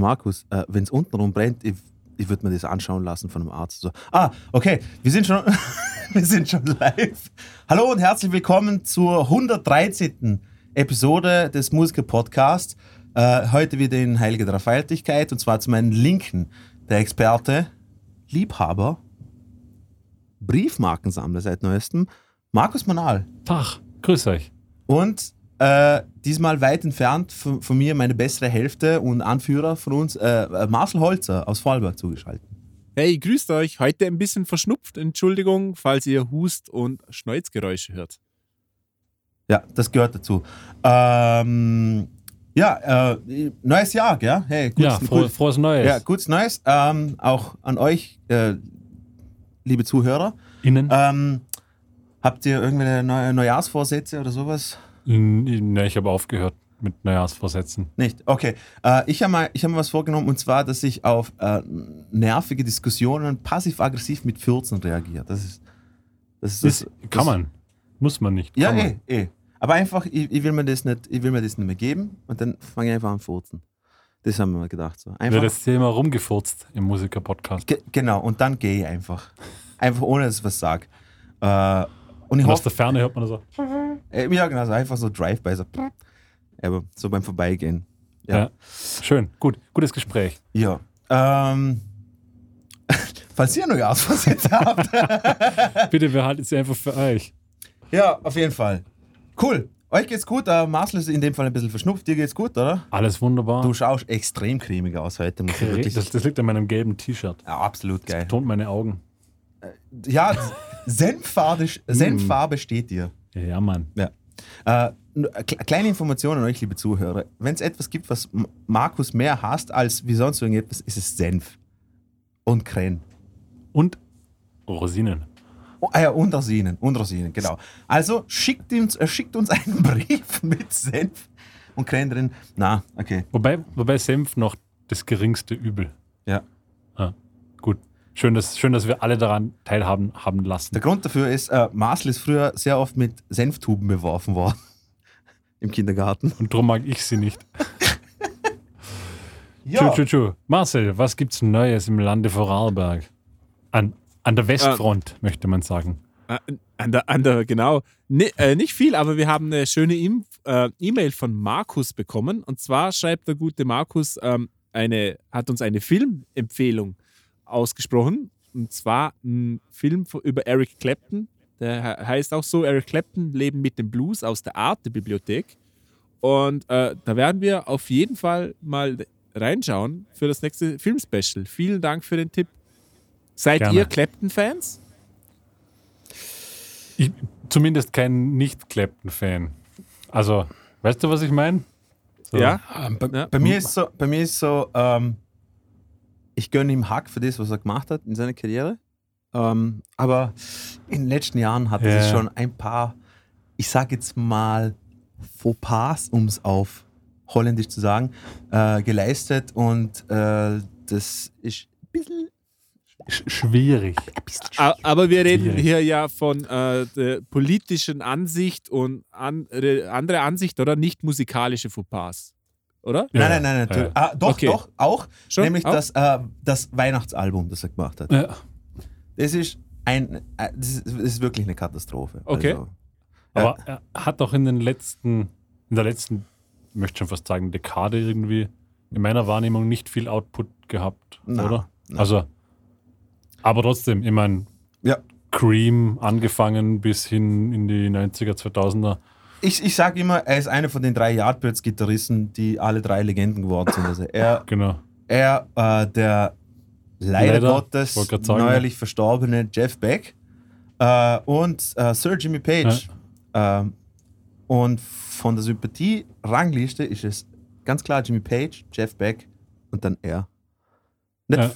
Markus, äh, wenn es untenrum brennt, ich, ich würde mir das anschauen lassen von einem Arzt. So. Ah, okay, wir sind schon, wir sind schon live. Hallo und herzlich willkommen zur 113. Episode des Musiker-Podcasts. Äh, heute wieder in Heilige Dreifaltigkeit und zwar zu meinen Linken der Experte, Liebhaber, Briefmarkensammler seit neuestem, Markus Manal. Tag, grüß euch. Und äh, diesmal weit entfernt von, von mir meine bessere Hälfte und Anführer von uns, äh, äh, Marcel Holzer aus Vorarlberg zugeschaltet. Hey, grüßt euch. Heute ein bisschen verschnupft. Entschuldigung, falls ihr Hust- und Schneuzgeräusche hört. Ja, das gehört dazu. Ähm, ja, äh, neues Jahr, gell? Hey, Ja, froh, frohes Neues. ja, gutes Neues. Ähm, auch an euch, äh, liebe Zuhörer. Innen? Ähm, habt ihr irgendwelche Neu Neujahrsvorsätze oder sowas? Ne, ich habe aufgehört mit Neujahrsvorsätzen. Nicht? Okay. Äh, ich habe mal, ich hab mal was vorgenommen und zwar, dass ich auf äh, nervige Diskussionen passiv-aggressiv mit Fürzen reagiere. Das ist. Das ist Das das, kann das, man. Muss man nicht. Ja, man. eh, eh. Aber einfach, ich, ich, will mir das nicht, ich will mir das nicht mehr geben und dann fange ich einfach an furzen. Das haben wir mal gedacht. So. Einfach, Wird das Thema rumgefurzt im Musiker-Podcast. ge genau, und dann gehe ich einfach. Einfach ohne, dass ich was sage. Äh, und ich Und aus der Ferne hört man so. äh, ja, genau, so einfach so Drive-by, so, aber so beim Vorbeigehen. Ja. Ja. Schön, gut. Gutes Gespräch. Ja. Ähm, falls ihr Neujahrsvorsätze habt. Bitte behaltet sie einfach für euch. ja, auf jeden Fall. Cool. Euch geht's gut. Äh, Marcel ist in dem Fall ein bisschen verschnupft. Dir geht's gut, oder? Alles wunderbar. Du schaust extrem cremig aus heute. Muss ich wirklich. das, das liegt an meinem gelben T-Shirt. Ja, absolut geil. Tont meine Augen. Ja, Senffarbe, Senffarbe steht dir. Ja, Mann. Ja. Äh, kle- kleine Information an euch, liebe Zuhörer. Wenn es etwas gibt, was Markus mehr hasst als wie sonst irgendetwas, ist es Senf. Und Kren. Und Rosinen. Oh, ah ja, und Rosinen. Und Rosinen, genau. Also schickt uns, äh, schickt uns einen Brief mit Senf und Kren drin. Na, okay. Wobei, wobei Senf noch das geringste Übel. Ja. Ah. Schön dass, schön, dass wir alle daran teilhaben haben lassen. Der Grund dafür ist, äh, Marcel ist früher sehr oft mit Senftuben beworfen worden. Im Kindergarten. Und darum mag ich sie nicht. Tschu, tschu, tschu. Marcel, was gibt's Neues im Lande Vorarlberg? An, an der Westfront, möchte man sagen. Äh, An der, an der, genau. Ni- äh, nicht viel, aber wir haben eine schöne äh, E-Mail von Markus bekommen. Und zwar schreibt der gute Markus, ähm, eine, hat uns eine Filmempfehlung ausgesprochen. Und zwar ein Film über Eric Clapton. Der he- heißt auch so: Eric Clapton, Leben mit dem Blues aus der Arte-Bibliothek. Und äh, da werden wir auf jeden Fall mal reinschauen für das nächste Filmspecial. Vielen Dank für den Tipp. Seid Gerne. ihr Clapton-Fans? Ich, zumindest kein Nicht-Clapton-Fan. Also, weißt du, was ich meine? So. Ja. Ähm, bei, Ja. bei mir ist so, bei mir ist so ähm, ich gönne ihm Hack für das, was er gemacht hat in seiner Karriere. Ähm, aber in den letzten Jahren hat er Ja. sich schon ein paar, ich sage jetzt mal, Fauxpas, um es auf Holländisch zu sagen, äh, geleistet. Und äh, das ist ein bisschen, Sch schwierig. Aber wir reden Schwierig. hier ja von äh, der politischen Ansicht und andere, andere Ansicht, oder? Nicht musikalische Fauxpas, oder? Ja, nein, nein, nein, natürlich. ja. Ah, doch, Okay. doch, auch. Schon? Nämlich Auch? Das, äh, das Weihnachtsalbum, das er gemacht hat. Ja. Das ist ein, äh, das ist, das ist wirklich eine Katastrophe. Okay. Also, Aber er hat doch in den letzten, in der letzten, ich möchte schon fast sagen, Dekade irgendwie in meiner Wahrnehmung nicht viel Output gehabt, Na, oder? na. Also, aber trotzdem, ich meine, ja. Cream angefangen bis hin in die 90er, 2000er. Ich, ich sage immer, er ist einer von den drei Yardbirds-Gitarristen, die alle drei Legenden geworden sind. Also er, Genau. er äh, der leider, Leider, Gottes sagen, neuerlich verstorbene Jeff Beck äh, und äh, Sir Jimmy Page. Ähm, und von der Sympathie-Rangliste ist es ganz klar Jimmy Page, Jeff Beck und dann er. Nicht, Ja.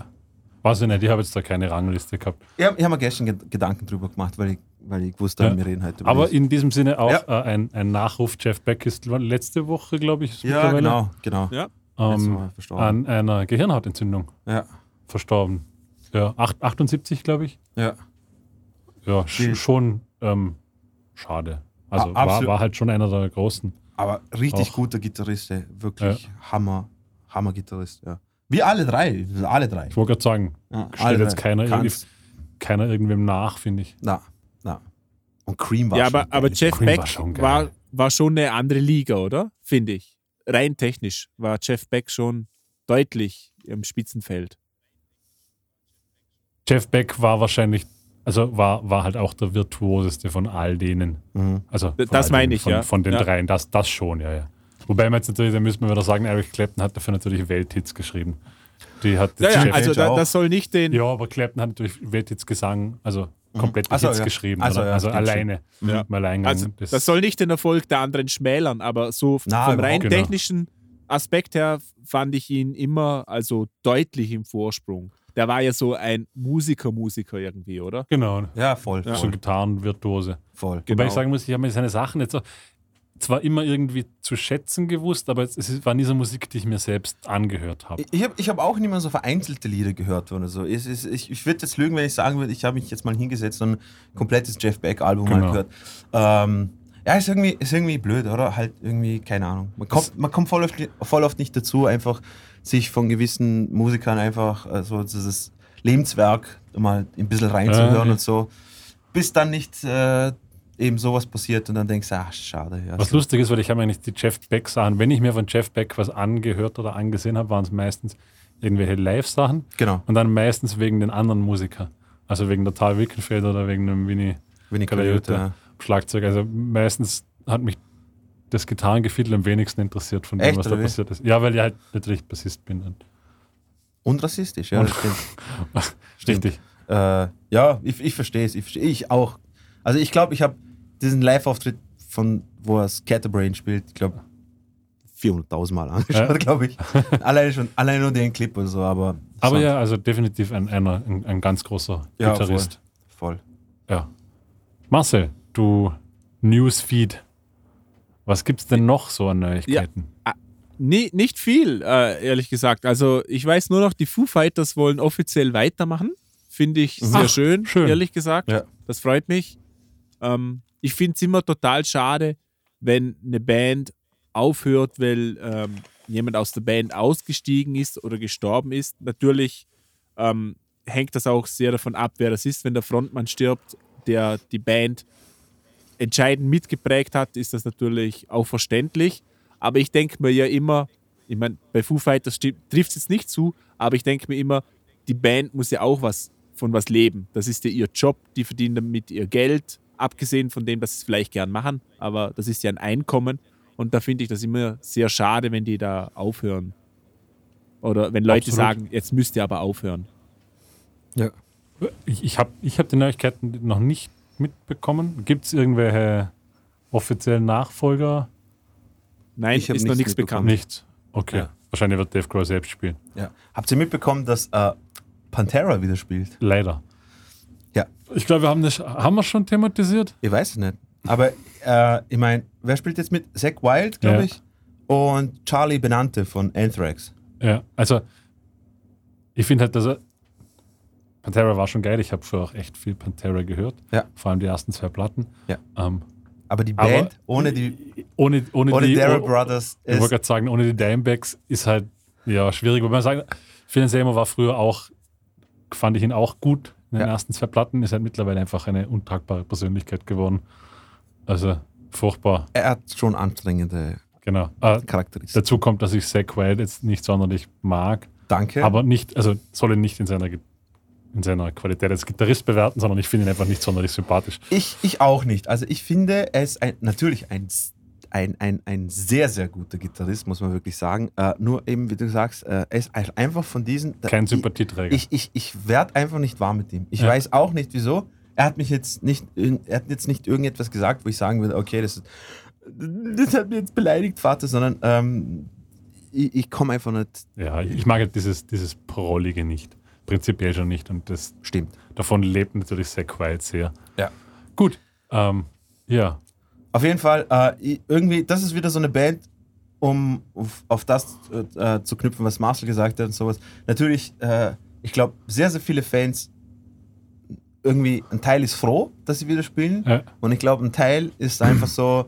Weiß ich nicht, ich habe jetzt da keine Rangliste gehabt. Ich habe hab mir gestern Ged- Gedanken drüber gemacht, weil ich, weil ich wusste, Ja. wir reden heute über Aber das. in diesem Sinne auch Ja. äh, ein, ein Nachruf. Jeff Beck ist letzte Woche, glaube ich, ist Ja, mittlerweile, genau, genau. Ja. Ähm, an einer Gehirnhautentzündung Ja, verstorben. Ja, acht- 78, glaube ich. ja. Ja, sch schon ähm, schade. Also Ah, war, war halt schon einer der großen. Aber richtig Auch. guter Gitarrist, ey. wirklich Hammer, Hammer-Gitarrist, ja. Wir alle drei, alle drei. Ich wollte gerade sagen, Ja, stellt jetzt keiner, irgendwie, Kannst- keiner irgendwem nach, finde ich. Na. Und Cream war Ja, schon aber, aber geil. Jeff Cream Beck war schon war, war schon eine andere Liga, oder? Finde ich. Rein technisch war Jeff Beck schon deutlich im Spitzenfeld. Jeff Beck war wahrscheinlich, also war, war halt auch der virtuoseste von all denen. Mhm. Also das meine denen, ich, von, ja. Von den Ja. dreien, das, das schon, ja, ja. Wobei man jetzt natürlich, da müssen wir wieder sagen, Eric Clapton hat dafür natürlich Welthits geschrieben. Die hat Ja, ja, also da, das soll nicht den. ja, aber Clapton hat natürlich Welthits Gesang, also komplette Ach so, Hits ja. geschrieben. Also, oder? ja, also alleine Ja. Alleingang. Also, das soll nicht den Erfolg der anderen schmälern, aber so Na, vom rein nicht. technischen Aspekt her fand ich ihn immer also deutlich im Vorsprung. Der war ja so ein Musiker-Musiker irgendwie, oder? genau, Ja, voll. So Voll. Gitarrenvirtuose. voll. Wobei Genau. ich sagen muss, ich habe mir seine Sachen jetzt auch zwar immer irgendwie zu schätzen gewusst, aber es war nie so Musik, die ich mir selbst angehört habe. Ich habe ich hab auch nicht mehr so vereinzelte Lieder gehört oder so. Ist, ich ich würde jetzt lügen, wenn ich sagen würde, ich habe mich jetzt mal hingesetzt und ein komplettes Jeff Beck-Album mal Genau. gehört. Ähm, ja, ist irgendwie, ist irgendwie blöd, oder? Halt irgendwie, keine Ahnung. Man kommt, man kommt voll, oft, voll oft nicht dazu, einfach sich von gewissen Musikern einfach äh, so dieses Lebenswerk mal ein bisschen reinzuhören Ja. und so. Bis dann nicht äh, eben sowas passiert und dann denkst du, ach, schade. Ja, Was lustig ist, weil ich habe eigentlich die Jeff Beck Sachen, wenn ich mir von Jeff Beck was angehört oder angesehen habe, waren es meistens irgendwelche Live-Sachen Genau, und dann meistens wegen den anderen Musikern. Also wegen der Tal Wickenfeld oder wegen dem Winnie Winnie. Coyote. Ja. Schlagzeug. Also meistens hat mich das Gitarrengefiedel am wenigsten interessiert von dem, Echt, was da wie? passiert ist. Ja, weil ich halt natürlich Bassist bin. Und Und rassistisch, ja, das stimmt. Stimmt. Richtig. Äh, ja, ich, ich verstehe es. Ich, ich auch. Also ich glaube, ich habe diesen Live-Auftritt von, wo er Scatterbrain spielt, ich glaube, 400.000 Mal angeschaut, Ja. glaube ich. alleine schon, alleine nur den Clip und so, aber. Aber ja, also definitiv ein, einer, ein, ein ganz großer Ja, Gitarrist. Voll. Ja. Marcel, du Newsfeed. Was gibt's denn noch so an Neuigkeiten? Nee, nicht viel, äh, ehrlich gesagt. Also ich weiß nur noch, die Foo Fighters wollen offiziell weitermachen. Finde ich sehr Ach, schön, schön. ehrlich gesagt. Ja. Das freut mich. Ähm, ich finde es immer total schade, wenn eine Band aufhört, weil ähm, jemand aus der Band ausgestiegen ist oder gestorben ist. Natürlich ähm, hängt das auch sehr davon ab, wer das ist. Wenn der Frontmann stirbt, der die Band entscheidend mitgeprägt hat, ist das natürlich auch verständlich. Aber ich denke mir ja immer, ich meine, bei Foo Fighters trifft es jetzt nicht zu, aber ich denke mir immer, die Band muss ja auch was von was leben. Das ist ja ihr Job, die verdienen damit ihr Geld, abgesehen von dem, dass sie es vielleicht gern machen, aber das ist ja ein Einkommen. Und da finde ich das immer sehr schade, wenn die da aufhören. Oder wenn Leute Absolut. sagen, jetzt müsst ihr aber aufhören. Ja. Ich, ich habe ich hab die Neuigkeiten noch nicht mitbekommen. Gibt es irgendwelche offiziellen Nachfolger? Nein, Ich hab ist noch nichts bekannt. Nichts. Okay. Ja. Wahrscheinlich wird Dave Grohl selbst spielen. ja. Habt ihr mitbekommen, dass äh, Pantera wieder spielt? Leider. Ja. Ich glaube, wir haben das haben wir schon thematisiert. Ich weiß es nicht. Aber äh, ich meine, wer spielt jetzt mit? Zack Wild, glaube Ja. ich. Und Charlie Benante von Anthrax. Ja, also ich finde halt, dass er Pantera war schon geil. Ich habe früher auch echt viel Pantera gehört. Ja. Vor allem die ersten zwei Platten. Ja. Ähm, Aber die aber Band ohne die, ohne, ohne, ohne die Darrell oh- Brothers Ich wollte ist. gerade sagen, ohne die Dimebacks ist halt ja schwierig. Wobei man sagen, Phil Seymour war früher auch, fand ich ihn auch gut in den Ja. ersten zwei Platten, ist halt mittlerweile einfach eine untragbare Persönlichkeit geworden. Also furchtbar, Er hat schon anstrengende genau. Äh, Charakteristika. dazu kommt, dass ich Zack Wild jetzt nicht sonderlich mag, Danke. aber nicht, also soll ihn nicht in seiner, in seiner Qualität als Gitarrist bewerten, sondern ich finde ihn einfach nicht sonderlich sympathisch. Ich, ich auch nicht. Also ich finde, er ist ein, natürlich ein, ein, ein, ein sehr, sehr guter Gitarrist, muss man wirklich sagen. Äh, nur eben, wie du sagst, äh, er ist einfach von diesen... Kein Sympathieträger. ich, ich, ich werde einfach nicht warm mit ihm. Ich Ja. weiß auch nicht, wieso. Er hat mich jetzt nicht, er hat jetzt nicht irgendetwas gesagt, wo ich sagen würde, okay, das ist, das hat mich jetzt beleidigt, Vater, sondern ähm, ich, ich komme einfach nicht. ja, ich mag halt dieses, dieses Prollige nicht. Prinzipiell schon nicht. Und das Stimmt. Davon lebt natürlich Zack Wild sehr. Ja. Gut. Ähm, ja. Auf jeden Fall, äh, irgendwie, das ist wieder so eine Band, um auf, auf das äh, zu knüpfen, was Marcel gesagt hat und sowas. Natürlich, äh, ich glaube, sehr, sehr viele Fans, irgendwie, ein Teil ist froh, dass sie wieder spielen. Ja. Und ich glaube, ein Teil ist einfach so,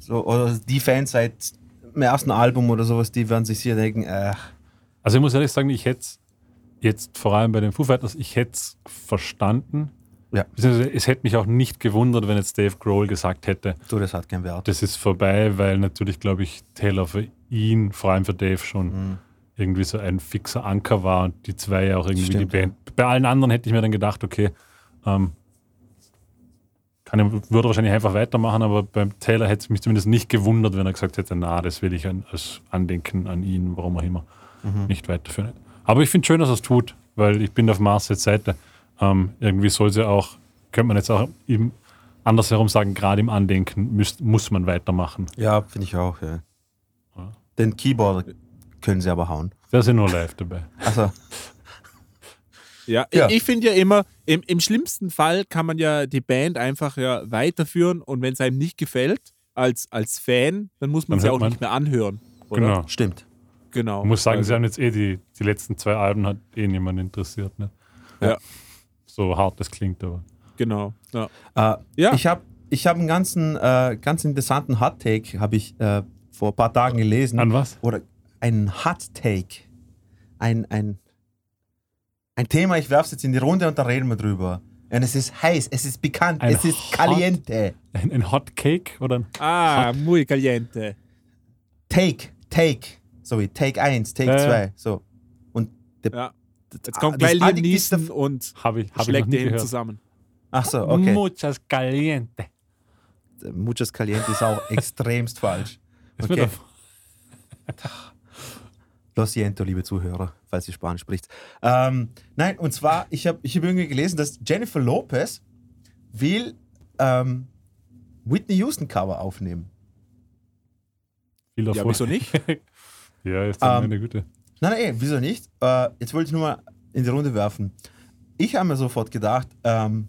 so, oder die Fans seit dem ersten Album oder sowas, die werden sich hier denken, äh, Also ich muss ehrlich sagen, ich hätte es jetzt vor allem bei den Foo Fighters, ich hätte es verstanden. Ja. Beziehungsweise Es hätte mich auch nicht gewundert, wenn jetzt Dave Grohl gesagt hätte, Du, das hat keinen Wert. das ist vorbei, weil natürlich, glaube ich, Taylor für ihn, vor allem für Dave schon Mhm. irgendwie so ein fixer Anker war und die zwei ja auch irgendwie Stimmt. die Band. Bei allen anderen hätte ich mir dann gedacht, okay, ähm, kann, würde wahrscheinlich einfach weitermachen, aber beim Taylor hätte es mich zumindest nicht gewundert, wenn er gesagt hätte, na, das will ich an, als Andenken an ihn, warum auch immer, Mhm. nicht weiterführen. Aber ich finde schön, dass er es tut, weil ich bin auf Marcels Seite. Ähm, irgendwie soll sie auch, könnte man jetzt auch ihm andersherum sagen, gerade im Andenken müsst, muss man weitermachen. Ja, finde ich auch. Ja. Ja. Den Keyboard können sie aber hauen. Der ist ja nur live dabei. Also, Ja, Ja. ich, ich finde ja immer, im, im schlimmsten Fall kann man ja die Band einfach ja weiterführen und wenn es einem nicht gefällt, als, als Fan, dann muss man Dann sie hört auch man- nicht mehr anhören. Oder? Genau. stimmt. genau. Ich muss sagen, Also, sie haben jetzt eh die, die letzten zwei Alben hat eh niemand interessiert. Ne? Ja. So hart das klingt, aber. Genau. Ja. Äh, Ja. Ich habe ich hab einen ganzen, äh, ganz interessanten Hot Take, habe ich äh, vor ein paar Tagen gelesen. An was? Oder einen Hot Take. Ein, ein, ein Thema, ich werfe es jetzt in die Runde und da reden wir drüber. Und es ist heiß, es ist bekannt, Ein es ist Hot- caliente. Ein, ein Hot Cake oder ein. Ah, muy caliente. Take, take. So wie Take 1, Take Ja, ja. 2. So. Und der, Ja. Jetzt Ah, kommt gleich Liam Neeson und ich, hab ich noch schlägt den gehört. zusammen. Ach so, okay. Muchas caliente. Muchas caliente ist auch extremst falsch. Okay. doch- Lo siento, liebe Zuhörer, falls ihr Spanisch spricht. Ähm, nein, und zwar, ich habe ich hab irgendwie gelesen, dass Jennifer Lopez will ähm, Whitney Houston Cover aufnehmen. Viel Ja, Erfolg. wieso nicht? ja, ist dann Ähm, meine Güte. Nein, nein, wieso nicht? Äh, jetzt wollte ich nur mal in die Runde werfen. Ich habe mir sofort gedacht, ähm,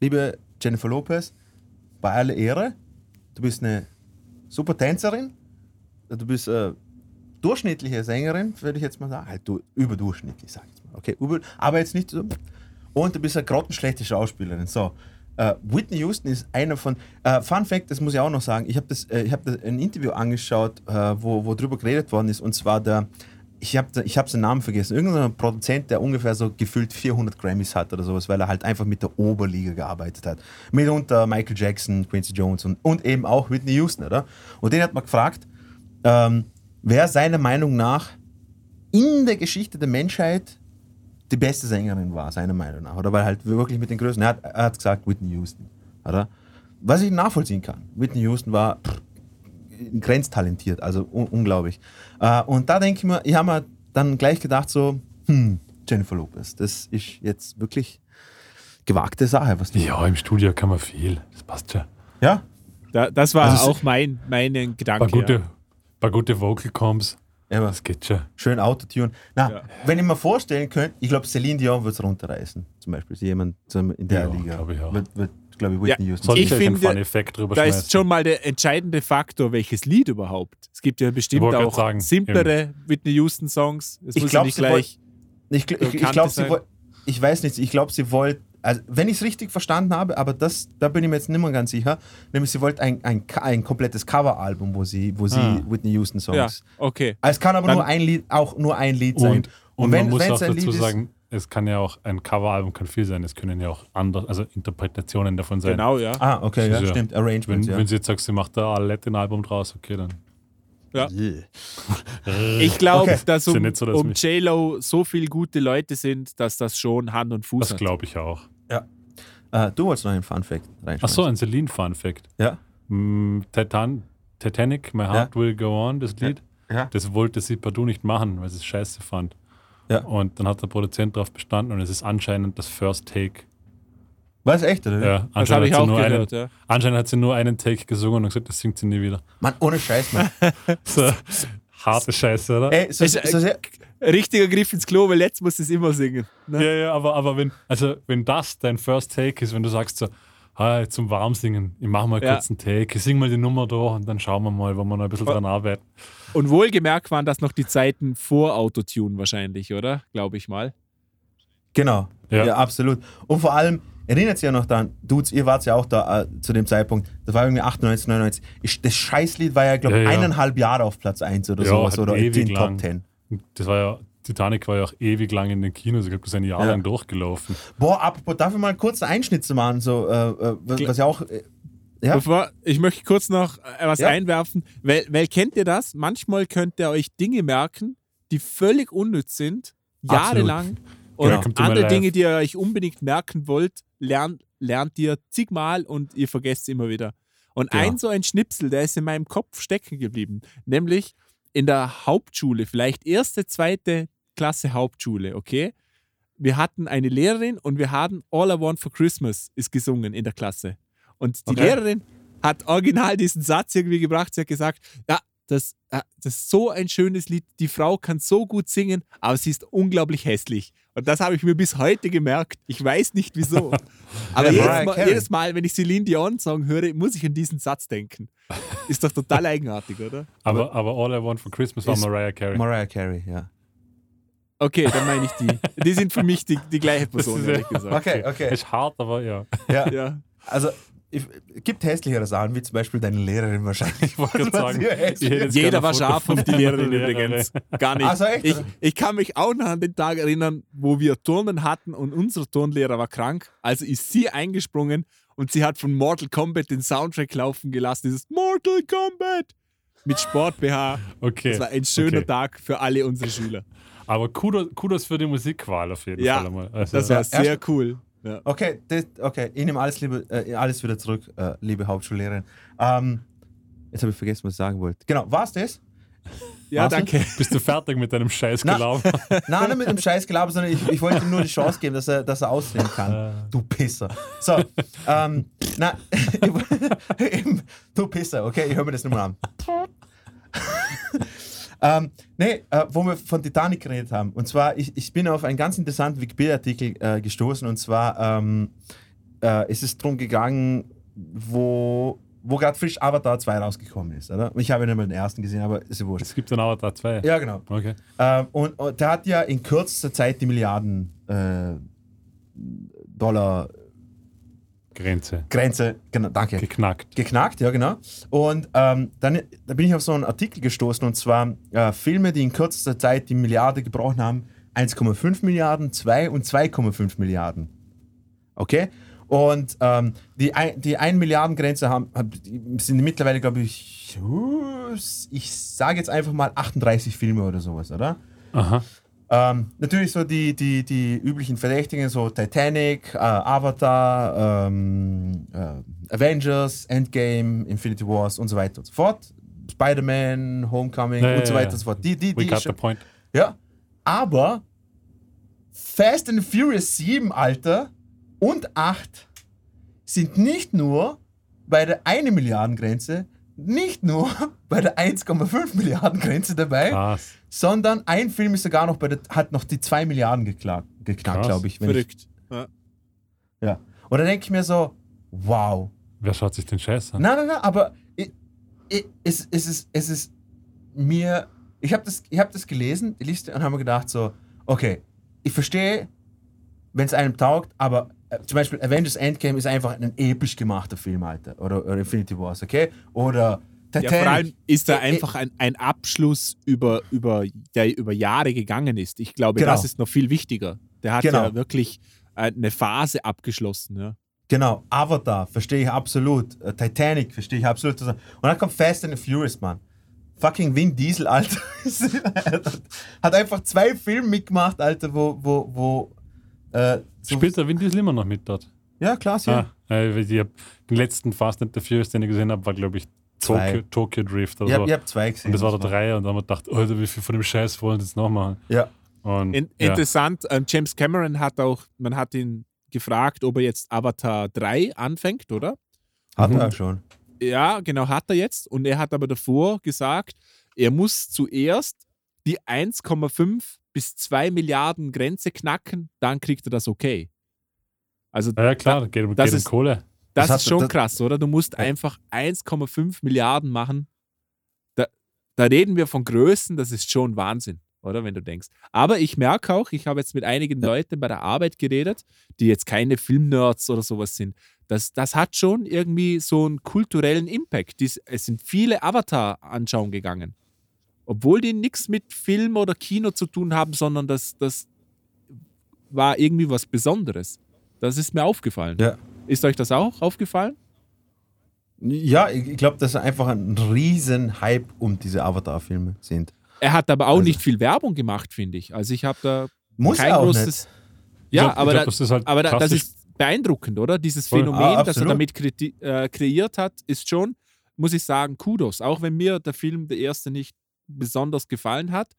liebe Jennifer Lopez, bei aller Ehre, du bist eine super Tänzerin, du bist äh, durchschnittliche Sängerin, würde ich jetzt mal sagen. Halt du, überdurchschnittlich, sag ich jetzt mal. Okay, über, aber jetzt nicht so. Und du bist eine grottenschlechte Schauspielerin. So. Äh, Whitney Houston ist einer von. Äh, Fun Fact, das muss ich auch noch sagen. Ich habe äh, hab ein Interview angeschaut, äh, wo, wo drüber geredet worden ist. Und zwar der. Ich habe ich hab seinen Namen vergessen. Irgendein Produzent, der ungefähr so gefühlt 400 Grammys hat oder sowas, weil er halt einfach mit der Oberliga gearbeitet hat. Mitunter Michael Jackson, Quincy Jones und, und eben auch Whitney Houston, oder? Und den hat man gefragt, ähm, wer seiner Meinung nach in der Geschichte der Menschheit die beste Sängerin war, seiner Meinung nach. Oder weil halt wirklich mit den Größen. Er hat, er hat gesagt, Whitney Houston. Oder? Was ich nachvollziehen kann. Whitney Houston war pff, grenztalentiert, also un unglaublich. Äh, und da denke ich mir, ich habe mir dann gleich gedacht, so, hm, Jennifer Lopez, das ist jetzt wirklich gewagte Sache, was. Ja, im Studio kann man viel. Das passt ja. Ja? Da, das war Also auch mein, mein Ein Gedanke. paar gute, ja. paar gute Vocal Comps. Ja aber Das geht schon. schön Autotune. Na, Ja. wenn ich mir vorstellen könnte, ich glaube, Celine Dion wird es runterreißen. Zum Beispiel. Sie Jemand in der Ja, Liga. glaub ich auch. Wird, wird glaube ich, Whitney Ja, Houston. Ich ich, einen finde, Da schmeißen. ist schon mal der entscheidende Faktor, welches Lied überhaupt. Es gibt ja bestimmt wollte auch sagen, simplere Whitney Houston Songs. Es Ich muss glaub, ja nicht sie gleich. Ich, gl- ich, ich Bekannte glaube, sie sein. woll- ich weiß nicht, ich glaube, sie wollte, also wenn ich es richtig verstanden habe, aber das, da bin ich mir jetzt nicht mehr ganz sicher, nämlich sie wollte ein, ein, ein komplettes Coveralbum, wo sie, wo sie Ah. Whitney Houston Songs. Ja, okay. Es kann aber Dann- nur ein Lied, auch nur ein Lied sein. Und, und, man muss auch dazu ist- sagen, es kann ja auch ein Coveralbum kann viel sein. Es können ja auch andere, also Interpretationen davon sein. Genau, ja. Ah, okay, ja, Ja. stimmt. Wenn, Arrangements, ja. wenn sie jetzt sagst, sie macht da ein Album draus, okay, dann. Ja. Yeah. Ich glaube, Okay. dass um, so, dass um J-Lo so viele gute Leute sind, dass das schon Hand und Fuß Das hat. glaube ich auch. Äh, du wolltest noch einen Fun Fact reinschmeißen. Ach so, ein Celine-Fun-Fact. Ja? Mm, Titan, Titanic, My Heart Will Go On, das Lied, Ja. das wollte sie partout nicht machen, weil sie es scheiße fand. Ja. Und dann hat der Produzent darauf bestanden und es ist anscheinend das First Take. War es echt, oder? Ja, Das anscheinend, habe ich hat sie auch nur gehört, einen, ja. anscheinend hat sie nur einen Take gesungen und gesagt, das singt sie nie wieder. Mann, ohne Scheiß, Mann. So, harte Scheiße, oder? Ey, so, so sehr, Richtiger Griff ins Klo, weil jetzt muss es immer singen. Ne? Ja, ja, aber, aber wenn, also wenn das dein First Take ist, wenn du sagst so, ah, zum Warmsingen, ich mach mal Ja. kurz einen Take, ich sing mal die Nummer da und dann schauen wir mal, wo wir noch ein bisschen dran arbeiten. Und wohlgemerkt waren das noch die Zeiten vor Autotune wahrscheinlich, oder? Glaube ich mal. Genau, ja. Ja. absolut. Und vor allem, erinnert sich ja noch daran, Dudes, ihr wart ja auch da äh, zu dem Zeitpunkt, das war irgendwie 98, 99. Ich, das Scheißlied war ja, glaube ich, Ja, ja. eineinhalb Jahre auf Platz 1 oder Ja, sowas oder in ewig den lang. Top 10. das war ja, Titanic war ja auch ewig lang in den Kinos. Ich glaube, das ist ein Jahr Ja. lang durchgelaufen. Boah, apropos, darf ich mal kurz einen Einschnitt zu machen? So, äh, äh, was, was ja auch. Äh, ja, Bevor, ich möchte kurz noch äh, was Ja. einwerfen, weil, weil kennt ihr das? Manchmal könnt ihr euch Dinge merken, die völlig unnütz sind, jahrelang. Und Welcome to my andere. Dinge, die ihr euch unbedingt merken wollt, lernt, lernt ihr zigmal und ihr vergesst immer wieder. Und Genau. ein so ein Schnipsel, der ist in meinem Kopf stecken geblieben. Nämlich in der Hauptschule, vielleicht erste, zweite Klasse Hauptschule, okay? Wir hatten eine Lehrerin und wir hatten All I Want for Christmas ist gesungen in der Klasse. Und die Okay. Lehrerin hat original diesen Satz irgendwie gebracht. Sie hat gesagt, ja, das, äh, das ist so ein schönes Lied. Die Frau kann so gut singen, aber sie ist unglaublich hässlich. Und das habe ich mir bis heute gemerkt. Ich weiß nicht wieso. Aber Ja, jedes, Mal, jedes Mal, wenn ich Celine Dion Song höre, muss ich an diesen Satz denken. Ist doch total eigenartig, oder? Aber, aber All I Want for Christmas war Mariah Carey. Mariah Carey, ja. Okay, dann meine ich die. Die sind für mich die, die gleiche Person, ehrlich gesagt. Okay, okay. Ist hart, aber ja. Ja, Ja. also. Ich, gibt hässlichere Sachen, wie zum Beispiel deine Lehrerin wahrscheinlich. Ich wollte gerade Was jetzt Jeder war scharf von auf die Lehrerin Lehrerin. übrigens. Gar nicht. Ach so, echt? ich, ich kann mich auch noch an den Tag erinnern, wo wir Turnen hatten und unser Turnlehrer war krank. Also ist sie eingesprungen und sie hat von Mortal Kombat den Soundtrack laufen gelassen. Dieses Mortal Kombat mit Sport-BH. Okay. Das war ein schöner okay. Tag für alle unsere Schüler. Aber Kudos, Kudos für die Musikqual auf jeden Ja, Fall einmal. Also, Das war sehr cool. Ja. Okay, das, okay, ich nehme alles, liebe, äh, alles wieder zurück, äh, liebe Hauptschullehrerin. Ähm, jetzt habe ich vergessen, was ich sagen wollte. Genau, war's das? Ja, War's danke. bist du fertig mit deinem scheiß Na. Gelaber? Nein, nicht mit dem Scheiß Gelaber, sondern ich, ich wollte ihm nur die Chance geben, dass er, dass er ausreden kann. Du Pisser. So, ähm, na, du Pisser, okay, ich höre mir das nochmal an. Ähm, nee, äh, wo wir von Titanic geredet haben. Und zwar, ich, ich bin auf einen ganz interessanten Wikipedia-Artikel äh, gestoßen. Und zwar ähm, äh, ist es darum gegangen, wo, wo gerade frisch Avatar 2 rausgekommen ist. Oder? Ich habe ja nicht mal den ersten gesehen, aber ist ja wurscht. Es gibt dann Avatar 2. Ja, genau. Okay. Ähm, und, und der hat ja in kürzester Zeit die Milliarden äh, Dollar Grenze. Grenze, genau, danke, Geknackt. geknackt, ja genau. Und ähm, dann da bin ich auf so einen Artikel gestoßen und zwar äh, Filme, die in kürzester Zeit die Milliarde gebrochen haben, 1,5 Milliarden, 2 und 2,5 Milliarden. Okay? Und ähm, die, ein, die 1 Milliarden Grenze haben, sind mittlerweile, glaube ich, ich sage jetzt einfach mal 38 Filme oder sowas, oder? Aha. Ähm, natürlich so die, die, die üblichen Verdächtigen, so Titanic, äh, Avatar, ähm, äh, Avengers, Endgame, Infinity Wars und so weiter und so fort. Spider-Man, Homecoming Ja, und so weiter und so fort. Die, die, We die got the point. ja. Aber Fast and Furious 7, Alter, und 8 sind nicht nur bei der 1 Milliarden Grenze, nicht nur bei der 1,5 Milliarden Grenze dabei, Krass. sondern ein Film ist sogar noch bei der, hat noch die 2 Milliarden geknackt, glaube ich, wenn ich. Verrückt. Ja. Ja. Und da denke ich mir so, wow. Wer schaut sich den Scheiß an? Nein, nein, nein, aber ich, ich, es, es, ist, es ist mir. Ich habe das, ich hab das gelesen, die Liste, und habe mir gedacht, so, okay, ich verstehe, wenn es einem taugt, aber zum Beispiel Avengers Endgame ist einfach ein episch gemachter Film, Alter. Oder, oder Infinity Wars, okay? Oder Ja, Titanic. vor allem ist da Äh, äh, einfach ein, ein Abschluss über, über, der über Jahre gegangen ist. Ich glaube, Genau. das ist noch viel wichtiger. Der hat Genau. ja wirklich äh, eine Phase abgeschlossen. Ja. Genau, Avatar, verstehe ich absolut. Äh, Titanic, verstehe ich absolut. Und dann kommt Fast and the Furious, Mann. Fucking Vin Diesel, Alter. hat einfach zwei Filme mitgemacht, Alter, wo, wo, wo. Äh, so- Spielt der Vin Diesel immer noch mit dort? ja, klar, ja. Ah, äh, ich hab, den letzten Fast and the Furious, den ich gesehen habe, war, glaube ich, Zwei. Tokyo, Tokyo Drift oder Ich so. hab, zwei gesehen. und das war der Dreier und dann haben wir gedacht, Alter, wie viel von dem Scheiß wollen sie jetzt noch machen? Ja. Und, In, ja. Interessant, ähm, James Cameron hat auch, man hat ihn gefragt, ob er jetzt Avatar 3 anfängt, oder? Hat Mhm. er schon. Ja, genau, hat er jetzt. Und er hat aber davor gesagt, er muss zuerst die 1,5 bis 2 Milliarden Grenze knacken, dann kriegt er das okay. Also Ja, ja, klar, da geht, Das geht um ist- Kohle. Das, Das ist schon das- krass, oder? Du musst einfach 1,5 Milliarden machen. Da, da reden wir von Größen, das ist schon Wahnsinn, oder? Wenn du denkst. Aber ich merke auch, ich habe jetzt mit einigen Leuten bei der Arbeit geredet, die jetzt keine Filmnerds oder sowas sind. Das, das hat schon irgendwie so einen kulturellen Impact. Dies, es sind viele Avatar anschauen gegangen. Obwohl die nichts mit Film oder Kino zu tun haben, sondern das, das war irgendwie was Besonderes. Das ist mir aufgefallen. Ja. Ist euch das auch aufgefallen? Ja, ich, glaube, dass einfach ein riesen Hype um diese Avatar-Filme sind. Er hat aber auch Also- nicht viel Werbung gemacht, finde ich. Also ich habe da Muss kein er auch großes. nicht. Ja, glaub- aber, glaub, da, das ist halt aber da, das ist beeindruckend, oder? Dieses. Phänomen, Ah, das er damit kreti- äh, kreiert hat, ist schon, muss ich sagen, Kudos. Auch wenn mir der Film, der erste, nicht besonders gefallen hat.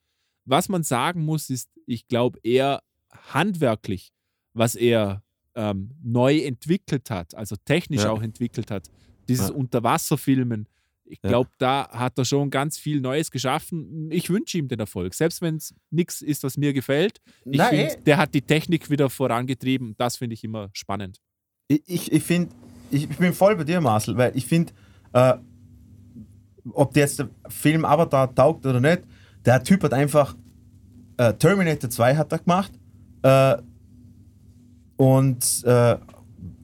Was man sagen muss, ist, ich glaube, eher handwerklich, was er ähm, neu entwickelt hat, also technisch Ja. auch entwickelt hat, dieses Ja. Unterwasserfilmen. Ich Ja. glaube, da hat er schon ganz viel Neues geschaffen. Ich wünsche ihm den Erfolg. Selbst wenn es nichts ist, was mir gefällt. Ich Nein, finde, eh. der hat die Technik wieder vorangetrieben. Das finde ich immer spannend. Ich, ich, ich finde, ich, ich bin voll bei dir, Marcel, weil ich finde, äh, ob der jetzt der Film Avatar taugt oder nicht, der Typ hat einfach äh, Terminator 2 hat er gemacht äh, und äh,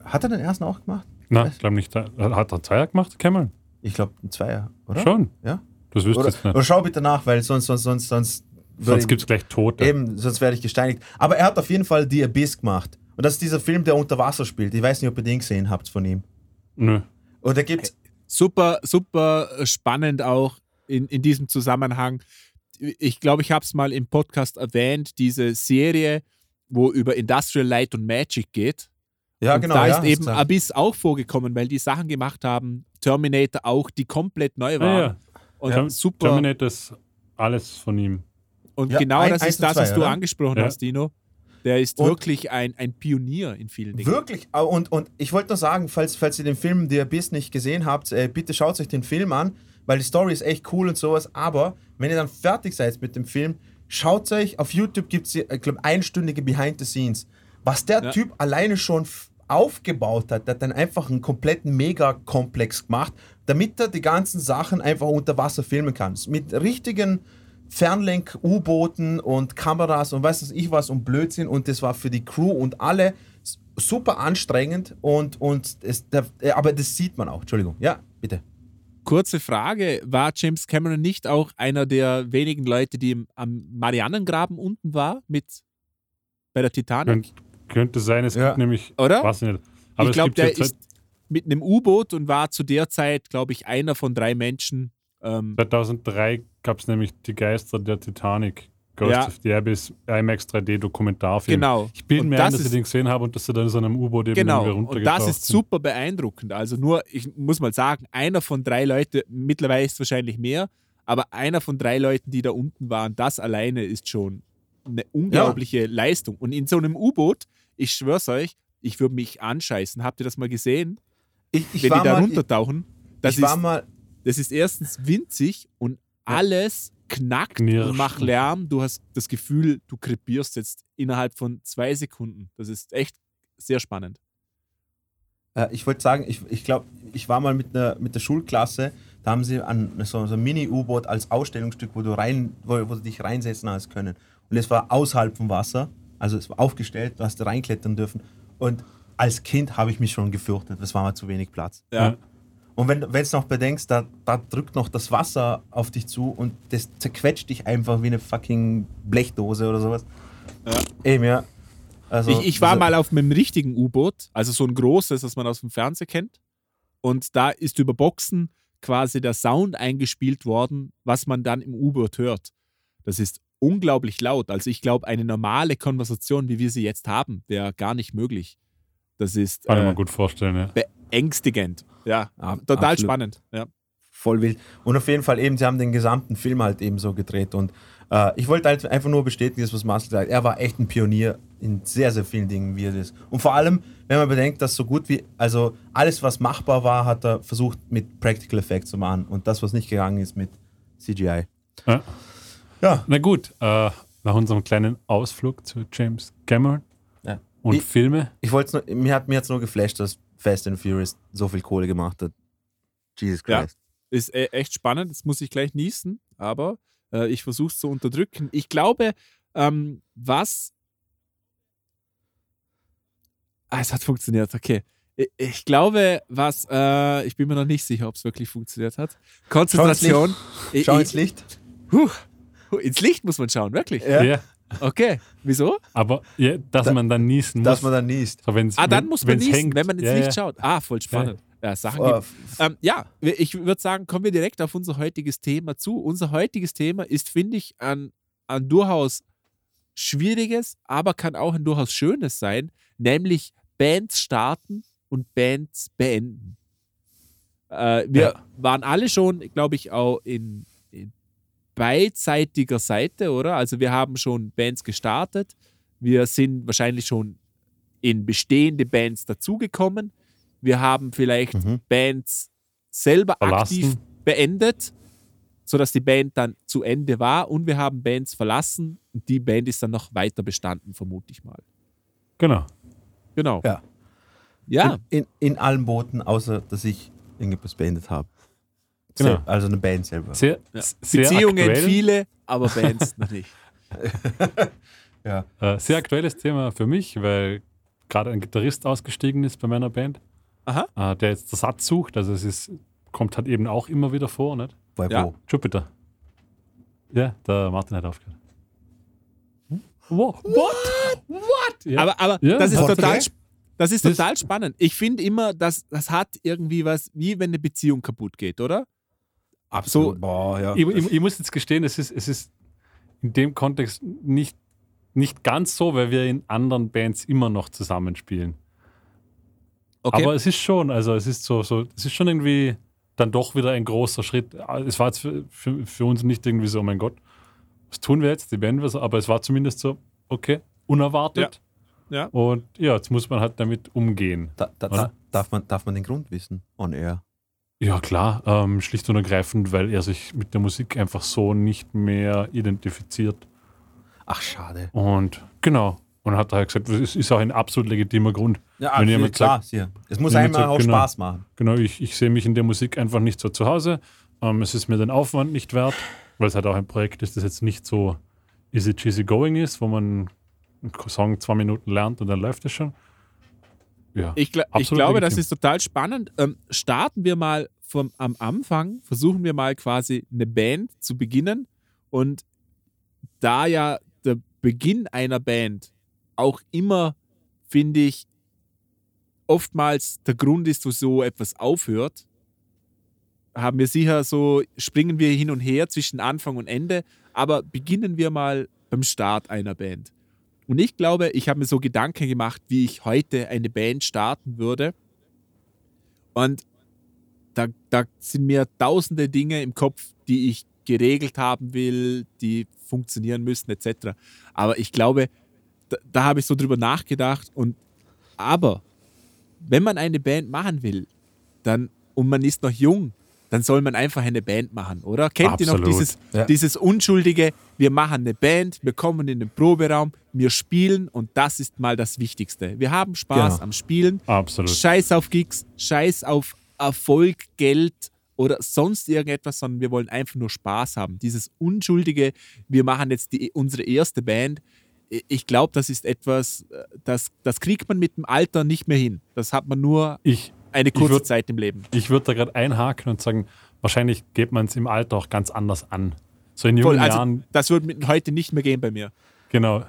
hat er den ersten auch gemacht? Nein, ich glaube nicht. Hat er Zweier gemacht, Cameron? Ich glaube, ein Zweier, oder? Schon. Ja? Das wüsste ich nicht. oder schau bitte nach, weil sonst, sonst, sonst, sonst, Sonst gibt es gleich Tote. Eben, sonst werde ich gesteinigt. Aber er hat auf jeden Fall The Abyss gemacht. Und das ist dieser Film, der unter Wasser spielt. Ich weiß nicht, ob ihr den gesehen habt von ihm. Nö. Und da gibt's. Super, super spannend auch in, in diesem Zusammenhang. Ich glaube, ich habe es mal im Podcast erwähnt, diese Serie, wo über Industrial Light und Magic geht. Ja, und genau. da ja, ist eben gesagt. Abyss auch vorgekommen, weil die Sachen gemacht haben, Terminator auch, die komplett neu Ah, waren. ja. Und Term- super. Terminator ist alles von ihm. Und Ja, genau ein- das ist das, zwei, was du angesprochen Ja. hast, Dino. Der ist Und- wirklich ein, ein Pionier in vielen Dingen. Wirklich. Und, und ich wollte nur sagen, falls, falls ihr den Film The Abyss nicht gesehen habt, äh, bitte schaut euch den Film an, weil die Story ist echt cool und sowas. Aber wenn ihr dann fertig seid mit dem Film, schaut euch, auf YouTube gibt es, ich glaube, einstündige Behind the Scenes. Was der Ja. Typ alleine schon aufgebaut hat, der hat dann einfach einen kompletten Megakomplex gemacht, damit er die ganzen Sachen einfach unter Wasser filmen kann. Mit richtigen Fernlenk-U-Booten und Kameras und weiß was ich was und Blödsinn und das war für die Crew und alle super anstrengend und, und es, der, äh, aber das sieht man auch. Entschuldigung. Ja, bitte. Kurze Frage: War James Cameron nicht auch einer der wenigen Leute, die im, am Marianengraben unten war, mit bei der Titanic? Könnt, könnte sein, es Ja. gibt nämlich. Oder? Weiß ich nicht. Aber ich glaube, der ist mit einem U-Boot und war zu der Zeit, glaube ich, einer von drei Menschen. Ähm, 2003 gab es nämlich die Geister der Titanic. Ghost Ja. of the Abyss, IMAX 3D Dokumentarfilm. genau. Ich bin Und mir das ein, dass ich den gesehen habe und dass sie dann in so einem U-Boot eben Genau, irgendwie und runtergetaucht das ist sind. super beeindruckend. Also nur, ich muss mal sagen, einer von drei Leuten, mittlerweile ist es wahrscheinlich mehr, aber einer von drei Leuten, die da unten waren, das alleine ist schon eine unglaubliche Leistung. Und in so einem U-Boot, ich schwör's euch, ich würde mich anscheißen. Habt ihr das mal gesehen? Ich, ich Wenn die war da mal, runtertauchen, ich, das, ich war ist, mal, das ist erstens winzig und alles knackt Knirscht. und macht Lärm. Du hast das Gefühl, du krepierst jetzt innerhalb von zwei Sekunden. Das ist echt sehr spannend. äh, ich wollte sagen, ich, ich glaube, ich war mal mit, einer, mit der Schulklasse, da haben sie an, so, so ein Mini-U-Boot als Ausstellungsstück, wo du, rein, wo, wo du dich reinsetzen hast können. Und es war außerhalb vom Wasser, also es war aufgestellt, du hast da reinklettern dürfen. Und als Kind habe ich mich schon gefürchtet, es war mal zu wenig Platz. Ja. Und wenn du es noch bedenkst, da, da drückt noch das Wasser auf dich zu und das zerquetscht dich einfach wie eine fucking Blechdose oder sowas. Ja. Eben, ja. Also, ich, ich war also- mal auf einem richtigen U-Boot, also so ein großes, das man aus dem Fernsehen kennt. Und da ist über Boxen quasi der Sound eingespielt worden, was man dann im U-Boot hört. Das ist unglaublich laut. Also ich glaube, eine normale Konversation, wie wir sie jetzt haben, wäre gar nicht möglich. Das ist Kann ich mir äh, gut vorstellen, ja. Beängstigend. Ja, Ab- total absolut. spannend. Ja. voll wild. Und auf jeden Fall eben, sie haben den gesamten Film halt eben so gedreht. Und äh, ich wollte halt einfach nur bestätigen, das, was Marcel sagt. Er war echt ein Pionier in sehr, sehr vielen Dingen, wie er ist. Und vor allem, wenn man bedenkt, dass so gut wie, also alles, was machbar war, hat er versucht mit Practical Effects zu machen. Und das, was nicht gegangen ist, mit CGI. Ja. Ja. Na gut, äh, nach unserem kleinen Ausflug zu James Cameron ja. und ich, Filme. ich wollte nur, mir hat mir jetzt nur geflasht, dass Fast and Furious so viel Kohle gemacht hat. Jesus Ja. Christ. Ist äh, echt spannend. Jetzt muss ich gleich niesen, aber äh, ich versuche es zu unterdrücken. Ich glaube, ähm, was. Ah, es hat funktioniert, okay. Ich, glaube, was. Äh, ich bin mir noch nicht sicher, ob es wirklich funktioniert hat. Konzentration. Schau ins Licht. Puh. Puh, Ins Licht muss man schauen, wirklich. Ja. Ja. Okay. Wieso? Aber ja, dass Da- man dann niesen muss. Dass man dann niest. so, wenn's, Ah, dann wenn- muss man niesen, hängt. wenn man ins ja, Licht ja. schaut. Ah, voll spannend. Ja, Sachen Oh, gibt. Ähm, ja, ich würde sagen, kommen wir direkt auf unser heutiges Thema zu. Unser heutiges Thema ist, finde ich, ein, ein durchaus schwieriges, aber kann auch ein durchaus schönes sein, nämlich Bands starten und Bands beenden. Äh, wir Ja. waren alle schon, glaube ich, auch in beidseitiger Seite, oder? Also wir haben schon Bands gestartet, wir sind wahrscheinlich schon in bestehende Bands dazugekommen. Wir haben vielleicht Mhm. Bands selber Verlassen. aktiv beendet, sodass die Band dann zu Ende war und wir haben Bands verlassen und die Band ist dann noch weiter bestanden, vermute ich mal. Genau. Genau. Ja. Ja, In, in, in allen Booten, außer dass ich irgendetwas beendet habe. Genau. Also eine Band selber. Sehr, Ja. sehr Beziehungen aktuell. viele, aber Bands noch nicht. Ja. Äh, sehr aktuelles Thema für mich, weil gerade ein Gitarrist ausgestiegen ist bei meiner Band, Aha. äh, der jetzt Ersatz sucht. Also es ist, kommt halt eben auch immer wieder vor, nicht? Bei Ja. wo? Jupiter. Ja, der Martin hat aufgehört. What? What? Ja. Aber, aber Ja. das ist Warte, total, gell? sp- das ist Das- total spannend. Ich finde immer, dass das hat irgendwie was, wie wenn eine Beziehung kaputt geht, oder? Absolut. Boah, ja. ich, ich, ich muss jetzt gestehen, es ist, es ist in dem Kontext nicht, nicht ganz so, weil wir in anderen Bands immer noch zusammenspielen. Okay. Aber es ist schon, also es ist so, so, es ist schon irgendwie dann doch wieder ein großer Schritt. Es war jetzt für, für, für uns nicht irgendwie so, oh mein Gott, was tun wir jetzt? Die wir so, aber es war zumindest so, okay, unerwartet. Ja. Und ja, jetzt muss man halt damit umgehen. Da, da, darf, man, darf man den Grund wissen? On air. Ja, klar, ähm, schlicht und ergreifend, weil er sich mit der Musik einfach so nicht mehr identifiziert. Ach, schade. Und genau. Und hat daher gesagt, es ist auch ein absolut legitimer Grund. Ja, Wenn absolut, klar. Hier. Es muss einem sagt, auch genau. Spaß machen. Genau, ich, ich sehe mich in der Musik einfach nicht so zu Hause. Ähm, es ist mir den Aufwand nicht wert, weil es halt auch ein Projekt ist, das jetzt nicht so easy cheesy going ist, wo man einen Song zwei Minuten lernt und dann läuft es schon. Ja, Ich, gl ich glaube, das legitim. ist total spannend. Ähm, starten wir mal vom, am Anfang, versuchen wir mal quasi eine Band zu beginnen. Und da ja der Beginn einer Band auch immer, finde ich, oftmals der Grund ist, wo so etwas aufhört, haben wir sicher so, springen wir hin und her zwischen Anfang und Ende, aber beginnen wir mal beim Start einer Band. Und ich glaube, ich habe mir so Gedanken gemacht, wie ich heute eine Band starten würde. Und da, da sind mir tausende Dinge im Kopf, die ich geregelt haben will, die funktionieren müssen, etc. Aber ich glaube, da, da habe ich so drüber nachgedacht. Und aber wenn man eine Band machen will, dann und man ist noch jung, dann soll man einfach eine Band machen, oder? Kennt ihr noch Absolut. dieses, Ja. dieses unschuldige, wir machen eine Band, wir kommen in den Proberaum, wir spielen und das ist mal das Wichtigste. Wir haben Spaß Genau. am Spielen, absolut. Scheiß auf Gigs, Scheiß auf Erfolg, Geld oder sonst irgendetwas, sondern wir wollen einfach nur Spaß haben. Dieses unschuldige, wir machen jetzt die, unsere erste Band. Ich glaube, das ist etwas, äh, das, das kriegt man mit dem Alter nicht mehr hin. Das hat man nur Ich, eine kurze würd- Zeit im Leben. ich würde da gerade einhaken und sagen, wahrscheinlich geht man es im Alter auch ganz anders an. So in jungen Voll, also Jahren, das würde mit heute nicht mehr gehen bei mir. genau.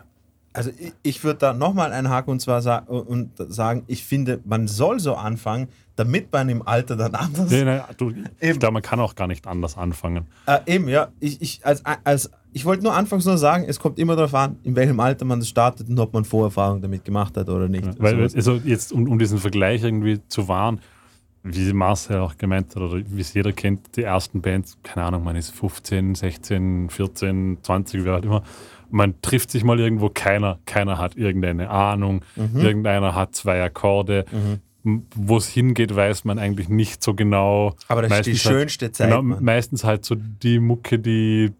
Also ich, ich würde da nochmal einhaken und zwar sa und sagen, ich finde, man soll so anfangen, damit man im Alter dann anders. Nee, nee, du, ich Eben. glaube, man kann auch gar nicht anders anfangen. Äh, eben, ja. Ich, ich, als, als, ich wollte nur anfangs nur sagen, es kommt immer darauf an, in welchem Alter man das startet und ob man Vorerfahrung damit gemacht hat oder nicht. Weil, Sowas. also jetzt, um, um diesen Vergleich irgendwie zu wahren, wie Marcel auch gemeint hat, oder wie es jeder kennt, die ersten Bands, keine Ahnung, man ist 15, 16, 14, 20, wie halt immer. Man trifft sich mal irgendwo, keiner, keiner hat irgendeine Ahnung, Mhm. irgendeiner hat zwei Akkorde. Wo es hingeht, weiß man eigentlich nicht so genau. Aber das ist die Meistens halt- schönste Zeit. Genau, meistens halt so die Mucke, die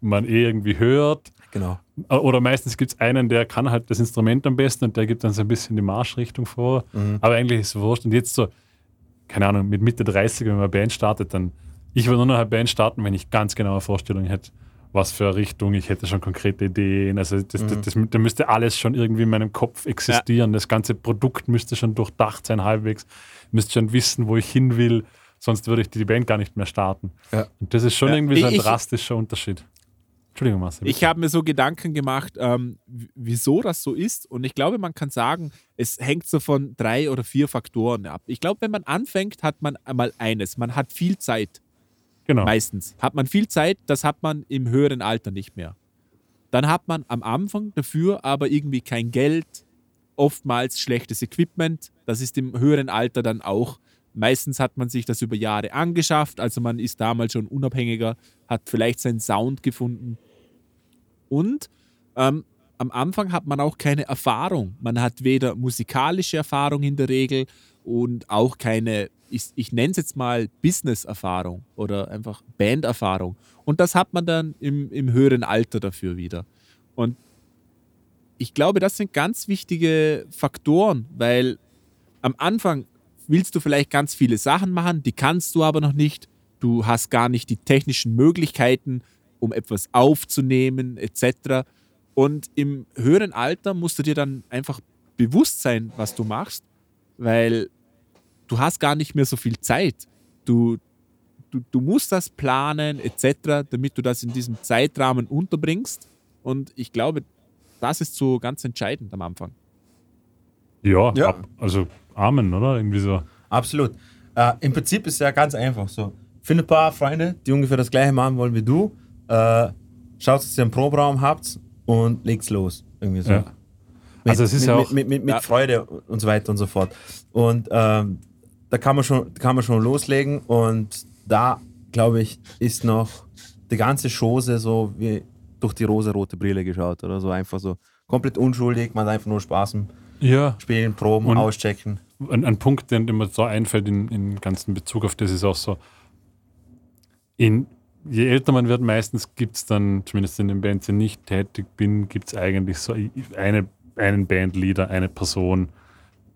man eh irgendwie hört. genau. Oder meistens gibt es einen, der kann halt das Instrument am besten und der gibt dann so ein bisschen die Marschrichtung vor. Mhm. Aber eigentlich ist es wurscht. Und jetzt so, keine Ahnung, mit Mitte 30, wenn man eine Band startet, dann, ich würde nur noch eine Band starten, wenn ich ganz genaue Vorstellungen hätte, was für eine Richtung, ich hätte schon konkrete Ideen. Also das, das, das, da müsste alles schon irgendwie in meinem Kopf existieren. Das ganze Produkt müsste schon durchdacht sein halbwegs. Ich müsste schon wissen, wo ich hin will. sonst würde ich die Band gar nicht mehr starten. Ja. Und das ist schon Ja. irgendwie so ein Ich- drastischer Unterschied. Entschuldigung, Marcel. Ich habe mir so Gedanken gemacht, ähm, wieso das so ist. Und ich glaube, man kann sagen, es hängt so von drei oder vier Faktoren ab. Ich glaube, wenn man anfängt, hat man einmal eines. Man hat viel Zeit. genau. Meistens hat man viel Zeit, das hat man im höheren Alter nicht mehr. Dann hat man am Anfang dafür aber irgendwie kein Geld, oftmals schlechtes Equipment. Das ist im höheren Alter dann auch. Meistens hat man sich das über Jahre angeschafft, also man ist damals schon unabhängiger, hat vielleicht seinen Sound gefunden. Und ähm, am Anfang hat man auch keine Erfahrung. Man hat weder musikalische Erfahrung in der Regel und auch keine, ich, ich nenne es jetzt mal Business-Erfahrung oder einfach Band-Erfahrung. Und das hat man dann im, im höheren Alter dafür wieder. Und ich glaube, das sind ganz wichtige Faktoren, weil am Anfang willst du vielleicht ganz viele Sachen machen, die kannst du aber noch nicht. Du hast gar nicht die technischen Möglichkeiten, um etwas aufzunehmen, etc. Und im höheren Alter musst du dir dann einfach bewusst sein, was du machst, weil du hast gar nicht mehr so viel Zeit. Du, du, du musst das planen, etc., damit du das in diesem Zeitrahmen unterbringst. Und ich glaube, das ist so ganz entscheidend am Anfang. ja, Ja. Ab, also Amen, oder? Irgendwie so. Absolut. Äh, Im Prinzip ist es ja ganz einfach so. Finde ein paar Freunde, die ungefähr das gleiche machen wollen wie du. Äh, schaut, dass ihr einen Proberaum habt und legt's los. Irgendwie so. Ja. Mit, Also es ist mit, ja auch- mit, mit, mit Ja. Freude und so weiter und so fort. Und ähm, da kann man, schon, kann man schon loslegen und da, glaube ich, ist noch die ganze Chose so wie durch die rosa-rote Brille geschaut oder so einfach so komplett unschuldig, man hat einfach nur Spaß am Ja. Spielen, Proben, Und- auschecken. ein, ein Punkt, der mir so einfällt in, in ganzen Bezug auf das, ist auch so, in, je älter man wird, meistens gibt es dann, zumindest in den Bands, die ich nicht tätig bin, gibt es eigentlich so eine, einen Bandleader, eine Person,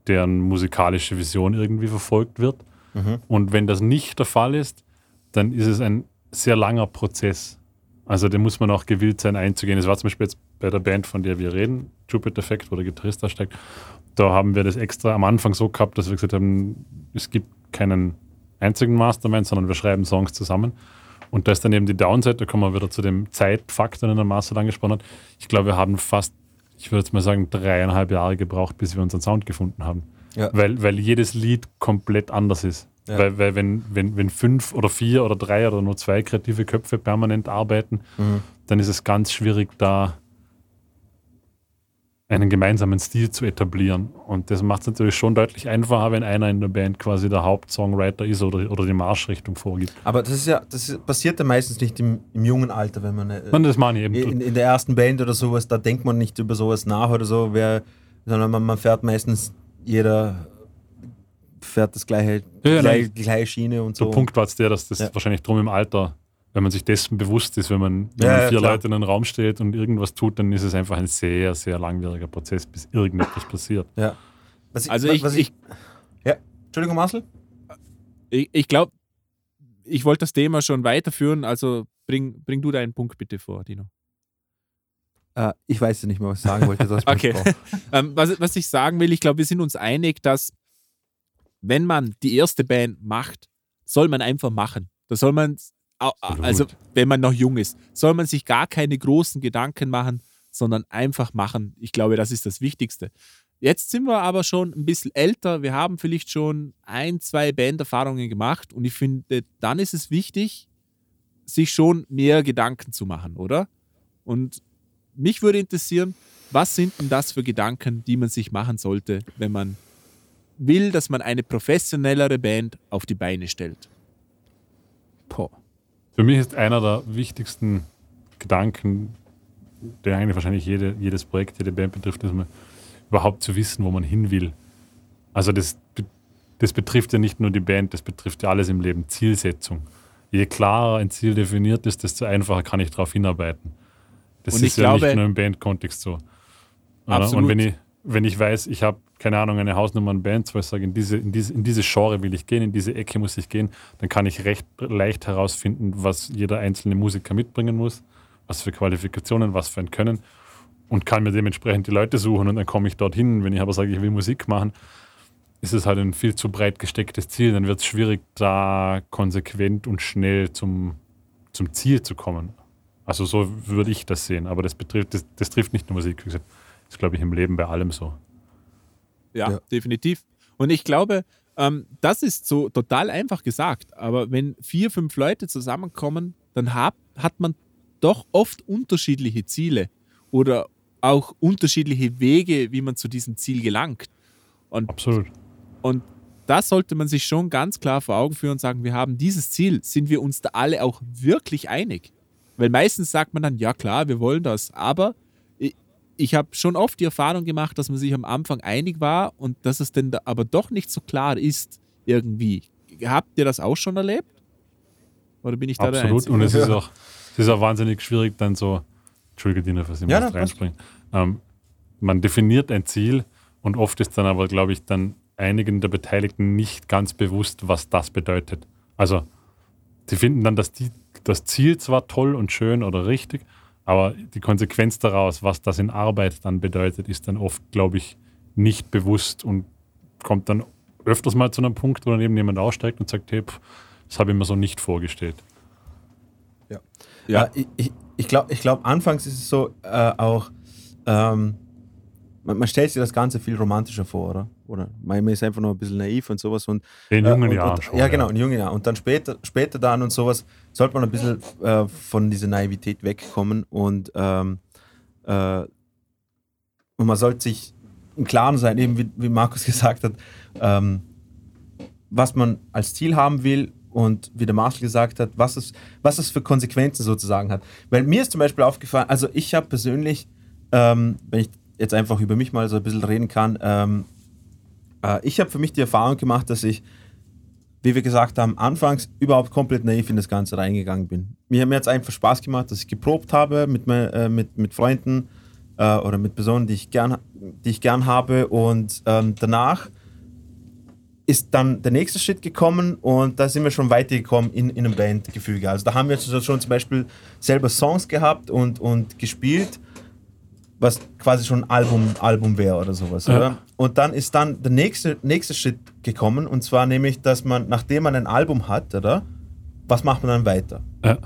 deren musikalische Vision irgendwie verfolgt wird. Und wenn das nicht der Fall ist, dann ist es ein sehr langer Prozess. Also den muss man auch gewillt sein einzugehen. Es war zum Beispiel jetzt bei der Band, von der wir reden, Jupiter Effect, wo der Gitarrist da steckt, da haben wir das extra am Anfang so gehabt, dass wir gesagt haben, es gibt keinen einzigen Mastermind, sondern wir schreiben Songs zusammen. Und da ist dann eben die Downside, da kommen wir wieder zu dem Zeitfaktor, den der Marcel angesprochen hat. Ich glaube, wir haben fast, ich würde jetzt mal sagen, dreieinhalb Jahre gebraucht, bis wir unseren Sound gefunden haben. Ja. Weil, weil jedes Lied komplett anders ist. Ja. Weil, weil wenn, wenn, wenn fünf oder vier oder drei oder nur zwei kreative Köpfe permanent arbeiten, Mhm. dann ist es ganz schwierig, da einen gemeinsamen Stil zu etablieren. Und das macht es natürlich schon deutlich einfacher, wenn einer in der Band quasi der Hauptsongwriter ist oder, oder die Marschrichtung vorgibt. Aber das ist ja, das passiert ja meistens nicht im, im jungen Alter, wenn man äh, Und das meine ich eben. in, in der ersten Band oder sowas, da denkt man nicht über sowas nach oder so, wer, sondern man, man fährt meistens jeder fährt das gleiche, Ja, ja, gleiche, nein. Schiene und Der so. Punkt war jetzt der, dass das Ja. wahrscheinlich drum im Alter, wenn man sich dessen bewusst ist, wenn man, wenn Ja, man ja, vier klar. Leute in einem Raum steht und irgendwas tut, dann ist es einfach ein sehr, sehr langwieriger Prozess, bis irgendetwas passiert. Ja. Was Also was- ich, was ich, ja. Entschuldigung, Marcel? ich, ich glaube, ich wollte das Thema schon weiterführen, also bring, bring du deinen Punkt bitte vor, Dino. Äh, ich weiß ja nicht mehr, was ich sagen wollte. Okay. Ähm, was, was ich sagen will, ich glaube, wir sind uns einig, dass wenn man die erste Band macht, soll man einfach machen. Da soll man. Also wenn man noch jung ist, soll man sich gar keine großen Gedanken machen, sondern einfach machen. Ich glaube, das ist das Wichtigste. Jetzt sind wir aber schon ein bisschen älter. Wir haben vielleicht schon ein, zwei Banderfahrungen gemacht und ich finde, dann ist es wichtig, sich schon mehr Gedanken zu machen, oder? Und mich würde interessieren, was sind denn das für Gedanken, die man sich machen sollte, wenn man will, dass man eine professionellere Band auf die Beine stellt? Boah. Für mich ist einer der wichtigsten Gedanken, der eigentlich wahrscheinlich jede, jedes Projekt, jede Band betrifft, ist mal überhaupt zu wissen, wo man hin will. Also das, das betrifft ja nicht nur die Band, das betrifft ja alles im Leben. Zielsetzung. Je klarer ein Ziel definiert ist, desto einfacher kann ich darauf hinarbeiten. Das Und ist ja glaube- nicht nur im Bandkontext so. Absolut. Und wenn ich, wenn ich weiß, ich habe, keine Ahnung, eine Hausnummer an Bands, wo ich sage, in diese, in, diese, in diese Genre will ich gehen, in diese Ecke muss ich gehen, dann kann ich recht leicht herausfinden, was jeder einzelne Musiker mitbringen muss, was für Qualifikationen, was für ein Können und kann mir dementsprechend die Leute suchen und dann komme ich dorthin. Wenn ich aber sage, ich will Musik machen, ist es halt ein viel zu breit gestecktes Ziel. Dann wird es schwierig, da konsequent und schnell zum, zum Ziel zu kommen. Also so würde ich das sehen. Aber das betrifft, das, das trifft nicht nur Musik. Wie gesagt, Das ist, glaube ich, im Leben bei allem so. Ja, Ja. definitiv. Und ich glaube, ähm, das ist so total einfach gesagt. Aber wenn vier, fünf Leute zusammenkommen, dann hab, hat man doch oft unterschiedliche Ziele oder auch unterschiedliche Wege, wie man zu diesem Ziel gelangt. Und, Absolut. und das sollte man sich schon ganz klar vor Augen führen und sagen, wir haben dieses Ziel, sind wir uns da alle auch wirklich einig? Weil meistens sagt man dann, ja klar, wir wollen das, aber ich, habe schon oft die Erfahrung gemacht, dass man sich am Anfang einig war und dass es dann da aber doch nicht so klar ist irgendwie. Habt ihr das auch schon erlebt? Oder bin ich da der Absolut. Und es ist auch, es ist auch wahnsinnig schwierig, dann so, Entschuldige, Dina, was ich Ja, mal reinspringen. Ähm, man definiert ein Ziel und oft ist dann aber, glaube ich, dann einigen der Beteiligten nicht ganz bewusst, was das bedeutet. Also, sie finden dann das, die, das Ziel zwar toll und schön oder richtig, aber die Konsequenz daraus, was das in Arbeit dann bedeutet, ist dann oft, glaube ich, nicht bewusst und kommt dann öfters mal zu einem Punkt, wo dann eben jemand aussteigt und sagt, hey, pff, das habe ich mir so nicht vorgestellt. Ja. Ja. Äh, ich ich, ich glaube, ich glaub, anfangs ist es so äh, auch, ähm, man, man stellt sich das Ganze viel romantischer vor, oder? Oder man ist einfach nur ein bisschen naiv und sowas. Und, In äh, jungen und, Jahren schon. Ja, genau, in jungen Jahren. Und dann später, später dann und sowas sollte man ein bisschen äh, von dieser Naivität wegkommen und, ähm, äh, und man sollte sich im Klaren sein, eben wie, wie Markus gesagt hat, ähm, was man als Ziel haben will und wie der Marshall gesagt hat, was es, was es für Konsequenzen sozusagen hat. Weil mir ist zum Beispiel aufgefallen, also ich habe persönlich, ähm, wenn ich jetzt einfach über mich mal so ein bisschen reden kann, ähm, äh, ich habe für mich die Erfahrung gemacht, dass ich, wie wir gesagt haben, anfangs überhaupt komplett naiv in das Ganze reingegangen bin. Mir hat jetzt einfach Spaß gemacht, dass ich geprobt habe mit, äh, mit, mit Freunden äh, oder mit Personen, die ich gern, die ich gern habe und ähm, danach ist dann der nächste Schritt gekommen und da sind wir schon weitergekommen in, in einem Bandgefüge. Also da haben wir schon zum Beispiel selber Songs gehabt und, und gespielt, was quasi schon ein Album, Album wäre oder sowas. Ja. Oder? Und dann ist dann der nächste, nächste Schritt gekommen und zwar nämlich, dass man, nachdem man ein Album hat, oder? Was macht man dann weiter? Ja.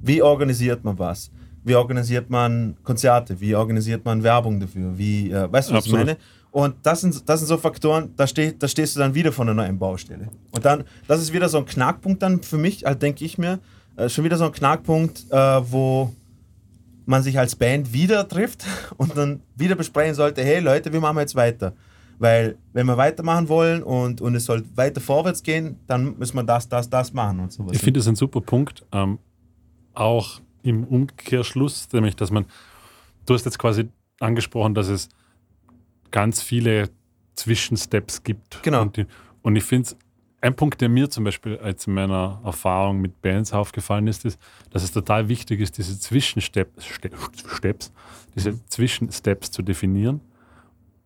Wie organisiert man was? Wie organisiert man Konzerte? Wie organisiert man Werbung dafür? Wie, äh, weißt du, was Absolut. ich meine? Und das sind, das sind so Faktoren, da, steh, da stehst du dann wieder vor einer neuen Baustelle. Und dann, das ist wieder so ein Knackpunkt dann für mich, halt denke ich mir, äh, schon wieder so ein Knackpunkt, äh, wo man sich als Band wieder trifft und dann wieder besprechen sollte, hey Leute, wie machen wir jetzt weiter? Weil wenn wir weitermachen wollen und, und es soll weiter vorwärts gehen, dann müssen wir das, das, das machen und sowas. Ich finde das ein super Punkt. Ähm, auch im Umkehrschluss, nämlich, dass man, du hast jetzt quasi angesprochen, dass es ganz viele Zwischensteps gibt. Genau. Und, die, und ich finde es, ein Punkt, der mir zum Beispiel als in meiner Erfahrung mit Bands aufgefallen ist, ist, dass es total wichtig ist, diese Zwischensteps, Ste- Steps, diese Zwischensteps zu definieren.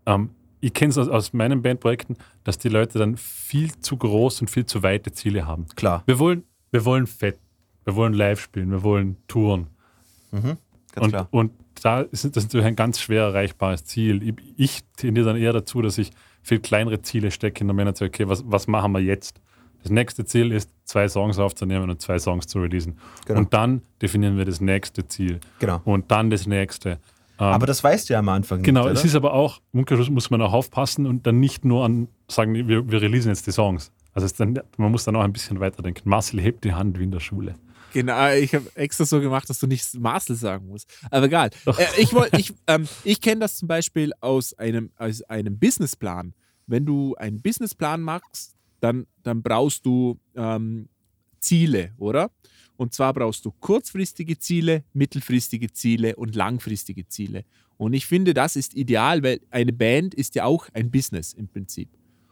Ähm, ich kenne es aus, aus meinen Bandprojekten, dass die Leute dann viel zu groß und viel zu weite Ziele haben. Klar, Wir wollen, wir wollen fett, wir wollen live spielen, wir wollen touren. ganz Und, klar. und da ist das natürlich ein ganz schwer erreichbares Ziel. Ich, ich tendiere dann eher dazu, dass ich viel kleinere Ziele stecke in der Männer okay, was, was machen wir jetzt? Das nächste Ziel ist, zwei Songs aufzunehmen und zwei Songs zu releasen. Genau. Und dann definieren wir das nächste Ziel. Genau. Und dann das nächste. Ähm, Aber das weißt du ja am Anfang Genau, nicht, es oder? ist aber auch, im Umkehrschluss muss man auch aufpassen und dann nicht nur an sagen, wir, wir releasen jetzt die Songs. Also es dann, man muss dann auch ein bisschen weiterdenken. Marcel hebt die Hand wie in der Schule. Genau, ich habe extra so gemacht, dass du nicht Marcel sagen musst. Aber egal. Äh, ich wollt- ich, ähm, ich kenne das zum Beispiel aus einem, aus einem Businessplan. Wenn du einen Businessplan machst, dann, dann brauchst du ähm, Ziele, oder? Und zwar brauchst du kurzfristige Ziele, mittelfristige Ziele und langfristige Ziele. Und ich finde, das ist ideal, weil eine Band ist ja auch ein Business im Prinzip.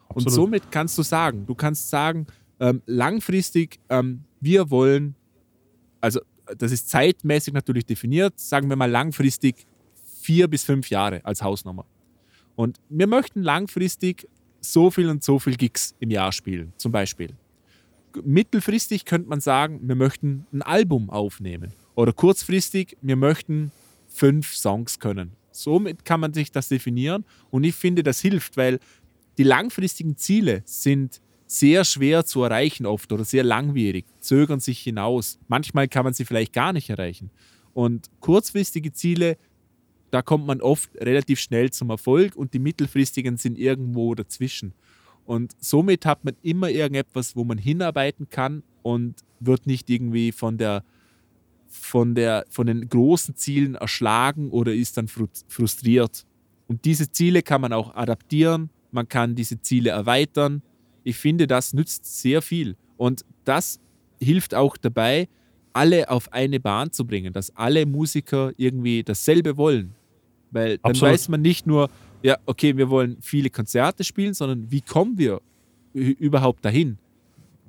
Und Absolut. somit kannst du sagen, du kannst sagen, ähm, langfristig, ähm, wir wollen, also das ist zeitmäßig natürlich definiert, sagen wir mal langfristig vier bis fünf Jahre als Hausnummer. Und wir möchten langfristig so viel und so viel Gigs im Jahr spielen, zum Beispiel. Mittelfristig könnte man sagen, wir möchten ein Album aufnehmen. Oder kurzfristig, wir möchten fünf Songs können. Somit kann man sich das definieren und ich finde, das hilft, weil die langfristigen Ziele sind sehr schwer zu erreichen oft oder sehr langwierig, zögern sich hinaus. Manchmal kann man sie vielleicht gar nicht erreichen. Und kurzfristige Ziele, da kommt man oft relativ schnell zum Erfolg und die mittelfristigen sind irgendwo dazwischen. Und somit hat man immer irgendetwas, wo man hinarbeiten kann und wird nicht irgendwie von, der, von, der, von den großen Zielen erschlagen oder ist dann frustriert. Und diese Ziele kann man auch adaptieren, man kann diese Ziele erweitern. Ich finde, das nützt sehr viel. Und das hilft auch dabei, alle auf eine Bahn zu bringen, dass alle Musiker irgendwie dasselbe wollen. Weil dann Absolut. weiß man nicht nur, ja, okay, wir wollen viele Konzerte spielen, sondern wie kommen wir überhaupt dahin?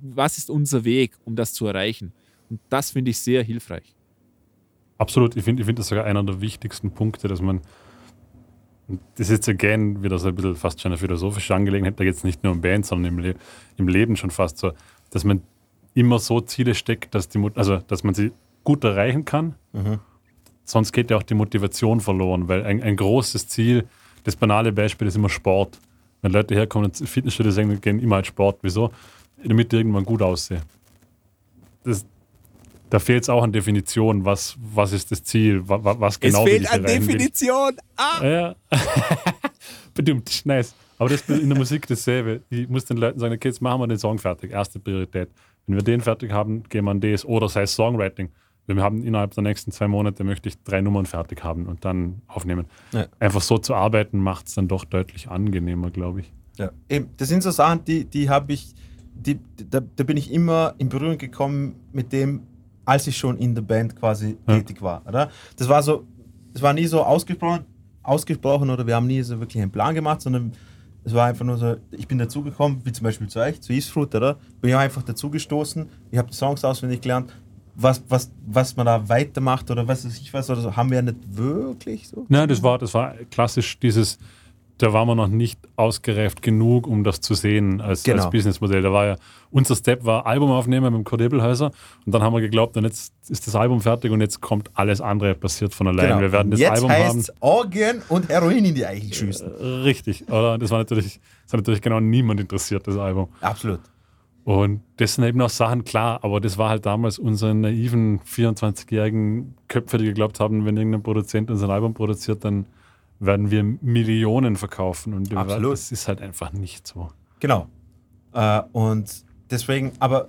Was ist unser Weg, um das zu erreichen? Und das finde ich sehr hilfreich. Absolut, ich finde ich find das sogar einer der wichtigsten Punkte, dass man, das ist jetzt again wieder so ein bisschen fast schon eine philosophische Angelegenheit, da geht es nicht nur um Bands, sondern im, Le im Leben schon fast so, dass man immer so Ziele steckt, dass, die, also, dass man sie gut erreichen kann. Mhm. Sonst geht ja auch die Motivation verloren, weil ein, ein großes Ziel, das banale Beispiel ist immer Sport. Wenn Leute herkommen und Fitnessstudio sagen, gehen immer als Sport. Wieso? Damit ich irgendwann gut aussehe. Das, da fehlt es auch an Definition. Was, was ist das Ziel? Was, was genau Es fehlt an Definition. Ah. Ja. Bedimmt, nice. Aber das ist in der Musik dasselbe. Ich muss den Leuten sagen, okay, jetzt machen wir den Song fertig. Erste Priorität. Wenn wir den fertig haben, gehen wir an das. Oder sei es Songwriting. Wir haben innerhalb der nächsten zwei Monate möchte ich drei Nummern fertig haben und dann aufnehmen. Ja. Einfach so zu arbeiten macht es dann doch deutlich angenehmer, glaube ich. Ja, eben. Das sind so Sachen, die, die habe ich, die, da, da, bin ich immer in Berührung gekommen mit dem, als ich schon in der Band quasi ja. tätig war. Oder? Das war so, das war nie so ausgesprochen, ausgesprochen oder wir haben nie so wirklich einen Plan gemacht, sondern es war einfach nur so, ich bin dazugekommen, wie zum Beispiel zu euch, zu Eastfruit, oder? Bin ja einfach dazugestoßen, ich habe die Songs auswendig gelernt. Was, was, was man da weitermacht oder was weiß ich was, oder so, haben wir ja nicht wirklich so. Nein, das war, das war klassisch dieses, da waren wir noch nicht ausgereift genug, um das zu sehen als, genau. als Businessmodell. Da war ja, unser Step war Album aufnehmen mit dem Kurt und dann haben wir geglaubt, und jetzt ist das Album fertig und jetzt kommt alles andere passiert von allein. Genau. Wir werden das jetzt Album haben. Orgien und Heroin in die schießen. Äh, richtig, oder? Das war natürlich, das hat natürlich genau niemand interessiert, das Album. Absolut. Und das sind eben auch Sachen, klar, aber das war halt damals unsere naiven 24-jährigen Köpfe, die geglaubt haben, wenn irgendein Produzent unser Album produziert, dann werden wir Millionen verkaufen. Und Absolut. das ist halt einfach nicht so. Genau. Äh, und deswegen, aber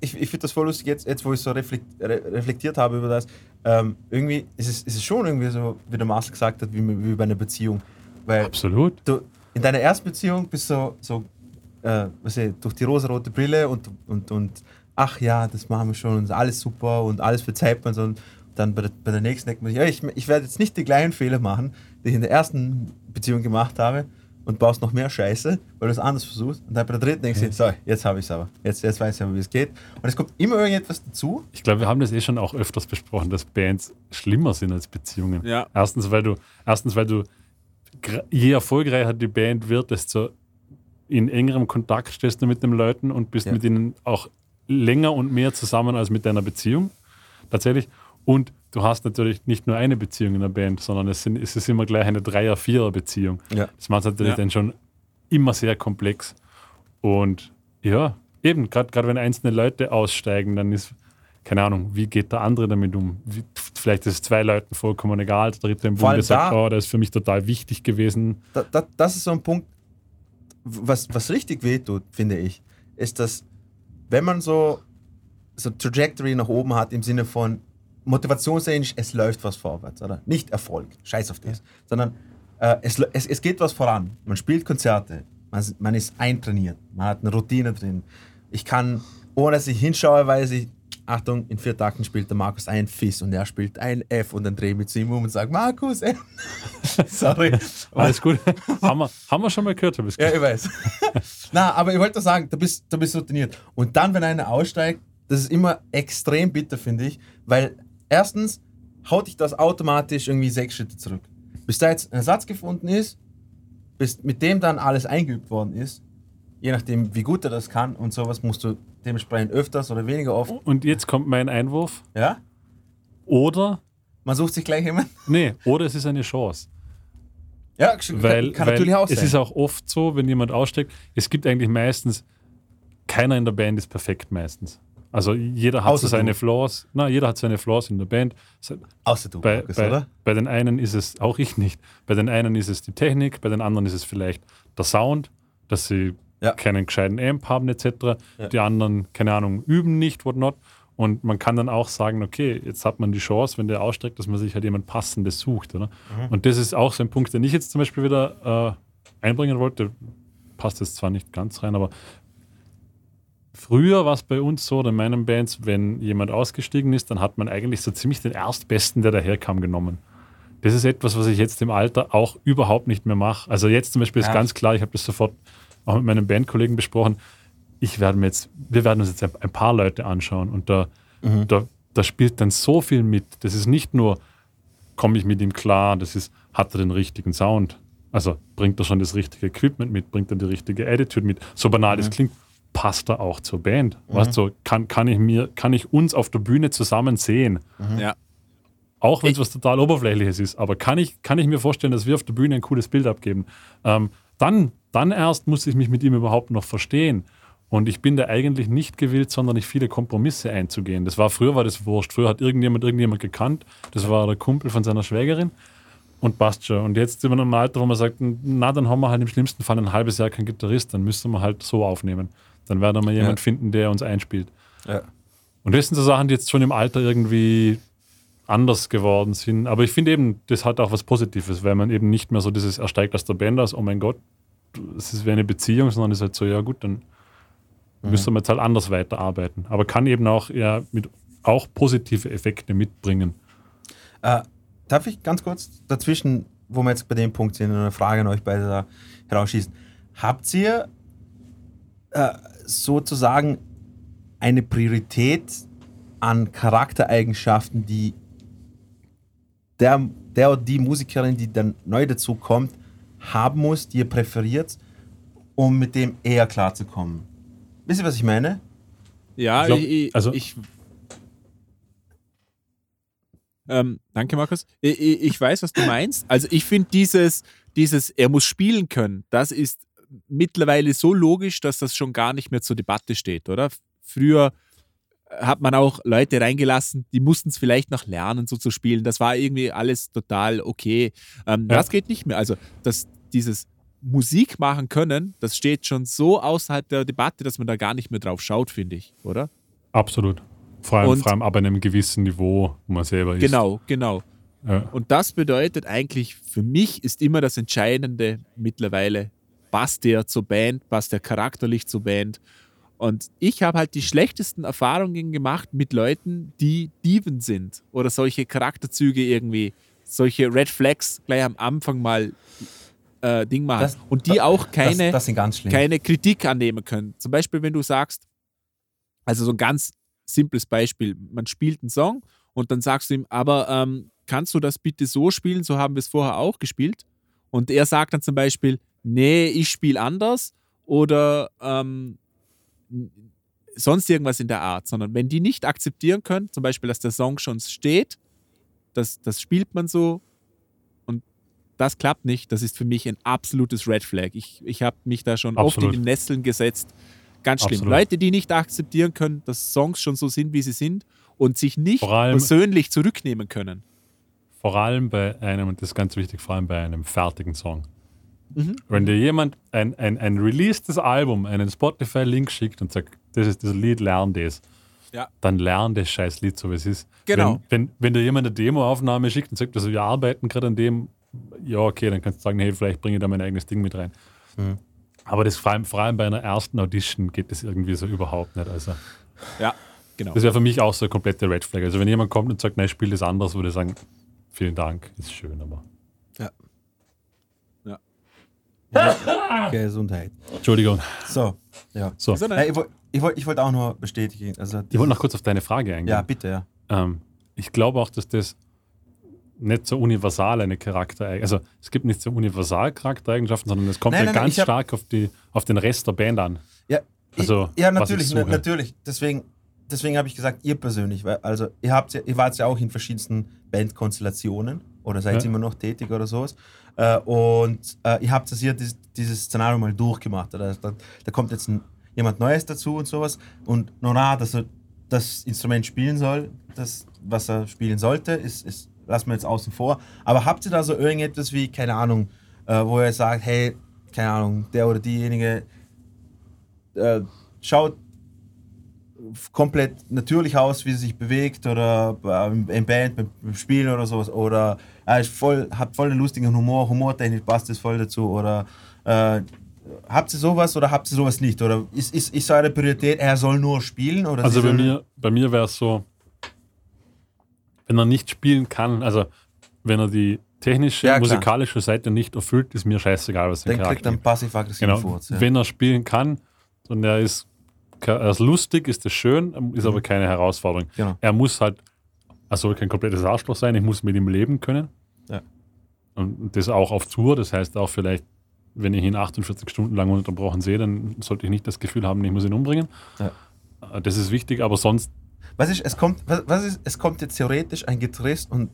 ich, ich finde das voll lustig, jetzt, jetzt wo ich so reflektiert habe über das, ähm, irgendwie ist es, ist es schon irgendwie so, wie der Marcel gesagt hat, wie, wie bei einer Beziehung. Weil Absolut. Du, in deiner ersten Beziehung bist du so, äh, was ich, durch die rosa-rote Brille und, und, und ach ja, das machen wir schon und alles super und alles verzeiht man so. Und dann bei der, bei der nächsten denkt man sich, ja, ich, ich werde jetzt nicht die gleichen Fehler machen, die ich in der ersten Beziehung gemacht habe und baust noch mehr Scheiße, weil du es anders versuchst. Und dann bei der dritten denkst du, so, jetzt habe ich es aber. Jetzt, jetzt weiß ich aber, wie es geht. Und es kommt immer irgendetwas dazu. Ich glaube, wir haben das eh schon auch öfters besprochen, dass Bands schlimmer sind als Beziehungen. Ja. Erstens, weil du, erstens, weil du, je erfolgreicher die Band wird, desto in engerem Kontakt stehst du mit den Leuten und bist ja. mit ihnen auch länger und mehr zusammen als mit deiner Beziehung. Tatsächlich. Und du hast natürlich nicht nur eine Beziehung in der Band, sondern es, sind, es ist immer gleich eine Dreier-, Vierer-Beziehung. Ja. Das macht es natürlich ja. dann schon immer sehr komplex. Und ja, eben, gerade wenn einzelne Leute aussteigen, dann ist, keine Ahnung, wie geht der andere damit um? Wie, vielleicht ist es zwei Leuten vollkommen egal, der dritte im Bunde sagt, oh, das ist für mich total wichtig gewesen. Da, da, das ist so ein Punkt, was, was richtig wehtut, finde ich, ist, dass wenn man so, so Trajectory nach oben hat im Sinne von, motivationstechnisch, es läuft was vorwärts, oder? Nicht Erfolg, scheiß auf das, sondern äh, es, es, es geht was voran. Man spielt Konzerte, man, man ist eintrainiert, man hat eine Routine drin. Ich kann, ohne dass ich hinschaue, weiß ich, Achtung, in vier Takten spielt der Markus ein Fis und er spielt ein F und dann drehe ich mich zu ihm um und sage, Markus, F. Sorry. Alles gut. haben, wir, haben wir schon mal gehört, du bist Ja, ich weiß. Na, aber ich wollte sagen, du bist, du bist routiniert. Und dann, wenn einer aussteigt, das ist immer extrem bitter, finde ich, weil Erstens haut dich das automatisch irgendwie sechs Schritte zurück. Bis da jetzt ein Ersatz gefunden ist, bis mit dem dann alles eingeübt worden ist, je nachdem, wie gut er das kann und sowas, musst du dementsprechend öfters oder weniger oft. Und jetzt kommt mein Einwurf. Ja? Oder. Man sucht sich gleich jemanden? Nee, oder es ist eine Chance. Ja, Weil, kann weil natürlich auch es sein. ist auch oft so, wenn jemand aussteigt, es gibt eigentlich meistens, keiner in der Band ist perfekt meistens. Also jeder hat so seine du. Flaws, na, jeder hat seine Flaws in der Band. Außer du, Bei, Markus, bei, oder? bei den einen ist es, auch ich nicht, bei den einen ist es die Technik, bei den anderen ist es vielleicht der Sound, dass sie Ja. keinen gescheiten Amp haben etc. Ja. Die anderen, keine Ahnung, üben nicht, whatnot. Und man kann dann auch sagen, okay, jetzt hat man die Chance, wenn der ausstreckt, dass man sich halt jemand Passendes sucht. Oder? Mhm. Und das ist auch so ein Punkt, den ich jetzt zum Beispiel wieder äh, einbringen wollte. Passt jetzt zwar nicht ganz rein, aber früher war es bei uns so, oder in meinen Bands, wenn jemand ausgestiegen ist, dann hat man eigentlich so ziemlich den Erstbesten, der daherkam, genommen. Das ist etwas, was ich jetzt im Alter auch überhaupt nicht mehr mache. Also jetzt zum Beispiel ist Ja. ganz klar, ich habe das sofort auch mit meinen Bandkollegen besprochen. Ich werde mir jetzt, wir werden uns jetzt ein, paar Leute anschauen und da, da, da spielt dann so viel mit. Das ist nicht nur, komme ich mit ihm klar, das ist, hat er den richtigen Sound? Also bringt er schon das richtige Equipment mit, bringt er die richtige Attitude mit? So banal das klingt, passt er auch zur Band? Weißt du, kann, kann ich mir, kann ich uns auf der Bühne zusammen sehen? Ja. Auch wenn es was total Oberflächliches ist. Aber kann ich, kann ich mir vorstellen, dass wir auf der Bühne ein cooles Bild abgeben? Ähm, dann, dann erst muss ich mich mit ihm überhaupt noch verstehen. Und ich bin da eigentlich nicht gewillt, sondern nicht viele Kompromisse einzugehen. Das war früher war das wurscht. Früher hat irgendjemand irgendjemand gekannt. Das war der Kumpel von seiner Schwägerin und passt schon. Und jetzt sind wir in einem Alter, wo man sagt, na, dann haben wir halt im schlimmsten Fall ein halbes Jahr keinen Gitarrist, dann müssten wir halt so aufnehmen. Dann werden wir jemand Ja. finden, der uns einspielt. Ja. Und das sind so Sachen, die jetzt schon im Alter irgendwie anders geworden sind. Aber ich finde eben, das hat auch was Positives, weil man eben nicht mehr so dieses ersteigt aus der Band aus, oh mein Gott, es ist wie eine Beziehung, sondern es ist halt so, ja gut, dann müssen wir jetzt halt anders weiterarbeiten. Aber kann eben auch ja, mit auch positive Effekte mitbringen. Äh, darf ich ganz kurz dazwischen, wo wir jetzt bei dem Punkt sind, eine Frage an euch beide da herausschießen. Habt ihr äh, sozusagen eine Priorität an Charaktereigenschaften, die der, der oder die Musikerin, die dann neu dazu kommt, haben muss, die ihr präferiert, um mit dem eher klarzukommen? Wisst ihr, was ich meine? Ja, Ich glaub, ich, ich, also- ich ähm, danke, Markus. Ich, ich, ich weiß, was du meinst. Also ich finde dieses, dieses, er muss spielen können, das ist mittlerweile so logisch, dass das schon gar nicht mehr zur Debatte steht, oder? Früher hat man auch Leute reingelassen, die mussten es vielleicht noch lernen, so zu spielen. Das war irgendwie alles total okay. Ähm, Ja. Das geht nicht mehr. Also das, dieses Musik machen können, das steht schon so außerhalb der Debatte, dass man da gar nicht mehr drauf schaut, finde ich, oder? Absolut. Vor allem, Und- vor allem ab einem gewissen Niveau, wo man selber ist. Genau, genau. Ja. Und das bedeutet eigentlich, für mich ist immer das Entscheidende mittlerweile, passt der zur Band, passt der charakterlich zur Band. Und ich habe halt die schlechtesten Erfahrungen gemacht mit Leuten, die Diven sind oder solche Charakterzüge irgendwie, solche Red Flags gleich am Anfang mal äh, Ding machen. Das- und die auch keine, das, das keine Kritik annehmen können. Zum Beispiel, wenn du sagst, also so ein ganz simples Beispiel, man spielt einen Song und dann sagst du ihm, aber ähm, kannst du das bitte so spielen, so haben wir es vorher auch gespielt? Und er sagt dann zum Beispiel, nee, ich spiele anders oder ähm, sonst irgendwas in der Art, sondern wenn die nicht akzeptieren können, zum Beispiel, dass der Song schon steht, das, das spielt man so und das klappt nicht, das ist für mich ein absolutes Red Flag. Ich, ich habe mich da schon oft Absolut. in die Nesseln gesetzt. Ganz schlimm. Absolut. Leute, die nicht akzeptieren können, dass Songs schon so sind, wie sie sind und sich nicht allem- persönlich zurücknehmen können. Vor allem bei einem, und das ist ganz wichtig, vor allem bei einem fertigen Song. Mhm. Wenn dir jemand ein, ein, ein releasedes Album, einen Spotify-Link schickt und sagt, das ist das Lied, lern das, Ja. dann lern das scheiß Lied so, wie es ist. Genau. Wenn, wenn, wenn dir jemand eine Demoaufnahme schickt und sagt, also wir arbeiten gerade an dem, ja, okay, dann kannst du sagen, hey, vielleicht bringe ich da mein eigenes Ding mit rein. Mhm. Aber das vor allem, vor allem bei einer ersten Audition geht das irgendwie so überhaupt nicht. Also, Ja, genau. das wäre für mich auch so eine komplette Red Flag. Also, wenn jemand kommt und sagt, nein, ich spiele das anders, würde ich sagen, vielen Dank, ist schön, aber. Gesundheit. Entschuldigung. So, ja. So, Äh, ich wollte ich wollt, ich wollt auch nur bestätigen. Also, ich wollte noch kurz auf deine Frage eingehen. ja, bitte, ja. Ähm, ich glaube auch, dass das nicht so universal eine Charaktereigenschaft, also es gibt nicht so universal Charaktereigenschaften, sondern es kommt Nein, ja nein, nein, ganz stark auf, die, auf den Rest der Band an. Ja, Also, ich, ja natürlich, ich na, natürlich. Deswegen, deswegen habe ich gesagt, ihr persönlich, weil also ihr habt ja, ihr wart ja auch in verschiedensten Bandkonstellationen. Oder seid Ja. immer noch tätig oder sowas. Äh, und äh, ihr habt das hier, dieses, dieses Szenario mal durchgemacht. Oder? Da, da kommt jetzt ein, jemand Neues dazu und sowas. Und Nora, dass er das Instrument spielen soll, das, was er spielen sollte, ist, ist lassen wir jetzt außen vor. Aber habt ihr da so irgendetwas wie, keine Ahnung, äh, wo ihr sagt, hey, keine Ahnung, der oder diejenige äh, schaut komplett natürlich aus, wie sie sich bewegt oder ähm, im Band, beim, Spielen oder sowas. Oder er ist voll, hat voll einen lustigen Humor, humortechnisch passt es voll dazu. Oder äh, habt ihr sowas oder habt ihr sowas nicht? Oder ist, ist, ist eure Priorität, er soll nur spielen? Oder Also bei mir, bei mir wäre es so, wenn er nicht spielen kann, also wenn er die technische, Ja, musikalische Seite nicht erfüllt, ist mir scheißegal, was der Dann kriegt er einen passiv-aggressiven Genau. Furz. Ja. Wenn er spielen kann und er ist, er ist lustig, ist das schön, ist aber keine Herausforderung. Mhm. Genau. Er muss halt, er soll kein komplettes Arschloch sein, ich muss mit ihm leben können. Ja. Und das auch auf Tour, das heißt auch vielleicht, wenn ich ihn 48 Stunden lang ununterbrochen sehe, dann sollte ich nicht das Gefühl haben, ich muss ihn umbringen. Ja. Äh, Das ist wichtig, aber sonst, Was ist, es kommt, was, was ist, es kommt jetzt theoretisch ein Gitarrist und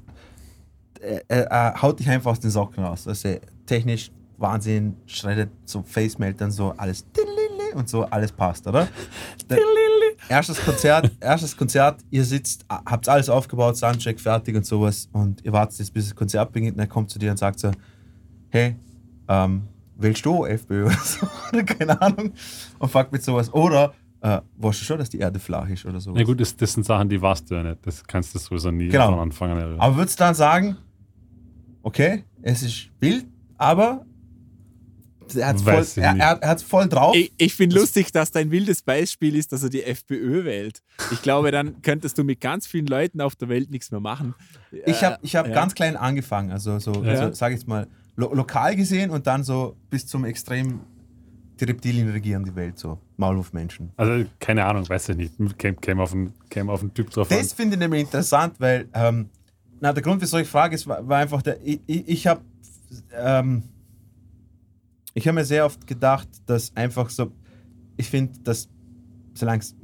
er, er, er haut dich einfach aus den Socken raus. Also technisch Wahnsinn, schreddet so Facemelt dann so alles und so, alles passt, oder? Der, erstes Konzert, erstes Konzert, ihr sitzt, habt alles aufgebaut, Soundcheck fertig und sowas und ihr wartet jetzt, bis das Konzert beginnt und er kommt zu dir und sagt so, hey, ähm, willst du FPÖ oder so? Oder keine Ahnung. Und fragt mit sowas. Oder, äh, weißt du schon, dass die Erde flach ist oder sowas? na gut, das, das sind Sachen, die weißt du ja nicht. Das kannst du sowieso nie Genau. von Anfang an erinnern. Aber würdest du dann sagen, okay, es ist wild, aber er hat voll, er, er, voll drauf. Ich, ich finde lustig, dass dein wildes Beispiel ist, dass er die FPÖ wählt. Ich glaube, dann könntest du mit ganz vielen Leuten auf der Welt nichts mehr machen. Ich habe ich hab ja. ganz klein angefangen, also so, Ja. so sage ich jetzt mal, lo lokal gesehen und dann so bis zum Extrem, die Reptilien regieren die Welt, so Maulwurfmenschen. Also, keine Ahnung, weiß ich nicht. Käme käme auf, einen- käme auf einen Typ drauf. Das finde ich nämlich interessant, weil ähm, na, der Grund, wieso ich frage, ist, war, war einfach der, ich, ich, ich habe ähm, ich habe mir sehr oft gedacht, dass einfach so, ich finde, dass solange es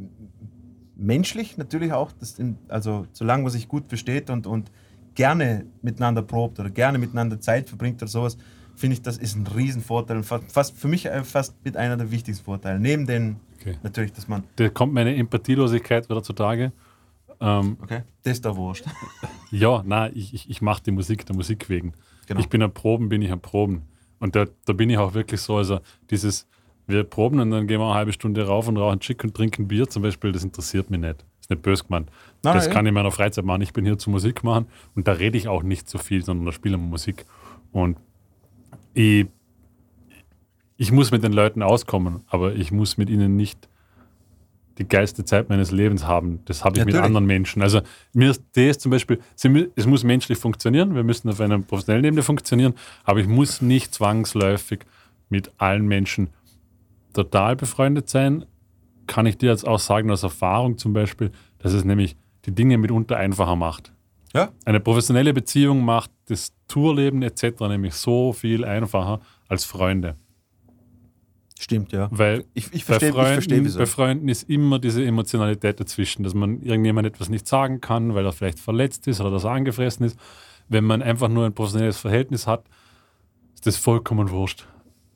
menschlich natürlich auch, in, also solange man sich gut versteht und, und gerne miteinander probt oder gerne miteinander Zeit verbringt oder sowas, finde ich, das ist ein Riesenvorteil und fast, fast für mich äh, fast mit einer der wichtigsten Vorteile. Neben den, Okay. natürlich, dass man, Da kommt meine Empathielosigkeit wieder zutage. Ähm, okay, das ist da wurscht. ja, nein, ich, ich, ich mache die Musik der Musik wegen. Genau. Ich bin am Proben, bin ich am Proben. Und da, da bin ich auch wirklich so, also dieses, wir proben und dann gehen wir eine halbe Stunde rauf und rauchen Chick und trinken Bier zum Beispiel, das interessiert mich nicht. Ist nicht böse gemeint. Nein, das kann ich in meiner Freizeit machen. Ich bin hier zum Musik machen und da rede ich auch nicht so viel, sondern da spiele ich Musik. Und ich, ich muss mit den Leuten auskommen, aber ich muss mit ihnen nicht die geilste Zeit meines Lebens haben. Das habe ich mit Natürlich. anderen Menschen. Also mir ist das zum Beispiel, es muss menschlich funktionieren, wir müssen auf einer professionellen Ebene funktionieren, aber ich muss nicht zwangsläufig mit allen Menschen total befreundet sein. Kann ich dir jetzt auch sagen aus Erfahrung zum Beispiel, dass es nämlich die Dinge mitunter einfacher macht. Ja, Eine professionelle Beziehung macht das Tourleben etc. nämlich so viel einfacher als Freunde. Stimmt, ja. Weil Ich, ich bei, verstehe, ich Freunden, wieso. bei Freunden ist immer diese Emotionalität dazwischen, dass man irgendjemand etwas nicht sagen kann, weil er vielleicht verletzt ist oder dass er angefressen ist. Wenn man einfach nur ein professionelles Verhältnis hat, ist das vollkommen wurscht.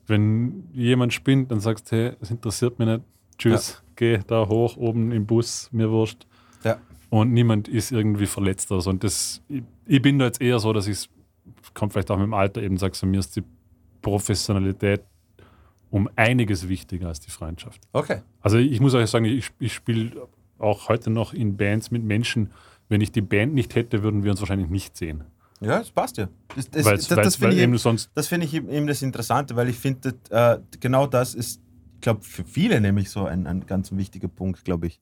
Wenn jemand spinnt, dann sagst du, hey, es interessiert mich nicht, tschüss, geh da hoch, oben im Bus, mir wurscht. Ja. Und niemand ist irgendwie verletzt oder so. Und das, ich, ich bin da jetzt eher so, dass ich es, kommt vielleicht auch mit dem Alter eben, sagst du, mir ist die Professionalität um einiges wichtiger als die Freundschaft. Okay. Also ich muss euch sagen, ich, ich spiele auch heute noch in Bands mit Menschen. Wenn ich die Band nicht hätte, würden wir uns wahrscheinlich nicht sehen. Ja, das passt ja. Das, das, Weil's- das, das finde weil ich, eben sonst das finde ich eben das Interessante, weil ich finde, äh, genau das ist, ich glaube, für viele nämlich so ein, ein ganz wichtiger Punkt, glaube ich.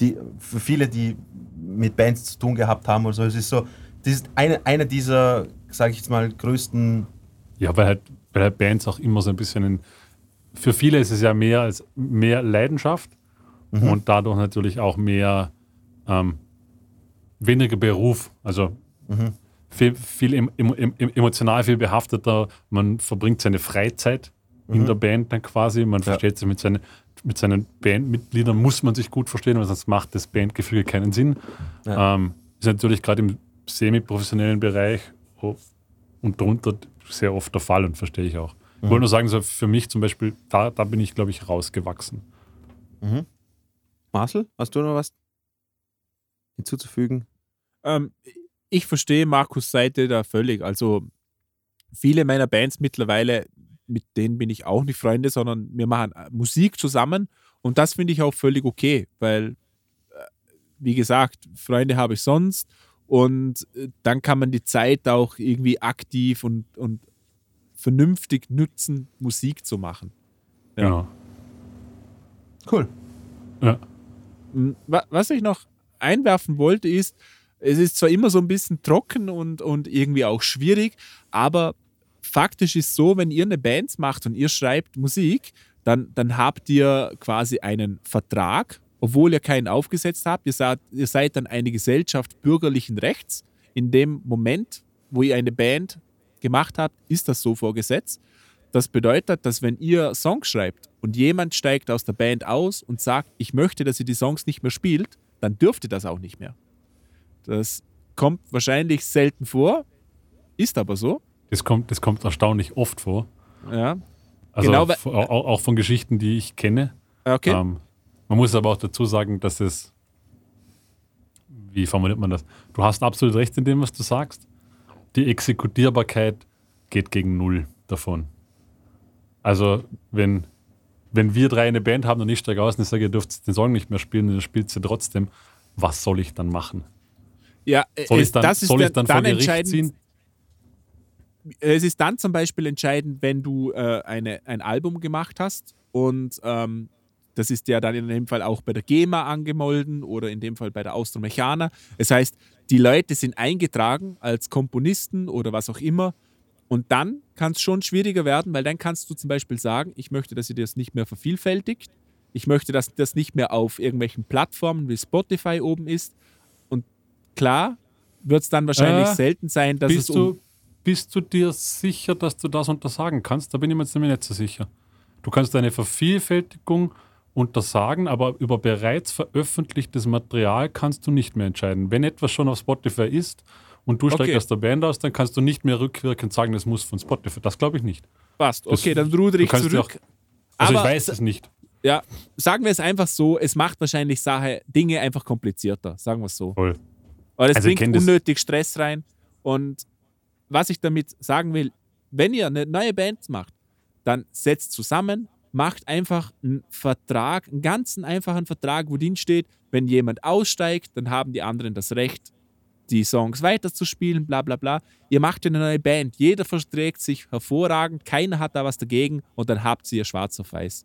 Die, für viele, die mit Bands zu tun gehabt haben oder so, es ist so, das ist eine, eine dieser, sage ich jetzt mal, größten, Ja, weil halt, weil halt Bands auch immer so ein bisschen ein, für viele ist es ja mehr als mehr Leidenschaft Mhm. und dadurch natürlich auch mehr ähm, weniger Beruf. Also Mhm. viel, viel em, em, em, emotional viel behafteter. Man verbringt seine Freizeit in der Band dann quasi. Man Mhm. Ja. versteht sich mit, seine, mit seinen Bandmitgliedern, muss man sich gut verstehen, weil sonst macht das Bandgefüge keinen Sinn. Ja. Ähm, ist natürlich gerade im semi-professionellen Bereich oh, und darunter sehr oft der Fall und verstehe ich auch. Ich wollte nur sagen, so für mich zum Beispiel, da, da bin ich, glaube ich, rausgewachsen. Marcel, hast du noch was hinzuzufügen? Ähm, ich verstehe Markus Seite da völlig. Also viele meiner Bands mittlerweile, mit denen bin ich auch nicht Freunde, sondern wir machen äh, Musik zusammen und das finde ich auch völlig okay, weil, äh, wie gesagt, Freunde habe ich sonst und äh, dann kann man die Zeit auch irgendwie aktiv und, und vernünftig nutzen, Musik zu machen. Ja. Genau. Cool. Ja. M, wa- Was ich noch einwerfen wollte, ist, es ist zwar immer so ein bisschen trocken und, und irgendwie auch schwierig, aber faktisch ist so, wenn ihr eine Band macht und ihr schreibt Musik, dann, dann habt ihr quasi einen Vertrag, obwohl ihr keinen aufgesetzt habt. Ihr seid, ihr seid dann eine Gesellschaft bürgerlichen Rechts. In dem Moment, wo ihr eine Band gemacht habt, ist das so vor Gesetz. Das bedeutet, dass wenn ihr Songs schreibt und jemand steigt aus der Band aus und sagt, ich möchte, dass ihr die Songs nicht mehr spielt, dann dürft ihr das auch nicht mehr. Das kommt wahrscheinlich selten vor, ist aber so. Das kommt, das kommt erstaunlich oft vor. Ja. Also Genau, auch, auch von Geschichten, die ich kenne. Okay. Ähm, man muss aber auch dazu sagen, dass es, wie formuliert man das? Du hast absolut recht in dem, was du sagst. Die Exekutierbarkeit geht gegen Null davon. Also, wenn, wenn wir drei eine Band haben und ich steige aus und ich sage, ihr dürft den Song nicht mehr spielen und ihr spielt sie trotzdem, was soll ich dann machen? ja, äh, Soll es- ich dann, das ist soll ich dann vor Gericht entscheidend, ziehen? es ist dann zum Beispiel entscheidend, wenn du äh, eine, ein Album gemacht hast und ähm, das ist ja dann in dem Fall auch bei der GEMA angemolden oder in dem Fall bei der Austromechaner. Das heißt, die Leute sind eingetragen als Komponisten oder was auch immer und dann kann es schon schwieriger werden, weil dann kannst du zum Beispiel sagen, ich möchte, dass ihr das nicht mehr vervielfältigt, ich möchte, dass das nicht mehr auf irgendwelchen Plattformen wie Spotify oben ist und klar wird es dann wahrscheinlich Äh, selten sein, dass es um du, bist du dir sicher, dass du das untersagen kannst? Da bin ich mir jetzt nämlich nicht so sicher. Du kannst eine Vervielfältigung untersagen, aber über bereits veröffentlichtes Material kannst du nicht mehr entscheiden. Wenn etwas schon auf Spotify ist und du Okay. steigst aus der Band aus, dann kannst du nicht mehr rückwirkend sagen, das muss von Spotify. Das glaube ich nicht. Passt. Das- Okay, dann rudere ich zurück. Also Aber ich weiß es nicht. ja, sagen wir es einfach so, es macht wahrscheinlich Sache, Dinge einfach komplizierter, sagen wir es so. Voll. Weil es Also bringt das- unnötig Stress rein. Und was ich damit sagen will, wenn ihr eine neue Band macht, dann setzt zusammen, macht einfach einen Vertrag, einen ganzen einfachen Vertrag, wo drin steht, wenn jemand aussteigt, dann haben die anderen das Recht, die Songs weiterzuspielen, bla bla bla. Ihr macht eine neue Band, jeder verträgt sich hervorragend, keiner hat da was dagegen und dann habt ihr schwarz auf weiß.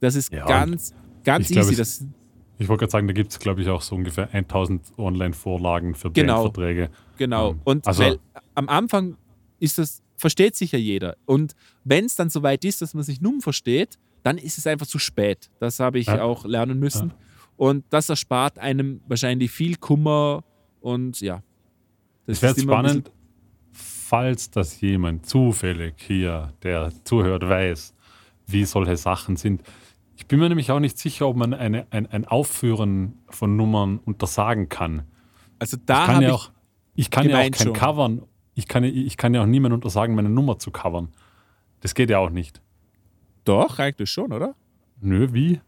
Das ist Ja, ganz, ganz glaub, easy. es- Das, Ich wollte gerade sagen, da gibt es, glaube ich, auch so ungefähr 1000 Online-Vorlagen für Genau. Bandverträge. Genau. Ähm, Und also- weil am Anfang ist das, versteht sich ja jeder. Und wenn es dann soweit ist, dass man sich nun versteht, dann ist es einfach zu spät. Das habe ich Ja. auch lernen müssen. Und das erspart einem wahrscheinlich viel Kummer und ja. Das Es wäre spannend, falls das jemand zufällig hier, der zuhört, weiß, wie solche Sachen sind. Ich bin mir nämlich auch nicht sicher, ob man eine, ein, ein Aufführen von Nummern untersagen kann. Also da ich kann habe ja ich, auch, ich kann ja auch kein schon. Covern. Ich kann, ja- ich kann ja auch niemandem untersagen, meine Nummer zu covern. Das geht ja auch nicht. doch, eigentlich schon, oder? Nö, wie?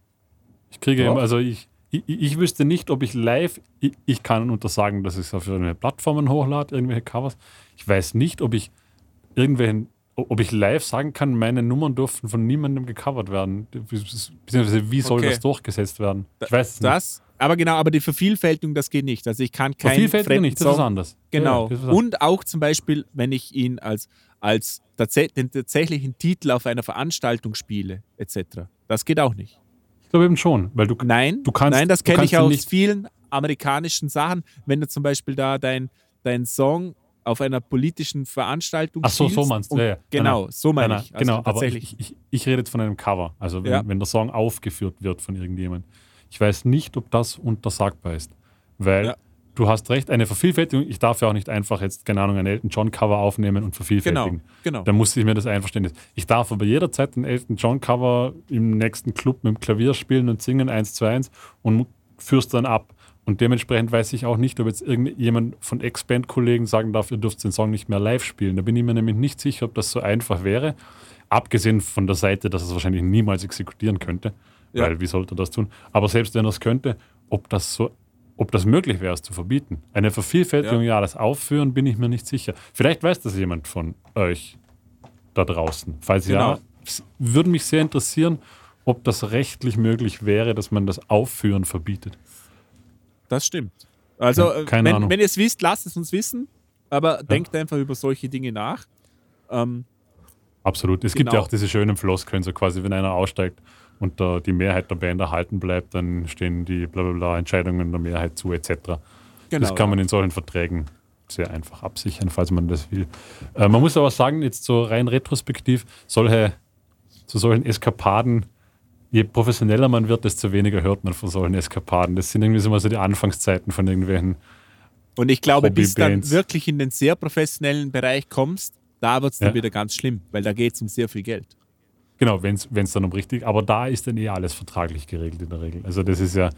Ich kriege Doch. immer, also ich, ich, ich wüsste nicht, ob ich live, ich, ich kann untersagen, dass ich es auf irgendwelche Plattformen hochlade, irgendwelche Covers. Ich weiß nicht, ob ich irgendwelchen, ob ich live sagen kann, meine Nummern dürfen von niemandem gecovert werden. Beziehungsweise wie soll Okay. das durchgesetzt werden? Ich weiß es nicht. Das, aber genau, aber die Vervielfältigung, das geht nicht. Also ich kann keinen Vervielfältigen fremden nicht, das ist Song- anders. Genau. Ja, ist anders. und auch zum Beispiel, wenn ich ihn als, als den tatsächlichen Titel auf einer Veranstaltung spiele, etc. Das geht auch nicht. ich glaube eben schon, weil du, Nein, Du kannst- nein das kenne ich aus nicht- vielen amerikanischen Sachen. Wenn du zum Beispiel da dein, dein Song auf einer politischen Veranstaltung Ach so, so meinst du. Ja, ja. Genau, so meine ich. Also genau, aber tatsächlich. ich, ich, ich rede jetzt von einem Cover. Also wenn, Ja. wenn der Song aufgeführt wird von irgendjemand. Ich weiß nicht, ob das untersagbar ist. Weil Ja. du hast recht, eine Vervielfältigung, ich darf ja auch nicht einfach jetzt, keine Ahnung, ein Elton John Cover aufnehmen und vervielfältigen. genau, genau. Da muss ich mir das Einverständnis. Ich darf aber jederzeit ein Elton John Cover im nächsten Club mit dem Klavier spielen und singen 1 zu 1 und führst dann ab. Und dementsprechend weiß ich auch nicht, ob jetzt irgendjemand von Ex-Band-Kollegen sagen darf, ihr dürft den Song nicht mehr live spielen. Da bin ich mir nämlich nicht sicher, ob das so einfach wäre. Abgesehen von der Seite, dass es wahrscheinlich niemals exekutieren könnte. Ja. Weil wie sollte er das tun? Aber selbst wenn er es könnte, ob das so, ob das möglich wäre, es zu verbieten. Eine Vervielfältigung, ja. Ja. das Aufführen, bin ich mir nicht sicher. Vielleicht weiß das jemand von euch da draußen. Falls Genau. ja, würde mich sehr interessieren, ob das rechtlich möglich wäre, dass man das Aufführen verbietet. Das stimmt. Also, Ja, keine wenn, Ahnung. wenn ihr es wisst, lasst es uns wissen. Aber denkt einfach über solche Dinge nach. Ähm, Absolut. Es gibt ja Genau. auch diese schönen Floskeln, so quasi, wenn einer aussteigt und da die Mehrheit der Band erhalten bleibt, dann stehen die bla bla bla Entscheidungen der Mehrheit zu, etc. genau. das kann man in solchen Verträgen sehr einfach absichern, falls man das will. Äh, man muss aber sagen, jetzt so rein retrospektiv, solche, zu solchen Eskapaden, je professioneller man wird, desto weniger hört man von solchen Eskapaden. Das sind irgendwie so mal so die Anfangszeiten von irgendwelchen. Und ich glaube, bis dann Hobbybands. wirklich in den sehr professionellen Bereich kommst, da wird es dann Ja. wieder ganz schlimm, weil da geht es um sehr viel Geld. Genau, wenn es dann um richtig, aber da ist dann eh alles vertraglich geregelt in der Regel. Also das ist ja,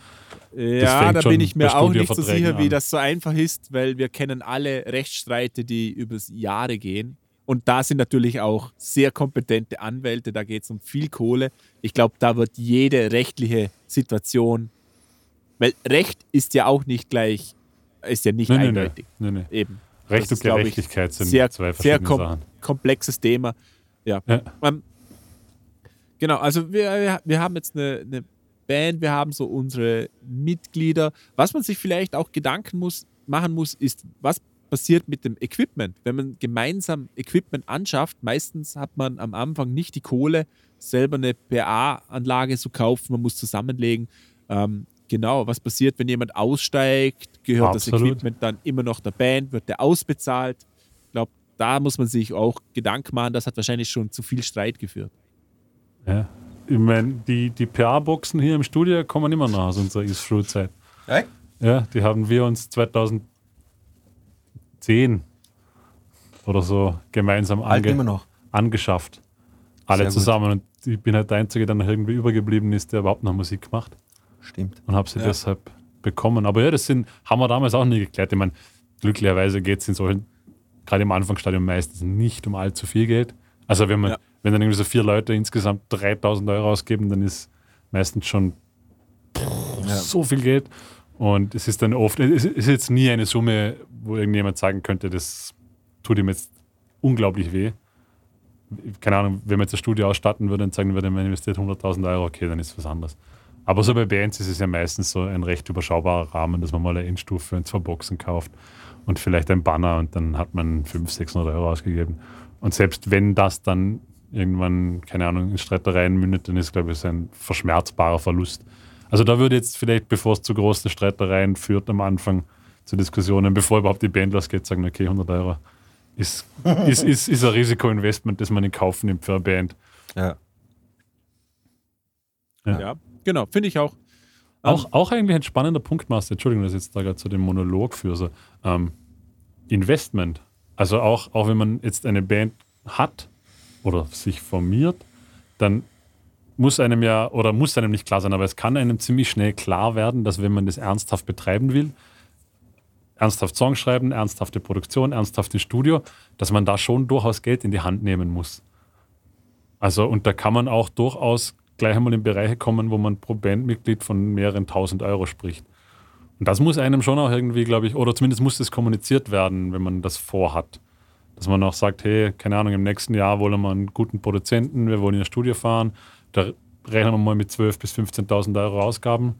Ja, da bin ich mir auch nicht so sicher, wie an. das so einfach ist, weil wir kennen alle Rechtsstreite, die übers Jahre gehen. Und da sind natürlich auch sehr kompetente Anwälte, da geht es um viel Kohle. Ich glaube, da wird jede rechtliche Situation, weil Recht ist ja auch nicht gleich, ist ja nicht nee, eindeutig. nee, nee. Eben. Recht Das und ist, glaub ich, Gerechtigkeit sind sehr, zwei sehr verschiedene kom Sachen. komplexes Thema. Ja. Ja. Ähm, genau, also wir, wir haben jetzt eine, eine Band, wir haben so unsere Mitglieder. Was man sich vielleicht auch Gedanken muss, machen muss, ist, was passiert mit dem Equipment? Wenn man gemeinsam Equipment anschafft, meistens hat man am Anfang nicht die Kohle, selber eine PA-Anlage zu kaufen, man muss zusammenlegen. Ähm, genau, was passiert, wenn jemand aussteigt? Gehört das Absolut. Equipment dann immer noch der Band? Wird der ausbezahlt? Ich glaube, da muss man sich auch Gedanken machen. Das hat wahrscheinlich schon zu viel Streit geführt. Ja. Ich meine, die, die PA-Boxen hier im Studio kommen immer noch aus unserer Is-Through-Zeit. Echt? Ja, die haben wir uns 2010 oder so gemeinsam ange noch. angeschafft. Alle Sehr gut. zusammen. Und ich bin halt der Einzige, der noch irgendwie übergeblieben ist, der überhaupt noch Musik macht. Stimmt. und habe sie Ja. deshalb bekommen. Aber ja, das sind, haben wir damals auch nie geklärt. Ich meine, glücklicherweise geht es in solchen, gerade im Anfangsstadium meistens nicht um allzu viel Geld. Also wenn man, Ja. Wenn dann irgendwie so vier Leute insgesamt 3000 Euro ausgeben, dann ist meistens schon Ja. so viel Geld. Und es ist dann oft, es ist jetzt nie eine Summe, wo irgendjemand sagen könnte, das tut ihm jetzt unglaublich weh. Keine Ahnung, wenn man jetzt das Studio ausstatten würde und sagen würde, man investiert 100.000 Euro, okay, dann ist was anderes. Aber so bei Bands ist es ja meistens so ein recht überschaubarer Rahmen, dass man mal eine Endstufe und zwei Boxen kauft und vielleicht ein Banner und dann hat man 500, 600 Euro ausgegeben. Und selbst wenn das dann irgendwann, keine Ahnung, in Streitereien mündet, dann ist, glaube ich, es ein verschmerzbarer Verlust. Also da würde jetzt vielleicht, bevor es zu großen Streitereien führt am Anfang, zu Diskussionen, bevor überhaupt die Band losgeht, sagen, okay, 100 Euro ist, ist, ist, ist ein Risikoinvestment, das man in Kauf nimmt für eine Band. Ja. Ja. Ja, genau, finde ich auch. Auch, auch eigentlich ein spannender Punkt, Master. Entschuldigung, dass ich jetzt da gerade zu dem Monolog führe. So, ähm, Investment. Also auch, auch wenn man jetzt eine Band hat oder sich formiert, dann muss einem ja, oder muss einem nicht klar sein, aber es kann einem ziemlich schnell klar werden, dass wenn man das ernsthaft betreiben will, ernsthaft Songs schreiben, ernsthafte Produktion, ernsthaftes Studio, dass man da schon durchaus Geld in die Hand nehmen muss. Also, und da kann man auch durchaus gleich einmal in Bereiche kommen, wo man pro Bandmitglied von mehreren tausend Euro spricht. Und das muss einem schon auch irgendwie, glaube ich, oder zumindest muss das kommuniziert werden, wenn man das vorhat. Dass man auch sagt, hey, keine Ahnung, im nächsten Jahr wollen wir einen guten Produzenten, wir wollen in ein Studio fahren, da rechnen wir mal mit 12.000 bis 15.000 Euro Ausgaben.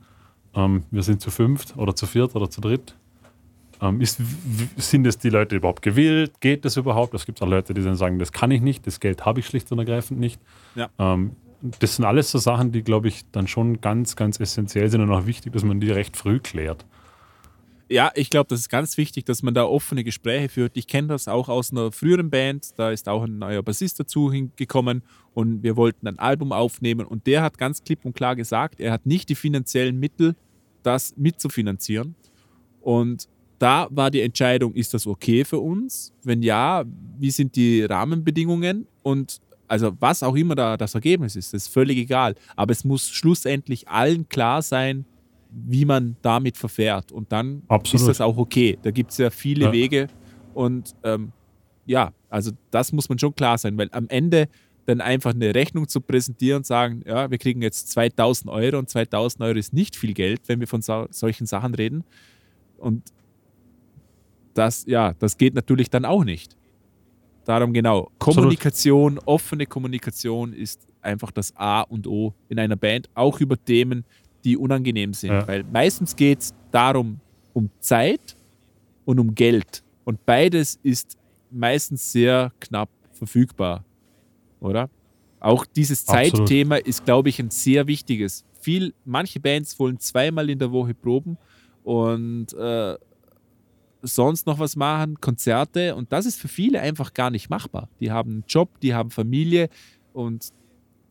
Ähm, wir sind zu fünft oder zu viert oder zu dritt. Ähm, ist, sind es die Leute überhaupt gewillt? Geht das überhaupt? Es gibt auch Leute, die dann sagen, das kann ich nicht, das Geld habe ich schlicht und ergreifend nicht. Ja. Ähm, das sind alles so Sachen, die, glaube ich, dann schon ganz, ganz essentiell sind und auch wichtig, dass man die recht früh klärt. Ja, ich glaube, das ist ganz wichtig, dass man da offene Gespräche führt. Ich kenne das auch aus einer früheren Band. Da ist auch ein neuer Bassist dazu hingekommen und wir wollten ein Album aufnehmen und der hat ganz klipp und klar gesagt, er hat nicht die finanziellen Mittel, das mitzufinanzieren. Und da war die Entscheidung, ist das okay für uns? Wenn ja, wie sind die Rahmenbedingungen? Und also was auch immer da das Ergebnis ist, ist völlig egal. Aber es muss schlussendlich allen klar sein, wie man damit verfährt. Und dann Absolut. ist das auch okay. Da gibt es ja viele Ja. Wege. Und ähm, ja, also das muss man schon klar sein, weil am Ende dann einfach eine Rechnung zu präsentieren und sagen, ja, wir kriegen jetzt 2000 Euro und 2000 Euro ist nicht viel Geld, wenn wir von so, solchen Sachen reden. Und das, ja, das geht natürlich dann auch nicht. Darum genau. Kommunikation, offene Kommunikation ist einfach das A und O in einer Band, auch über Themen, die unangenehm sind. Ja. Weil meistens geht es darum, um Zeit und um Geld. Und beides ist meistens sehr knapp verfügbar, oder? Auch dieses. Zeitthema ist, glaube ich, ein sehr wichtiges. Viel, manche Bands wollen zweimal in der Woche proben und äh, sonst noch was machen, Konzerte und das ist für viele einfach gar nicht machbar. Die haben einen Job, die haben Familie und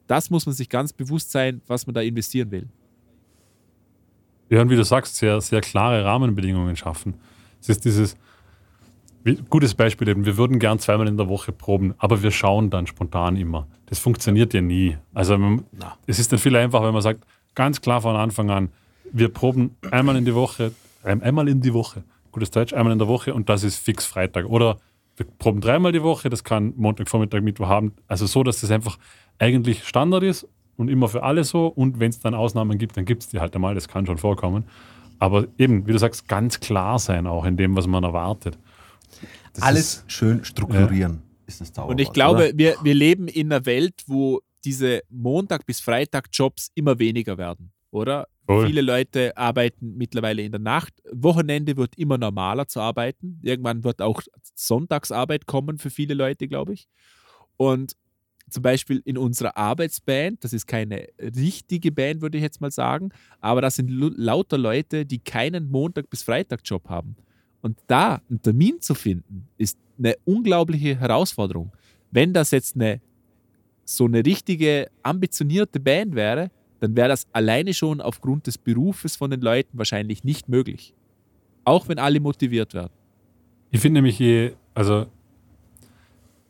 das muss man sich ganz bewusst sein, was man da investieren will. Ja, und wie du sagst, sehr, sehr klare Rahmenbedingungen schaffen. Es ist dieses, wie, gutes Beispiel eben, wir würden gern zweimal in der Woche proben, aber wir schauen dann spontan immer. Das funktioniert ja nie. Also man, es ist dann viel einfacher, wenn man sagt, ganz klar von Anfang an, wir proben einmal in die Woche, ein- einmal in die Woche, gutes Deutsch, einmal in der Woche und das ist fix Freitag. Oder wir proben dreimal die Woche, das kann Montag, Vormittag, Mittwoch haben. Also so, dass das einfach eigentlich Standard ist und immer für alle so. Und wenn es dann Ausnahmen gibt, dann gibt es die halt einmal, das kann schon vorkommen. Aber eben, wie du sagst, ganz klar sein auch in dem, was man erwartet. Das Alles ist- schön strukturieren ist das Zauberwort. Und ich glaube, oder? wir, wir leben in einer Welt, wo diese Montag- bis Freitag-Jobs immer weniger werden, oder? Voll. Viele Leute arbeiten mittlerweile in der Nacht. Wochenende wird immer normaler zu arbeiten. Irgendwann wird auch Sonntagsarbeit kommen für viele Leute, glaube ich. Und zum Beispiel in unserer Arbeitsband, das ist keine richtige Band, würde ich jetzt mal sagen, aber das sind lauter Leute, die keinen Montag- bis Freitag-Job haben. Und da einen Termin zu finden, ist eine unglaubliche Herausforderung. Wenn das jetzt eine so eine richtige ambitionierte Band wäre, dann wäre das alleine schon aufgrund des Berufes von den Leuten wahrscheinlich nicht möglich. Auch wenn alle motiviert werden. Ich finde nämlich, je, also,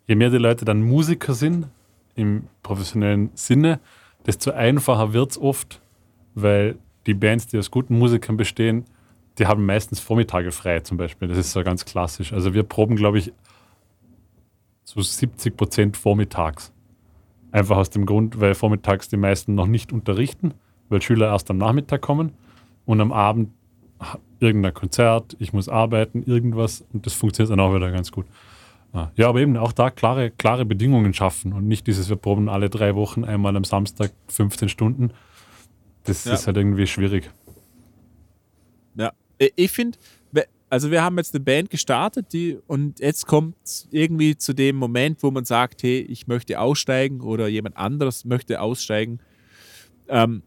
je mehr die Leute dann Musiker sind, im professionellen Sinne, desto einfacher wird es oft, weil die Bands, die aus guten Musikern bestehen, die haben meistens Vormittage frei zum Beispiel. Das ist so ganz klassisch. Also wir proben, glaube ich, so 70 Prozent vormittags. Einfach aus dem Grund, weil vormittags die meisten noch nicht unterrichten, weil Schüler erst am Nachmittag kommen und am Abend irgendein Konzert, ich muss arbeiten, irgendwas und das funktioniert dann auch wieder ganz gut. Ah, Ja, aber eben auch da klare, klare Bedingungen schaffen und nicht dieses, wir proben alle drei Wochen einmal am Samstag 15 Stunden. Das Ja. ist halt irgendwie schwierig. Ja. Äh, Ich finde, also wir haben jetzt eine Band gestartet, die und jetzt kommt irgendwie zu dem Moment, wo man sagt, hey, ich möchte aussteigen oder jemand anderes möchte aussteigen. Ähm,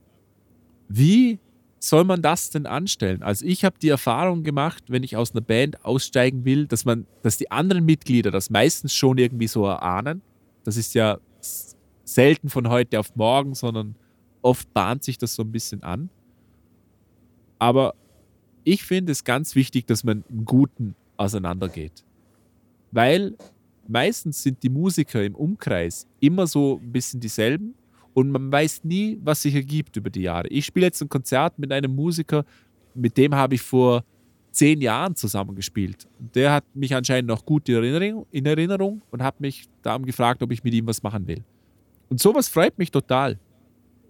wie soll man das denn anstellen? Also ich habe die Erfahrung gemacht, wenn ich aus einer Band aussteigen will, dass man, dass die anderen Mitglieder das meistens schon irgendwie so erahnen. Das ist ja selten von heute auf morgen, sondern oft bahnt sich das so ein bisschen an. Aber ich finde es ganz wichtig, dass man im Guten auseinandergeht. Weil meistens sind die Musiker im Umkreis immer so ein bisschen dieselben und man weiß nie, was sich ergibt über die Jahre. Ich spiele jetzt ein Konzert mit einem Musiker, mit dem habe ich vor zehn Jahren zusammengespielt. Der hat mich anscheinend noch gut in Erinnerung, in Erinnerung und hat mich darum gefragt, ob ich mit ihm was machen will. Und sowas freut mich total.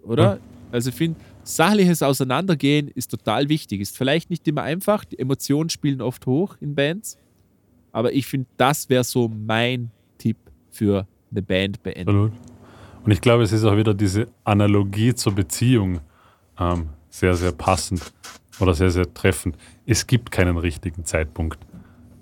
Oder? Also ich finde, sachliches Auseinandergehen ist total wichtig. Ist vielleicht nicht immer einfach, die Emotionen spielen oft hoch in Bands, aber ich finde, das wäre so mein Tipp für eine Band beenden. Absolut. Und ich glaube, es ist auch wieder diese Analogie zur Beziehung ähm, sehr, sehr passend oder sehr, sehr treffend. Es gibt keinen richtigen Zeitpunkt.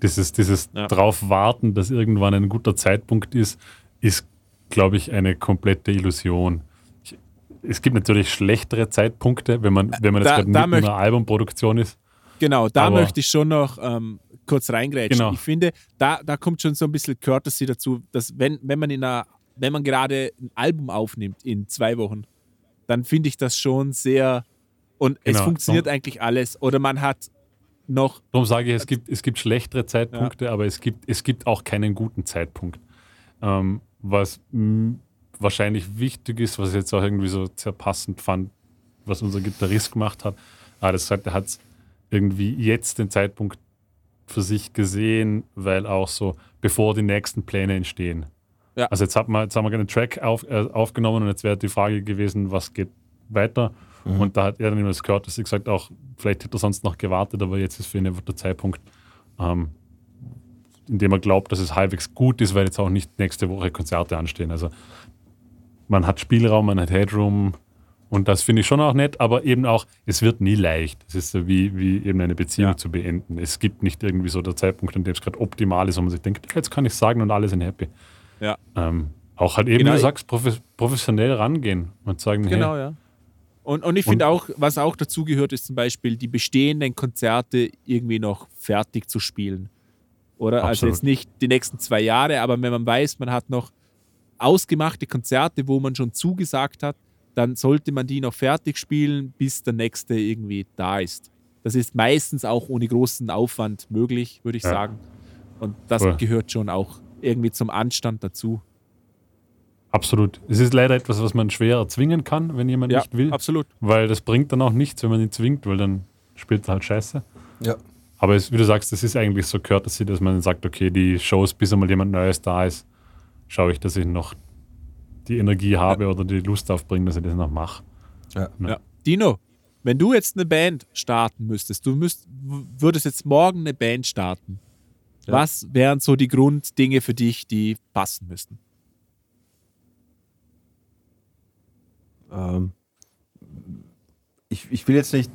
Dieses, dieses Ja. drauf warten, dass irgendwann ein guter Zeitpunkt ist, ist, glaube ich, eine komplette Illusion. Ich, es gibt natürlich schlechtere Zeitpunkte, wenn man, wenn man jetzt Da- gerade mitten in möcht- einer Albumproduktion ist. Genau, da Aber- möchte ich schon noch ähm, kurz reingrätschen. Genau. Ich finde, da, da kommt schon so ein bisschen Courtesy dazu, dass wenn, wenn man in einer, wenn man gerade ein Album aufnimmt in zwei Wochen, dann finde ich das schon sehr und es Genau. funktioniert eigentlich alles. Oder man hat noch Darum sage ich, es gibt, es gibt schlechtere Zeitpunkte, aber es gibt, es gibt auch keinen guten Zeitpunkt. Ähm, was wahrscheinlich wichtig ist, was ich jetzt auch irgendwie so sehr passend fand, was unser Gitarrist gemacht hat. Aber das sagt, er hat irgendwie jetzt den Zeitpunkt für sich gesehen, weil auch so, bevor die nächsten Pläne entstehen. Ja. Also jetzt, hat man, jetzt haben wir einen Track auf, äh, aufgenommen und jetzt wäre die Frage gewesen, was geht weiter? Mhm. Und da hat er dann immer das gehört, dass sie gesagt auch, vielleicht hätte er sonst noch gewartet, aber jetzt ist für ihn einfach der Zeitpunkt, ähm, in dem er glaubt, dass es halbwegs gut ist, weil jetzt auch nicht nächste Woche Konzerte anstehen. Also man hat Spielraum, man hat Headroom und das finde ich schon auch nett, aber eben auch, es wird nie leicht. Es ist so wie, wie eben eine Beziehung Ja. zu beenden. Es gibt nicht irgendwie so der Zeitpunkt, an dem es gerade optimal ist, wo man sich denkt, jetzt kann ich sagen und alle sind happy. Ja. Ähm, auch halt eben, Genau. du sagst, profe professionell rangehen und sagen, Genau, hey, ja. Und, und ich finde auch, was auch dazu gehört, ist zum Beispiel die bestehenden Konzerte irgendwie noch fertig zu spielen. Oder? Also Absolut. jetzt nicht die nächsten zwei Jahre, aber wenn man weiß, man hat noch ausgemachte Konzerte, wo man schon zugesagt hat, dann sollte man die noch fertig spielen, bis der nächste irgendwie da ist. Das ist meistens auch ohne großen Aufwand möglich, würde ich Ja. sagen. Und das Voll. gehört schon auch irgendwie zum Anstand dazu. absolut. Es ist leider etwas, was man schwer erzwingen kann, wenn jemand Ja, nicht will, absolut. weil das bringt dann auch nichts, wenn man ihn zwingt, weil dann spielt er halt scheiße. Ja. Aber es, wie du sagst, das ist eigentlich so courtesy, dass man sagt, okay, die Shows, bis einmal jemand Neues da ist, schaue ich, dass ich noch die Energie habe oder die Lust aufbringe, dass ich das noch mache. Ja. Ja. Ja. Dino, wenn du jetzt eine Band starten müsstest, du müsst, würdest jetzt morgen eine Band starten. Ja. Was wären so die Grunddinge für dich, die passen müssten? Ähm, ich, ich will jetzt nicht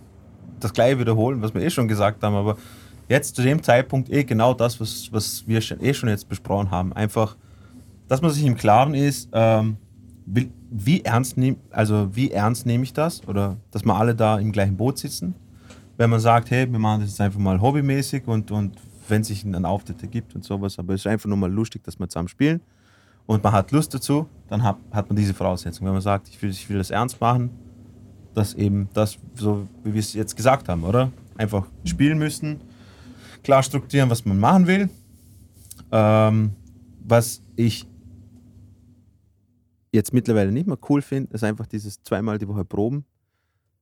das gleiche wiederholen, was wir eh schon gesagt haben, aber jetzt zu dem Zeitpunkt eh genau das, was, was wir schon, eh schon jetzt besprochen haben. Einfach, dass man sich im Klaren ist, ähm, wie, wie, ernst nehm, also wie ernst nehme ich das oder dass wir alle da im gleichen Boot sitzen. Wenn man sagt, hey, wir machen das jetzt einfach mal hobbymäßig und, und wenn sich ein Auftritt ergibt und sowas, aber es ist einfach nur mal lustig, dass wir zusammen spielen und man hat Lust dazu, dann hat, hat man diese Voraussetzung. Wenn man sagt, ich will, ich will das ernst machen, dass eben das, so wie wir es jetzt gesagt haben, oder? Einfach spielen müssen, klar strukturieren, was man machen will. Ähm, was ich jetzt mittlerweile nicht mehr cool finde, ist einfach dieses zweimal die Woche Proben.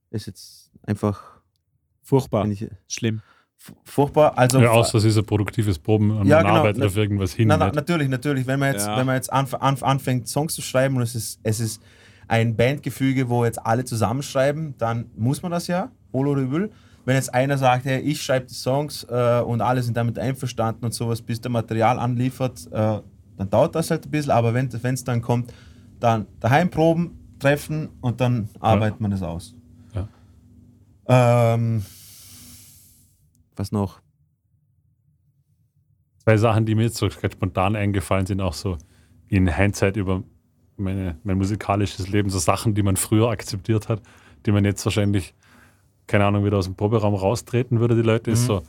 Ist jetzt einfach, Furchtbar. ich, Schlimm. Furchtbar. Also, Ja, außer es ist ein produktives Proben und Ja, man genau. arbeitet Na- auf irgendwas hin. Na, na, natürlich, natürlich. Wenn man jetzt, Ja. wenn man jetzt anf anf anfängt, Songs zu schreiben und es ist, es ist ein Bandgefüge, wo jetzt alle zusammenschreiben, dann muss man das ja, wohl oder übel. Wenn jetzt einer sagt, hey, ich schreibe die Songs äh, und alle sind damit einverstanden und sowas, bis der Material anliefert, äh, dann dauert das halt ein bisschen. Aber wenn es dann kommt, dann daheim proben, treffen und dann arbeitet man es aus. Ja. Ähm, was noch? Zwei Sachen, die mir jetzt so ganz spontan eingefallen sind, auch so in Hindsight über meine, mein musikalisches Leben, so Sachen, die man früher akzeptiert hat, die man jetzt wahrscheinlich, keine Ahnung, wieder aus dem Proberaum raustreten würde, die Leute, ist Mhm. so,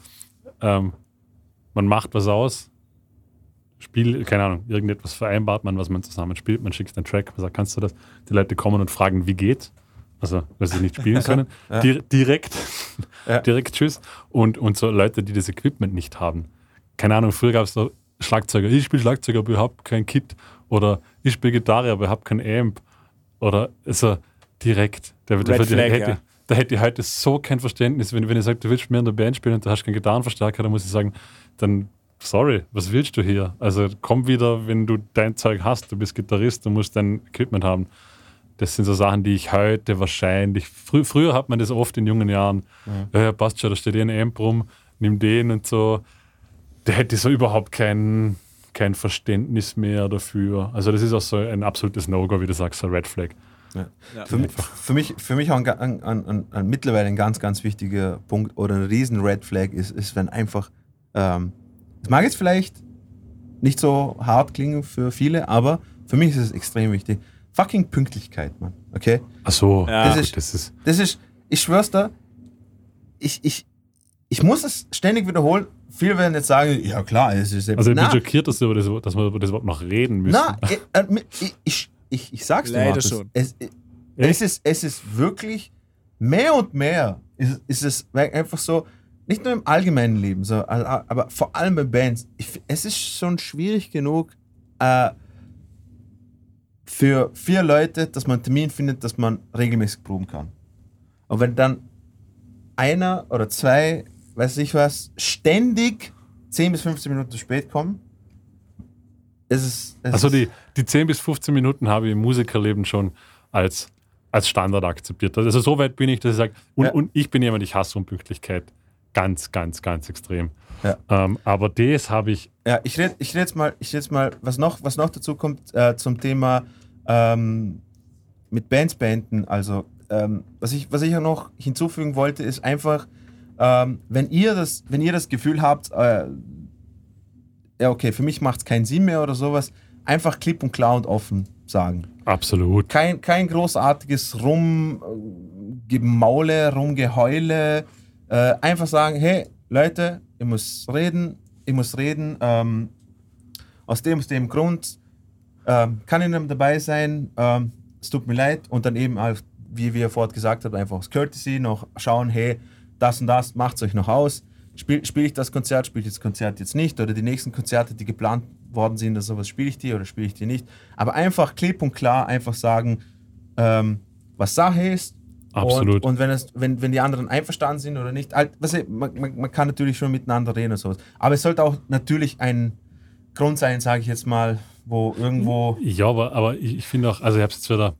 ähm, man macht was aus, Spiel, keine Ahnung, irgendetwas vereinbart man, was man zusammen spielt, man schickt einen Track, man sagt, kannst du das? Die Leute kommen und fragen, wie geht's? Also, weil sie nicht spielen können. Ja. Dir direkt, Ja. direkt Tschüss. Und, und so Leute, die das Equipment nicht haben. Keine Ahnung, früher gab es so Schlagzeuger, ich spiele Schlagzeug, aber ich habe kein Kit. Oder ich spiele Gitarre, aber ich habe kein Amp. Oder so direkt. Der, der, Red der, Flag, hätte, ja. da hätte ich heute so kein Verständnis. Wenn, wenn ich sage, du willst mir in der Band spielen und du hast keinen Gitarrenverstärker, dann muss ich sagen, dann sorry, was willst du hier? Also komm wieder, wenn du dein Zeug hast, du bist Gitarrist, du musst dein Equipment haben. Das sind so Sachen, die ich heute wahrscheinlich, frü früher hat man das oft in jungen Jahren, ja, ja passt schon, da steht eh ein Amp rum, nimm den und so. Der hätte so überhaupt kein, kein Verständnis mehr dafür. Also das ist auch so ein absolutes No-Go, wie du sagst, so ein Red Flag. Ja. Für, mich, für, mich, für mich auch ein, ein, ein, ein, mittlerweile ein ganz, ganz wichtiger Punkt oder ein riesen Red Flag ist, ist wenn einfach, ähm, es mag jetzt vielleicht nicht so hart klingen für viele, aber für mich ist es extrem wichtig. Fucking Pünktlichkeit, Mann. Okay? Ach so, Ja. das, ist, das ist Das ist, ich schwör's dir, ich, ich, ich muss es ständig wiederholen. Viele werden jetzt sagen, ja klar, es ist also ich bin schockiert, dass, wir über das, dass wir über das überhaupt noch reden müssen. Na, äh, äh, ich, ich, ich, ich sag's dir, Leider Markus, schon. Es, es, ist, es ist wirklich mehr und mehr ist, ist es einfach so, nicht nur im allgemeinen Leben, so, aber vor allem bei Bands. Ich, es ist schon schwierig genug äh, für vier Leute, dass man einen Termin findet, dass man regelmäßig proben kann. Und wenn dann einer oder zwei, weiß ich was, ständig 10 bis 15 Minuten zu spät kommen, ist es. Also die, die 10 bis 15 Minuten habe ich im Musikerleben schon als, als Standard akzeptiert. Also so weit bin ich, dass ich sage, und, Ja. und ich bin jemand, ich hasse Unpünktlichkeit. Ganz, ganz, ganz extrem. Ja. Ähm, aber das habe ich, Ja, ich rede ich red jetzt mal, ich red jetzt mal was, noch, was noch dazu kommt äh, zum Thema ähm, mit Bands beenden. Also, ähm, was, ich, was ich auch noch hinzufügen wollte, ist einfach, ähm, wenn, ihr das, wenn ihr das Gefühl habt, äh, ja, okay, für mich macht es keinen Sinn mehr oder sowas, einfach klipp und klar und offen sagen. absolut. Kein, kein großartiges Rumgemaule, Rumgeheule. Äh, einfach sagen, hey, Leute, ich muss reden, ich muss reden. Ähm, aus dem, aus dem Grund ähm, kann ich nicht mehr dabei sein. Ähm, es tut mir leid. Und dann eben, auch, wie wir vorhin gesagt haben, einfach aus Courtesy noch schauen, hey, das und das macht es euch noch aus. Spiele spiel ich das Konzert, spiele ich das Konzert jetzt nicht oder die nächsten Konzerte, die geplant worden sind oder sowas, spiele ich die oder spiele ich die nicht. Aber einfach klipp und klar einfach sagen, ähm, was Sache ist. Absolut. Und, und wenn, es, wenn, wenn die anderen einverstanden sind oder nicht, halt, weißt du, man, man, man kann natürlich schon miteinander reden und sowas. Aber es sollte auch natürlich ein Grund sein, sage ich jetzt mal, wo irgendwo. Ja, aber, aber ich, ich finde auch, also ich habe es jetzt wieder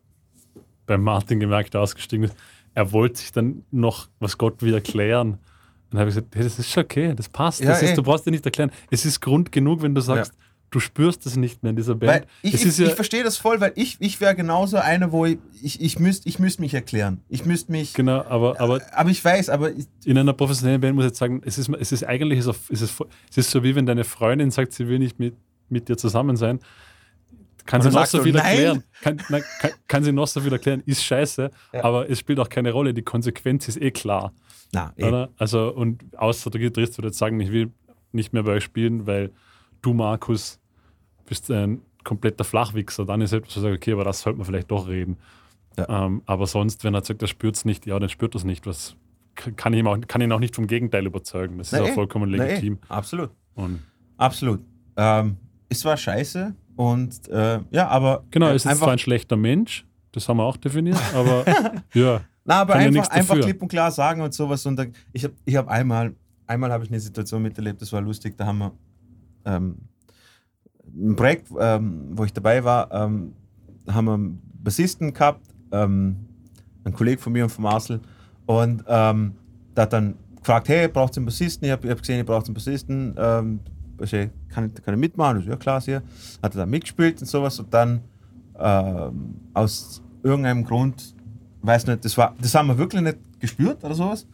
beim Martin gemerkt, der ausgestiegen ist, er wollte sich dann noch, was Gott will, erklären. Dann habe ich gesagt, hey, das ist schon okay, das passt. Ja, das ist, eh. du brauchst dir nicht erklären. Es ist Grund genug, wenn du sagst, du spürst es nicht mehr in dieser Band. Weil ich, ich, ja, ich verstehe das voll, weil ich, ich wäre genauso einer, wo ich, ich, ich müsste ich müsst mich erklären. Ich müsste mich. genau, aber, aber Aber ich weiß, aber ich, in einer professionellen Band muss ich jetzt sagen, es ist, es ist eigentlich so, es ist, es ist so wie wenn deine Freundin sagt, sie will nicht mit, mit dir zusammen sein. Kann sie noch so du, viel erklären. Kann, nein, kann, kann sie noch so viel erklären, ist scheiße, Ja. aber es spielt auch keine Rolle. Die Konsequenz ist eh klar. na, eh. Also, und außer der Gitarrist würde jetzt sagen, ich will nicht mehr bei euch spielen, weil du, Markus, bist ein kompletter Flachwichser. Dann ist etwas, wo ich sage, okay, aber das sollte man vielleicht doch reden. Ja. Ähm, aber sonst, wenn er sagt, er spürt es nicht, ja, dann spürt er es nicht. Was kann ich, ihm auch, kann ihn auch nicht vom Gegenteil überzeugen. Das ist Na, auch eh. vollkommen Na, eh. legitim. Absolut. Und Absolut. Ähm, es war scheiße und äh, ja, aber. genau, äh, er ist einfach, zwar ein schlechter Mensch, das haben wir auch definiert, aber ja, Na, aber Kann ja einfach, einfach klipp und klar sagen und sowas. Und da, ich habe ich hab einmal, einmal habe ich eine Situation miterlebt, das war lustig, da haben wir ähm, ein Projekt, ähm, wo ich dabei war, ähm, da haben wir einen Bassisten gehabt, ähm, ein Kollege von mir und von Marcel. Und ähm, der hat dann gefragt, hey, braucht ihr einen Bassisten? Ich habe hab gesehen, ihr braucht einen Bassisten. Ähm, ich so, kann, kann ich mitmachen? Ich so, ja klar, hier. Hat er dann mitgespielt und sowas. Und dann ähm, aus irgendeinem Grund weiß nicht, das, war, das haben wir wirklich nicht gespürt oder sowas.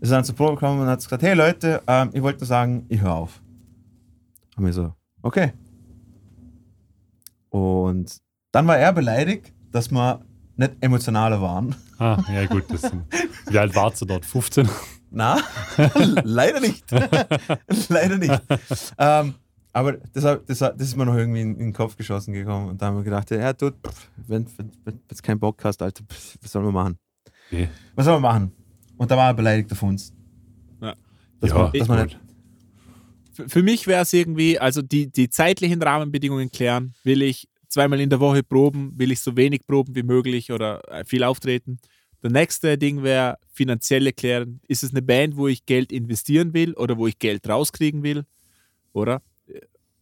Ist dann zur Probe gekommen und hat gesagt, hey Leute, ähm, ich wollte sagen, ich höre auf. Haben wir so, okay. Und dann war er beleidigt, dass wir nicht emotionaler waren. ah, ja gut, das sind, wie alt warst du dort? 15? Na, leider nicht. leider nicht. Ähm, aber das, das, das ist mir noch irgendwie in, in den Kopf geschossen gekommen. Und da haben wir gedacht, ja, du, wenn wenn wenn du keinen Bock hast, Alter, pff, was sollen wir machen? Okay. Was sollen wir machen? Und da war er beleidigt auf uns. Ja. Dass ja, man, dass man nicht, Für- Für mich wäre es irgendwie, also die, die zeitlichen Rahmenbedingungen klären. Will ich zweimal in der Woche proben? Will ich so wenig proben wie möglich oder äh, viel auftreten? Der nächste Ding wäre finanzielle klären. Ist es eine Band, wo ich Geld investieren will oder wo ich Geld rauskriegen will? Oder?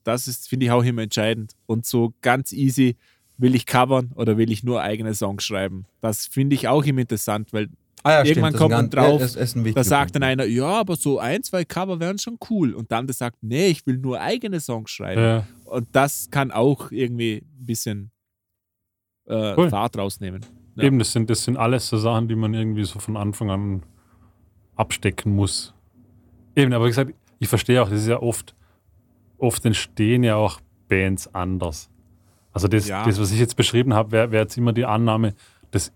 Das ist, finde ich, auch immer entscheidend. Und so ganz easy, will ich covern oder will ich nur eigene Songs schreiben? Das finde ich auch immer interessant, weil ah, ja, Irgendwann ist kommt man drauf, ja, das da sagt dann einer, ja, aber so ein, zwei Cover wären schon cool. Und dann der sagt, nee, ich will nur eigene Songs schreiben. Ja, Und das kann auch irgendwie ein bisschen äh, Cool. Fahrt rausnehmen. Ja. Eben, das sind, das sind alles so Sachen, die man irgendwie so von Anfang an abstecken muss. Eben, aber wie gesagt, ich verstehe auch, das ist ja oft, oft entstehen ja auch Bands anders. Also das, Ja. das was ich jetzt beschrieben habe, wäre wär jetzt immer die Annahme, dass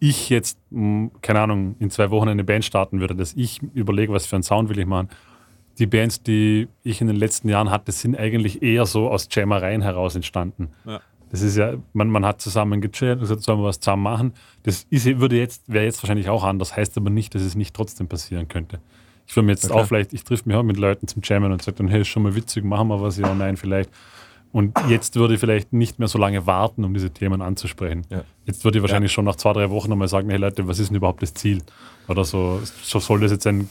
ich jetzt, mh, keine Ahnung, in zwei Wochen eine Band starten würde, dass ich überlege, was für einen Sound will ich machen. Die Bands, die ich in den letzten Jahren hatte, sind eigentlich eher so aus Jammereien heraus entstanden. Ja. Das ist ja, man, man hat zusammen gechillt und gesagt, sollen wir was zusammen machen. Das ist, würde jetzt, wäre jetzt wahrscheinlich auch anders, heißt aber nicht, dass es nicht trotzdem passieren könnte. Ich würde mir jetzt Ja, klar. auch vielleicht, ich trifft mich auch mit Leuten zum Jammen und sage dann, hey, ist schon mal witzig, machen wir was, ja, nein, vielleicht. Und jetzt würde ich vielleicht nicht mehr so lange warten, um diese Themen anzusprechen. Ja. Jetzt würde ich wahrscheinlich schon nach zwei, drei Wochen nochmal sagen, hey Leute, was ist denn überhaupt das Ziel? Oder so, so soll das jetzt sein.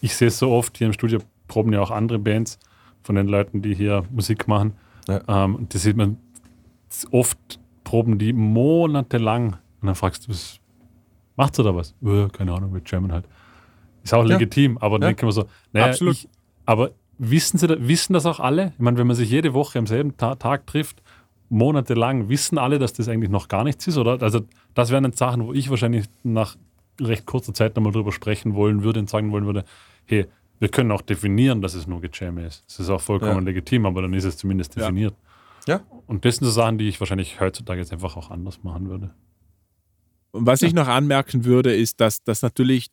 Ich sehe es so oft, hier im Studio proben ja auch andere Bands von den Leuten, die hier Musik machen. Ja. Ähm, und das sieht man oft, proben die monatelang. Und dann fragst du, was macht ihr da was? Äh, keine Ahnung, mit German halt. Ist auch Ja. legitim, aber dann Ja. denke ich mir so, naja, Absolut. Ich, aber wissen, sie wissen das auch alle? Ich meine, wenn man sich jede Woche am selben Ta Tag trifft, monatelang, wissen alle, dass das eigentlich noch gar nichts ist? Oder? Also, das wären dann Sachen, wo ich wahrscheinlich nach recht kurzer Zeit nochmal drüber sprechen wollen würde und sagen wollen würde, hey, wir können auch definieren, dass es nur Gejammer ist. Das ist auch vollkommen Ja. legitim, aber dann ist es zumindest definiert. Ja. Und das sind so Sachen, die ich wahrscheinlich heutzutage jetzt einfach auch anders machen würde. Und was ich noch anmerken würde, ist, dass, dass natürlich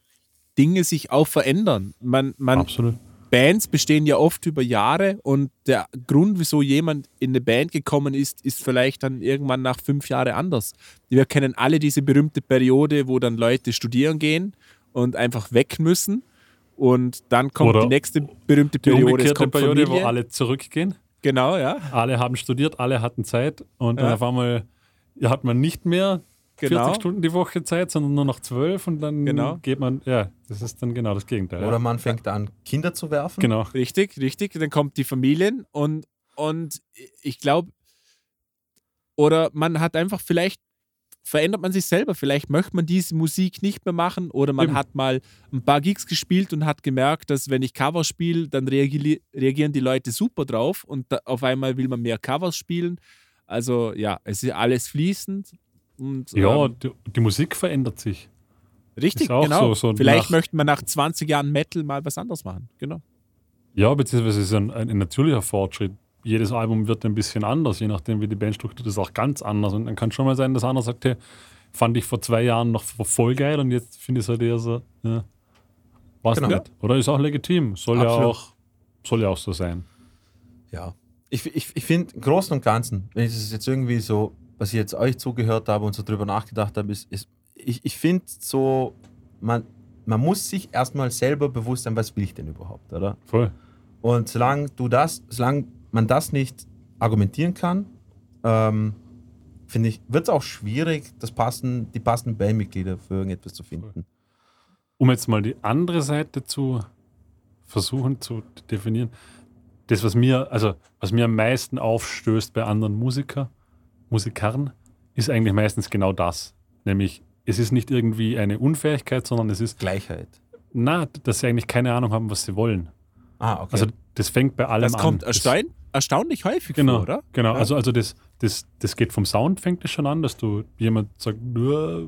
Dinge sich auch verändern. Man, man, Absolut. Bands bestehen ja oft über Jahre und der Grund, wieso jemand in eine Band gekommen ist, ist vielleicht dann irgendwann nach fünf Jahren anders. Wir kennen alle diese berühmte Periode, wo dann Leute studieren gehen und einfach weg müssen. Und dann kommt Oder die nächste berühmte Die Periode, kommt Periode, Familie. wo alle zurückgehen. Genau, ja. Alle haben studiert, alle hatten Zeit und dann Ja. auf einmal hat man nicht mehr Genau. 40 Stunden die Woche Zeit, sondern nur noch 12 und dann Genau. geht man, ja, das ist dann genau das Gegenteil. Oder ja. man fängt an, Kinder zu werfen. Genau. Richtig, richtig. Dann kommt die Familien und, und ich glaube, oder man hat einfach vielleicht, verändert man sich selber. Vielleicht möchte man diese Musik nicht mehr machen oder man Eben. hat mal ein paar Gigs gespielt und hat gemerkt, dass wenn ich Cover spiele, dann reagi- reagieren die Leute super drauf und auf einmal will man mehr Covers spielen. Also ja, es ist alles fließend. Und, Ja, ähm, die, die Musik verändert sich. richtig, genau. so- so Vielleicht möchte man nach 20 Jahren Metal mal was anderes machen. Genau. Ja, beziehungsweise es ist ein, ein, natürlicher Fortschritt. Jedes Album wird ein bisschen anders, je nachdem, wie die Band strukturiert ist, auch ganz anders. Und dann kann schon mal sein, dass einer sagt, hey, fand ich vor zwei Jahren noch voll geil und jetzt finde ich es halt eher so, ja, was Genau. nicht. Oder ist auch legitim. Soll ja Absolut. auch, soll ja auch so sein. Ja. Ich, ich, ich finde, im Großen und Ganzen, wenn ich es jetzt irgendwie so, was ich jetzt euch zugehört habe und so drüber nachgedacht habe, ist, ist ich, ich finde so, man, man muss sich erstmal selber bewusst sein, was will ich denn überhaupt, oder? Voll. Und solange du das, solange man das nicht argumentieren kann, ähm, finde ich, wird es auch schwierig, das passen, die passenden Bandmitglieder für irgendetwas zu finden. Um jetzt mal die andere Seite zu versuchen zu definieren. Das, was mir, also was mir am meisten aufstößt bei anderen Musiker, Musikern, ist eigentlich meistens genau das. Nämlich, es ist nicht irgendwie eine Unfähigkeit, sondern es ist, Gleichheit. na, dass sie eigentlich keine Ahnung haben, was sie wollen. Ah, okay. Also das fängt bei allem Das an. kommt Das- erstaun erstaunlich häufig Genau, vor, oder? genau. Ja. Also, also das, das, das geht vom Sound, fängt es schon an, dass du jemand sagt, "Ja,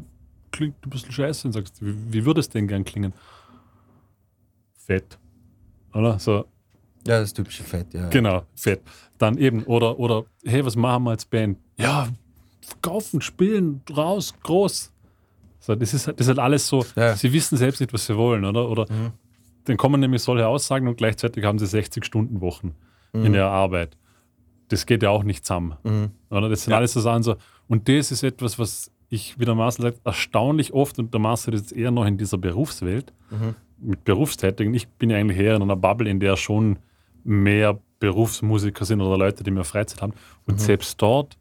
klingt ein bisschen scheiße und sagst, wie, wie würde es denn gern klingen? Fett. Oder? So, ja, das typische Fett, ja. genau, fett. Dann eben, oder, oder, hey, was machen wir als Band? Ja, verkaufen, spielen, raus, groß. So, das, ist, halt- das ist halt alles so, Ja. sie wissen selbst nicht, was sie wollen, oder? Oder Mhm. dann kommen nämlich solche Aussagen und gleichzeitig haben sie 60-Stunden-Wochen Mhm. in der Arbeit. Das geht ja auch nicht zusammen. Mhm. Oder? Das sind Ja. alles so Sachen so. Und das ist etwas, was ich, wie der Marcel sagt, erstaunlich oft, und der Marcel ist eher noch in dieser Berufswelt, Mhm. mit Berufstätigen. Ich bin ja eigentlich eher in einer Bubble, in der schon mehr Berufsmusiker sind oder Leute, die mehr Freizeit haben. Und Mhm. selbst dort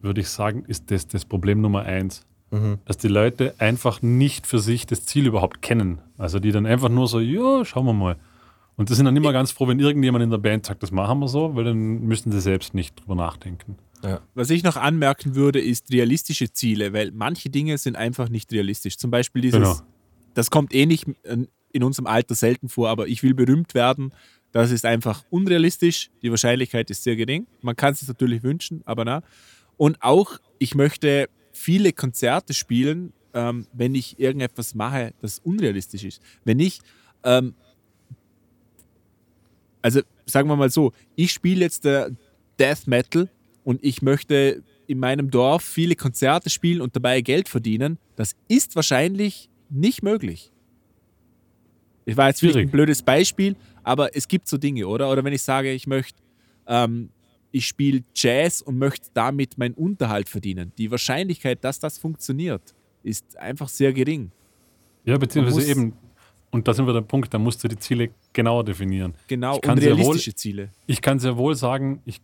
würde ich sagen, ist das das Problem Nummer eins. Mhm. Dass die Leute einfach nicht für sich das Ziel überhaupt kennen. Also die dann einfach nur so, ja, schauen wir mal. Und die sind dann immer ganz froh, wenn irgendjemand in der Band sagt, das machen wir so, weil dann müssen sie selbst nicht drüber nachdenken. Ja. Was ich noch anmerken würde, ist realistische Ziele, weil manche Dinge sind einfach nicht realistisch. Zum Beispiel dieses, Genau. das kommt eh nicht in unserem Alter selten vor, aber ich will berühmt werden. Das ist einfach unrealistisch. Die Wahrscheinlichkeit ist sehr gering. Man kann es sich natürlich wünschen, aber na. Und auch, ich möchte viele Konzerte spielen, ähm, wenn ich irgendetwas mache, das unrealistisch ist. Wenn ich, ähm, also sagen wir mal so, ich spiele jetzt der Death Metal und ich möchte in meinem Dorf viele Konzerte spielen und dabei Geld verdienen, das ist wahrscheinlich nicht möglich. Ich war jetzt vielleicht Schwierig. ein blödes Beispiel, aber es gibt so Dinge, oder? Oder wenn ich sage, ich möchte, ähm, ich spiele Jazz und möchte damit meinen Unterhalt verdienen. Die Wahrscheinlichkeit, dass das funktioniert, ist einfach sehr gering. Ja, beziehungsweise eben, und da sind wir der Punkt, da musst du die Ziele genauer definieren. Genau, Ich kann und sehr wohl- realistische Ziele. Ich kann sehr wohl sagen, ich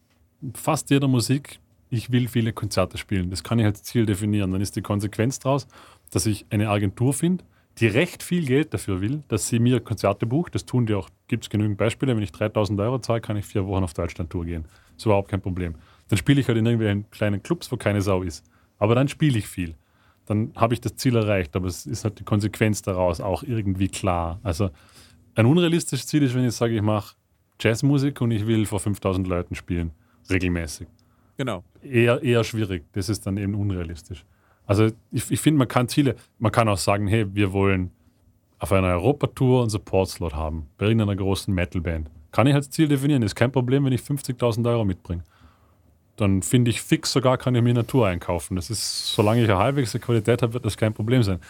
fast jeder Musik, ich will viele Konzerte spielen. Das kann ich als Ziel definieren. Dann ist die Konsequenz daraus, dass ich eine Agentur finde, die recht viel Geld dafür will, dass sie mir Konzerte bucht. Das tun die auch. Gibt es genügend Beispiele. Wenn ich 3000 Euro zahle, kann ich vier Wochen auf Deutschland-Tour gehen. ist überhaupt kein Problem. Dann spiele ich halt in irgendwelchen kleinen Clubs, wo keine Sau ist. Aber dann spiele ich viel. Dann habe ich das Ziel erreicht. Aber es ist halt die Konsequenz daraus auch irgendwie klar. Also ein unrealistisches Ziel ist, wenn ich sage, ich mache Jazzmusik und ich will vor 5000 Leuten spielen. Regelmäßig. Genau. Eher, eher schwierig. Das ist dann eben unrealistisch. Also ich, ich finde, man kann Ziele, man kann auch sagen, hey, wir wollen auf einer Europatour einen Support-Slot haben, bei irgendeiner großen Metal-Band. Kann ich als Ziel definieren, ist kein Problem, wenn ich 50.000 Euro mitbringe. Dann finde ich fix sogar, kann ich mir eine Tour einkaufen. Das ist, solange ich eine halbwegs Qualität habe, wird das kein Problem sein.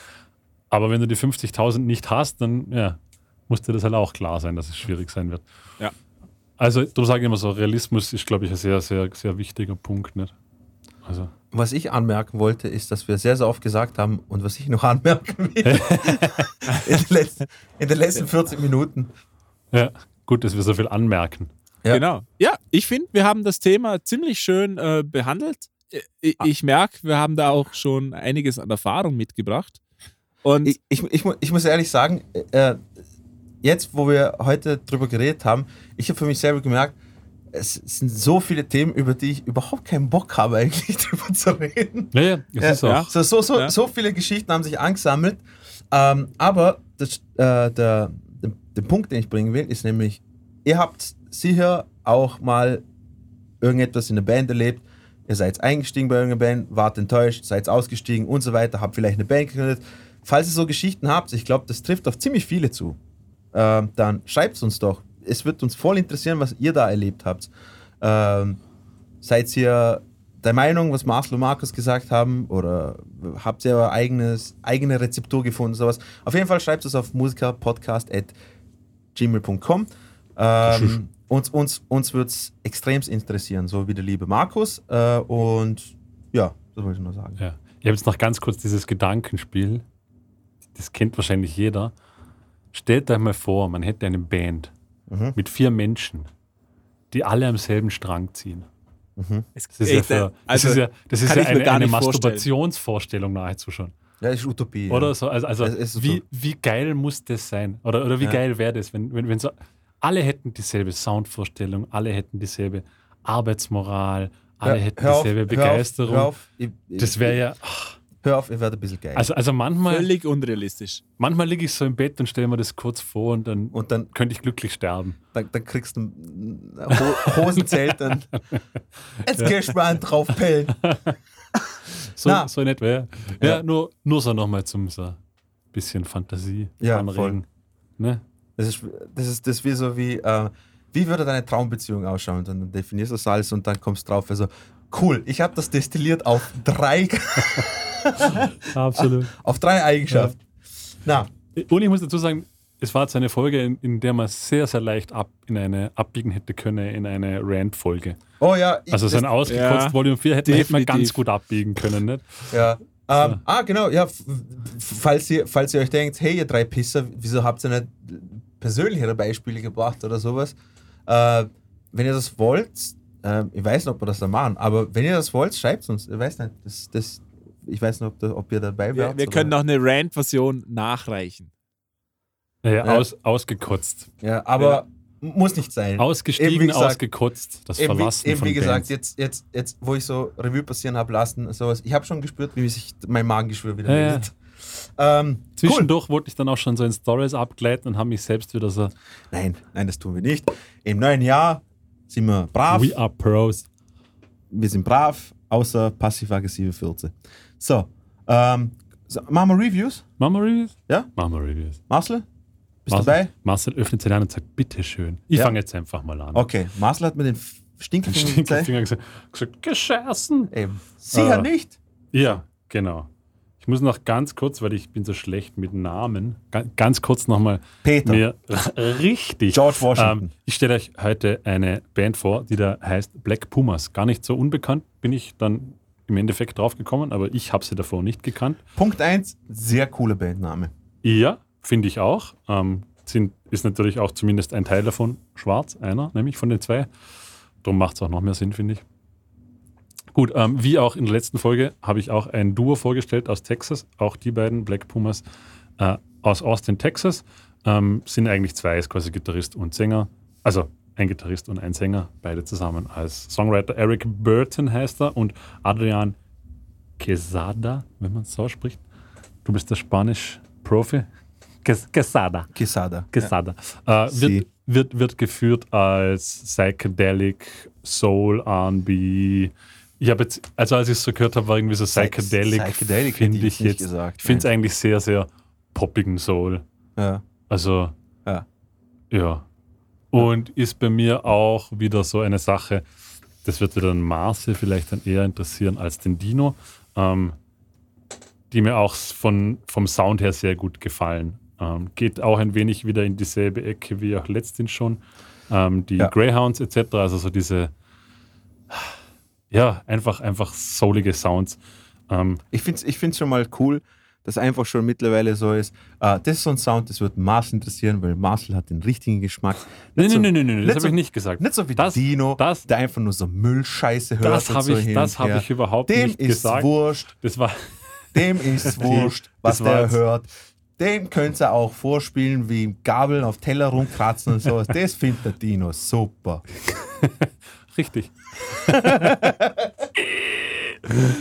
Aber wenn du die 50.000 nicht hast, dann ja, muss dir das halt auch klar sein, dass es schwierig sein wird. Ja. Also, du sagst immer so, Realismus ist, glaube ich, ein sehr, sehr, sehr wichtiger Punkt. Nicht? Also. Was ich anmerken wollte, ist, dass wir sehr, sehr oft gesagt haben und was ich noch anmerken will in, den letzten, in den letzten 40 Minuten. Ja, gut, dass wir so viel anmerken. Ja. Genau. Ja, ich finde, wir haben das Thema ziemlich schön äh, behandelt. Ich, ich merke, wir haben da auch schon einiges an Erfahrung mitgebracht. Und Ich, ich, ich, ich muss ehrlich sagen, äh, jetzt, wo wir heute drüber geredet haben, ich habe für mich selber gemerkt, es sind so viele Themen, über die ich überhaupt keinen Bock habe, eigentlich drüber zu reden. Ja, ja, das Ja, ist auch. So, so, so, Ja. so viele Geschichten haben sich angesammelt. Ähm, aber das, äh, der, der, der Punkt, den ich bringen will, ist nämlich, ihr habt sicher auch mal irgendetwas in der Band erlebt. Ihr seid eingestiegen bei irgendeiner Band, wart enttäuscht, seid ausgestiegen und so weiter, habt vielleicht eine Band gegründet. Falls ihr so Geschichten habt, ich glaube, das trifft auf ziemlich viele zu, ähm, dann schreibt es uns doch. Es wird uns voll interessieren, was ihr da erlebt habt. Ähm, seid ihr der Meinung, was Marcel und Markus gesagt haben? Oder habt ihr eigenes, eigene Rezeptur gefunden? Sowas? Auf jeden Fall schreibt es auf musikerpodcast.gmail.com. Ähm, uns uns, uns würde es extrem interessieren, so wie der liebe Markus. Äh, und ja, das wollte ich nur sagen. Ja. Ich habe jetzt noch ganz kurz dieses Gedankenspiel. Das kennt wahrscheinlich jeder. Stellt euch mal vor, man hätte eine Band Mhm. mit vier Menschen, die alle am selben Strang ziehen. es, Das ist ja, echt, für, das also, ist ja, das ist kann ja ich mir eine, eine. Masturbationsvorstellung nahezu schon. Ja, das ist Utopie. Oder ja. so? Also, also Es ist so. wie, wie geil muss das sein? Oder, oder wie Ja. geil wäre das, wenn, wenn, wenn so alle hätten dieselbe Soundvorstellung, alle hätten dieselbe Arbeitsmoral, alle Hör- hätten hör auf, dieselbe hör auf, Begeisterung. Hör auf, ich, Das wäre ja. hör auf, ihr werdet ein bisschen geil. Also, also manchmal, Völlig unrealistisch. manchmal liege ich so im Bett und stelle mir das kurz vor und dann und dann, könnte ich glücklich sterben. dann, dann kriegst du ein Ho Hosenzelt dann. Jetzt gehst du mal einen drauf pellen. So, Na. so in etwa, ja. Ja, Ja. nur, nur so nochmal zum so bisschen Fantasie Ja, anregen. Ne? Das ist, das ist das ist wie so wie, äh, wie würde deine Traumbeziehung ausschauen? Und dann definierst du das alles und dann kommst du drauf, also cool, ich habe das destilliert auf drei, Absolut. auf drei Eigenschaften. Na, Und ich muss dazu sagen, es war jetzt eine Folge, in, in der man sehr, sehr leicht ab, in eine abbiegen hätte können, in eine Rant-Folge. oh ja, ich, Also so ein ausgekotzt Ja, Volume 4 hätte, hätte man ganz gut abbiegen können. Nicht? ja. Ähm, ah, genau, ja, falls ihr, falls ihr euch denkt, hey, ihr drei Pisser, wieso habt ihr nicht persönlichere Beispiele gebracht oder sowas? Äh, wenn ihr das wollt, äh, ich weiß nicht, ob wir das dann machen, aber wenn ihr das wollt, schreibt es uns. Ich weiß nicht, das, das, ich weiß nicht, ob, da, ob ihr dabei Wir, wärt. wir oder- können noch eine Rant-Version nachreichen. Naja, Ja. aus, ausgekotzt. Ja, aber muss nicht sein. Ausgestiegen, gesagt- ausgekotzt. Das eben Verlassen wie, eben von wie gesagt, Bands. jetzt, jetzt, jetzt, wo ich so Revue passieren habe lassen, und sowas, ich habe schon gespürt, wie sich mein Magengeschwür wieder Ja, ja. meldet. Ähm, cool. Zwischendurch wollte ich dann auch schon so in Stories abgleiten und habe mich selbst wieder so, Nein, nein, das tun wir nicht. Im neuen Jahr sind wir brav. we are pros. wir sind brav, außer passiv-aggressive Fürze. So, ähm, so, machen wir Reviews? Machen wir Reviews? Ja? Machen wir Reviews. Marcel? Bist du Marcel, dabei? Marcel öffnet seine Hand und sagt, bitteschön. Ich Ja. fange jetzt einfach mal an. Okay, Marcel hat mir den Stinkefinger. Stinkefinger gesagt, gesagt, geschossen. Eben. Sicher Ah. nicht. Ja, genau. Ich muss noch ganz kurz, weil ich bin so schlecht mit Namen, ga- ganz kurz nochmal Peter. mir richtig. George Washington. Ähm, ich stelle euch heute eine Band vor, die da heißt Black Pumas. Gar nicht so unbekannt bin ich dann im Endeffekt drauf gekommen, aber ich habe sie davor nicht gekannt. Punkt 1, sehr cooler Bandname. Ja, finde ich auch. Ähm, sind, ist natürlich auch zumindest ein Teil davon schwarz, einer, nämlich von den zwei. darum macht es auch noch mehr Sinn, finde ich. Gut, ähm, wie auch in der letzten Folge habe ich auch ein Duo vorgestellt aus Texas. Auch die beiden Black Pumas äh, aus Austin, Texas. Ähm, sind eigentlich zwei, ist quasi Gitarrist und Sänger. Also ein Gitarrist und ein Sänger, beide zusammen als Songwriter. Eric Burton heißt er und Adrian Quesada, wenn man es so spricht. Du bist der Spanisch-Profi. Ques- Quesada. Quesada. Quesada. Äh, Sie. wird, wird, wird geführt als Psychedelic, Soul, R&B. Ich habe jetzt, also als ich es so gehört habe, war irgendwie so Psych- Psychedelic, Psychedelic finde ich ich jetzt. gesagt, ich finde es eigentlich sehr, sehr poppigen Soul. Ja. Also, Ja. ja. Und ist bei mir auch wieder so eine Sache, das wird wieder den Marcel vielleicht dann eher interessieren als den Dino, ähm, die mir auch von, vom Sound her sehr gut gefallen. Ähm, geht auch ein wenig wieder in dieselbe Ecke wie auch letztens schon. Ähm, die Ja. Greyhounds etc., also so diese, ja, einfach, einfach soulige Sounds. Ähm, Ich finde es ich find's schon mal cool, dass einfach schon mittlerweile so ist. äh, das ist so ein Sound, das wird Marcel interessieren, weil Marcel hat den richtigen Geschmack. so- nee, nee, nee, das habe ich nicht gesagt. Nicht so wie Das- Dino, das- der einfach nur so Müllscheiße hört. Das habe so ich, das hab ich überhaupt Dem nicht ist gesagt. wurscht, Das war, dem ist wurscht, was der hört. Dem könnt ihr auch vorspielen, wie Gabeln auf Teller rumkratzen und sowas. Das findet der Dino super. Richtig.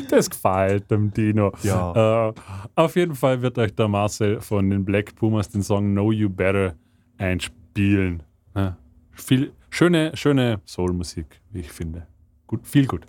das gefällt dem Dino. Ja. Äh, auf jeden Fall wird euch der Marcel von den Black Pumas den Song Know You Better einspielen. Ja. Viel, schöne, schöne Soul-Musik, wie ich finde. Gut, viel gut.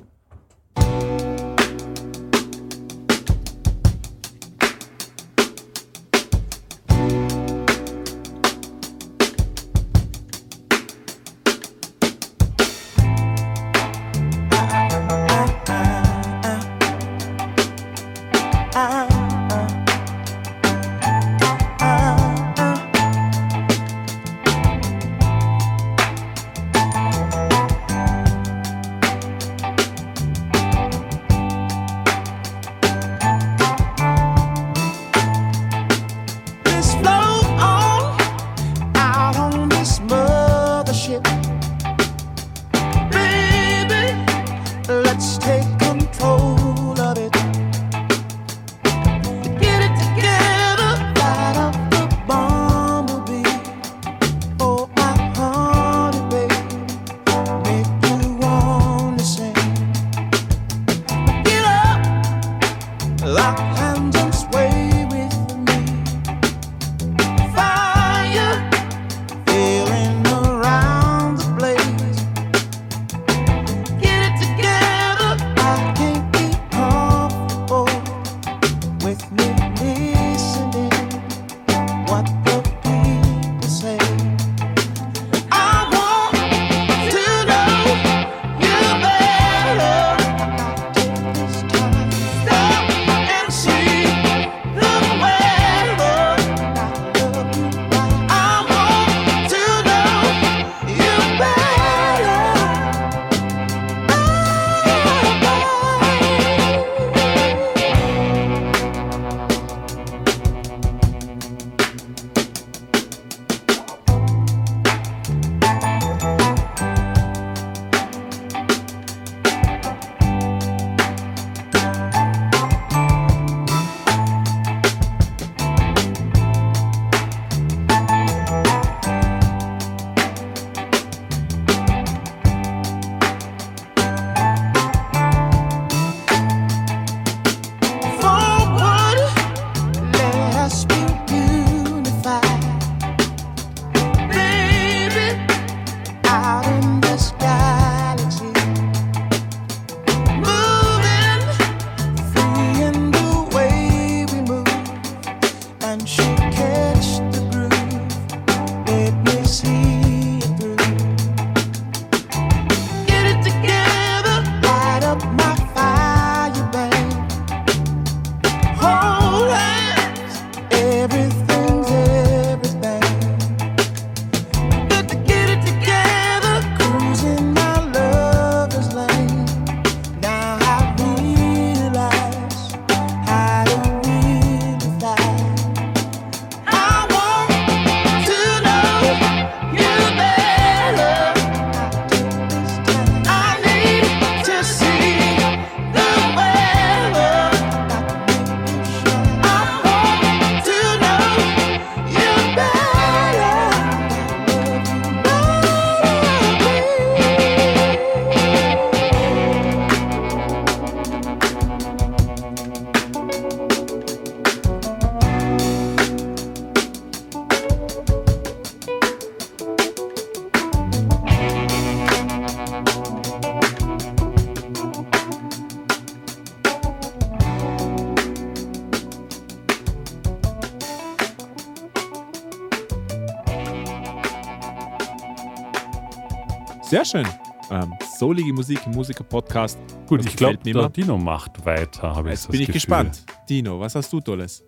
Sehr schön. Ähm, soulige Musik im Musiker-Podcast. Gut, Das ich glaube, der. Dino macht weiter, habe ich Jetzt das bin ich Gefühl. gespannt. Dino, was hast du Tolles?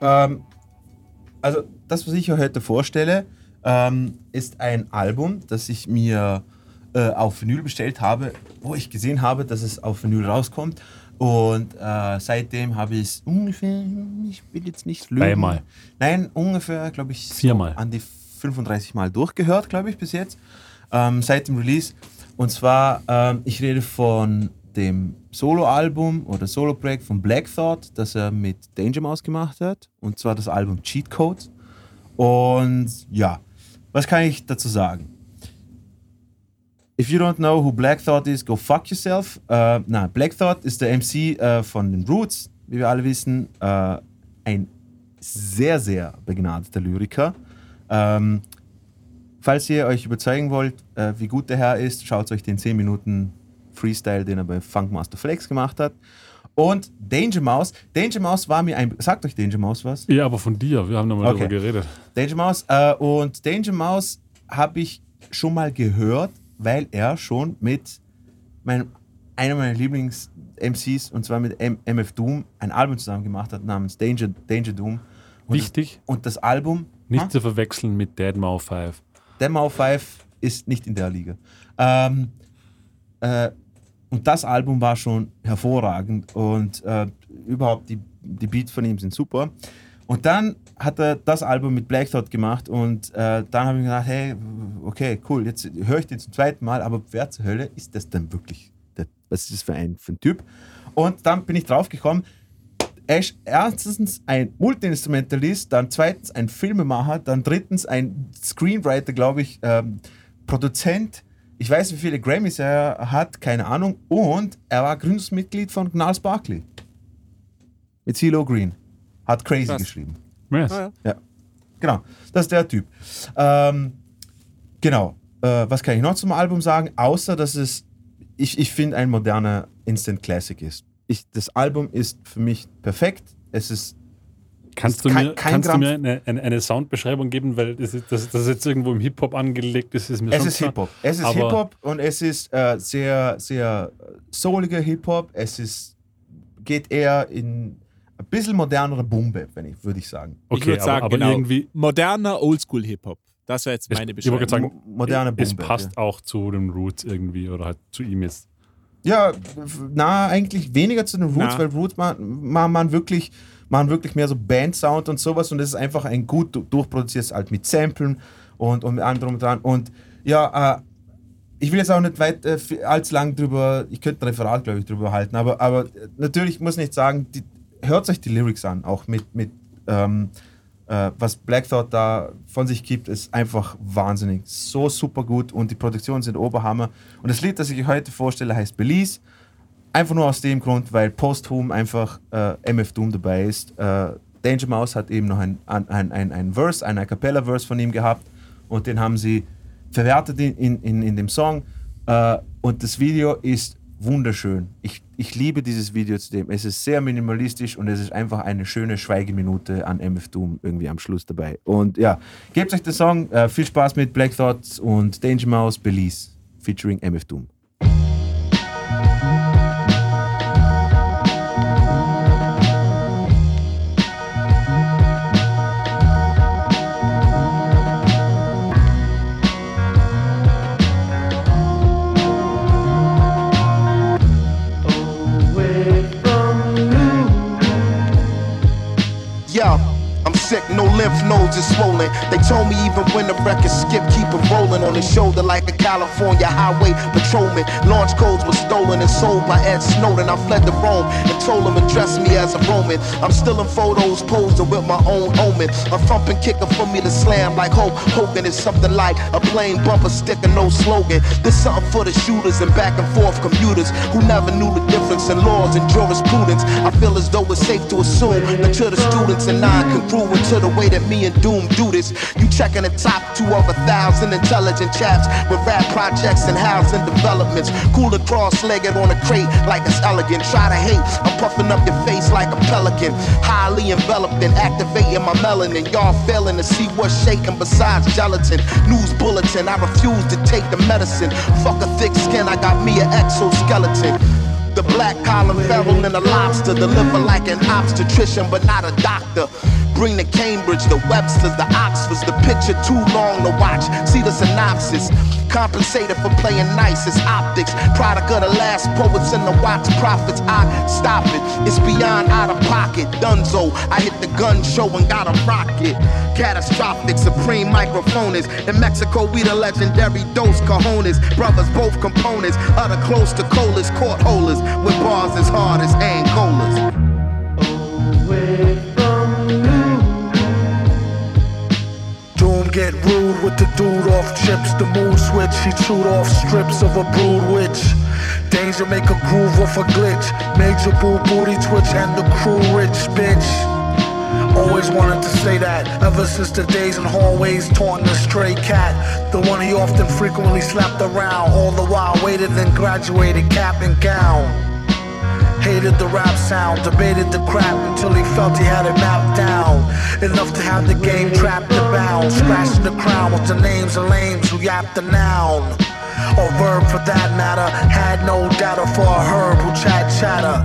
Ähm, also, das, was ich euch heute vorstelle, ähm, ist ein Album, das ich mir äh, auf Vinyl bestellt habe, wo ich gesehen habe, dass es auf Vinyl rauskommt. Und äh, seitdem habe ich es ungefähr, ich will jetzt nicht lügen. Dreimal. Nein, ungefähr, glaube ich, so Viermal. an die 35 Mal durchgehört, glaube ich, bis jetzt. Ähm, seit dem Release. Und zwar, ähm, ich rede von dem Solo-Album oder Solo-Projekt von Black Thought, das er mit Danger Mouse gemacht hat. Und zwar das Album Cheat Code. Und ja, was kann ich dazu sagen? If you don't know who Black Thought is, go fuck yourself. Äh, na, Black Thought ist der MC äh, von den Roots, wie wir alle wissen. Äh, ein sehr, sehr begnadeter Lyriker. Ähm, falls ihr euch überzeugen wollt, äh, wie gut der Herr ist, schaut euch den 10 Minuten Freestyle, den er bei Funkmaster Flex gemacht hat. Und Danger Mouse. Danger Mouse war mir ein. Sagt euch Danger Mouse was? Ja, aber von dir. Wir haben nochmal Okay. darüber geredet. Danger Mouse. Äh, und Danger Mouse habe ich schon mal gehört, weil er schon mit meinem, einer meiner Lieblings-MCs, und zwar mit M MF Doom, ein Album zusammen gemacht hat namens Danger, Danger Doom. Und Wichtig, Das, und das Album, nicht Ha? zu verwechseln mit Dead Mau 5. Demo 5 ist nicht in der Liga. Ähm, äh, und das Album war schon hervorragend und äh, überhaupt die, die Beats von ihm sind super. Und dann hat er das Album mit Black Thought gemacht und äh, dann habe ich mir gedacht, hey, okay, cool, jetzt höre ich den zum zweiten Mal, aber wer zur Hölle ist das denn wirklich? Der, was ist das für ein, für ein Typ? Und dann bin ich drauf gekommen, er ist erstens ein Multi-Instrumentalist, dann zweitens ein Filmemacher, dann drittens ein Screenwriter, glaube ich, ähm, Produzent. Ich weiß, wie viele Grammys er hat, keine Ahnung. Und er war Gründungsmitglied von Gnarls Barkley. Mit CeeLo Green. Hat Crazy Krass. geschrieben. Yes. Ah, ja. Ja, genau. Das ist der Typ. Ähm, genau. Äh, was kann ich noch zum Album sagen? Außer, dass es, ich, ich finde, ein moderner Instant Classic ist. Ich, das Album ist für mich perfekt. Es ist Kannst, du mir, kein kannst du mir eine, eine, eine Soundbeschreibung geben, weil das, ist, das, das jetzt irgendwo im Hip-Hop angelegt ist, ist mir Es schon ist. Hip-Hop. Es ist Hip-Hop und es ist äh, sehr, sehr souliger Hip-Hop. Es ist, geht eher in ein bisschen modernere Boom-Bap, wenn ich, würde ich sagen. ich Okay, würde aber, sagen, aber genau, irgendwie, moderner Oldschool-Hip-Hop. Das wäre jetzt Es- meine ich wollte Beschreibung. sagen, Mo- moderne es Boom-Bap, passt auch zu den Roots irgendwie oder halt zu ihm jetzt. Ja, na, eigentlich weniger zu den Roots, Na. weil Roots man, man, man wirklich, man wirklich mehr so Band-Sound und sowas und es ist einfach ein gut du- durchproduziertes halt mit Samplen und, und mit allem drum und dran. Und ja, äh, ich will jetzt auch nicht weit äh, allzu lang drüber, ich könnte ein Referat, glaube ich, drüber halten, aber, aber natürlich muss ich nicht sagen, die, hört euch die Lyrics an, auch mit, mit ähm, äh, was Black Thought da von sich gibt, ist einfach wahnsinnig. So super gut und die Produktionen sind Oberhammer. Und das Lied, das ich euch heute vorstelle, heißt Belize. Einfach nur aus dem Grund, weil posthum einfach äh, MF Doom dabei ist. Äh, Danger Mouse hat eben noch ein, ein, ein, ein, Verse, ein A Cappella-Verse von ihm gehabt und den haben sie verwertet in, in, in, in dem Song. Äh, und das Video ist wunderschön. Ich, ich liebe dieses Video zudem. Es ist sehr minimalistisch und es ist einfach eine schöne Schweigeminute an MF Doom irgendwie am Schluss dabei. Und ja, gebt euch den Song. Äh, viel Spaß mit Black Thoughts und Danger Mouse Belize featuring MF Doom. Lymph nodes is swollen. They told me even when the record skip, keep it rolling on his shoulder like a California highway patrolman. Launch codes were stolen and sold by Ed Snowden. I fled to Rome and told him address me as a Roman. I'm still in photos posing with my own omen. A thumping kicker for me to slam like Hope Hogan is something like a plain bumper sticker, no slogan. This something for the shooters and back and forth commuters who never knew the difference in laws and jurisprudence. I feel as though it's safe to assume that to the students and non-congruent to the way that me and Doom do this. You checking the top two of a thousand intelligent chaps with rap projects and housing developments. Cooler cross-legged on a crate like it's elegant. Try to hate, I'm puffing up your face like a pelican. Highly enveloped and activating my melanin. Y'all failing to see what's shaking besides gelatin. News bulletin, I refuse to take the medicine. Fuck a thick skin, I got me an exoskeleton. The black collar feral and a lobster. Deliver like an obstetrician, but not a doctor. Bring the Cambridge, the Websters, the Oxfords. The picture too long to watch. See the synopsis. Compensated for playing nice, it's optics. Product of the last poets and the wax prophets. I stop it, it's beyond out of pocket. Dunzo, I hit the gun show and got a rocket. Catastrophic, supreme microphones. In Mexico, we the legendary Dos Cajones. Brothers, both components. Utter close to colas, court holders. With bars as hard as Angolas. Get rude with the dude off chips. The mood switch, he chewed off strips of a brood witch. Danger make a groove off a glitch. Major boo booty twitch and the crew rich bitch. Always wanted to say that ever since the days in hallways taunting the stray cat. The one he often frequently slapped around. All the while waited and graduated cap and gown. Hated the rap sound, debated the crap until he felt he had it mapped down. Enough to have the game trapped and bound. Scratching the crown with the names of lames who yapped the noun. Or verb for that matter. Had no data for a herb who chat chatter.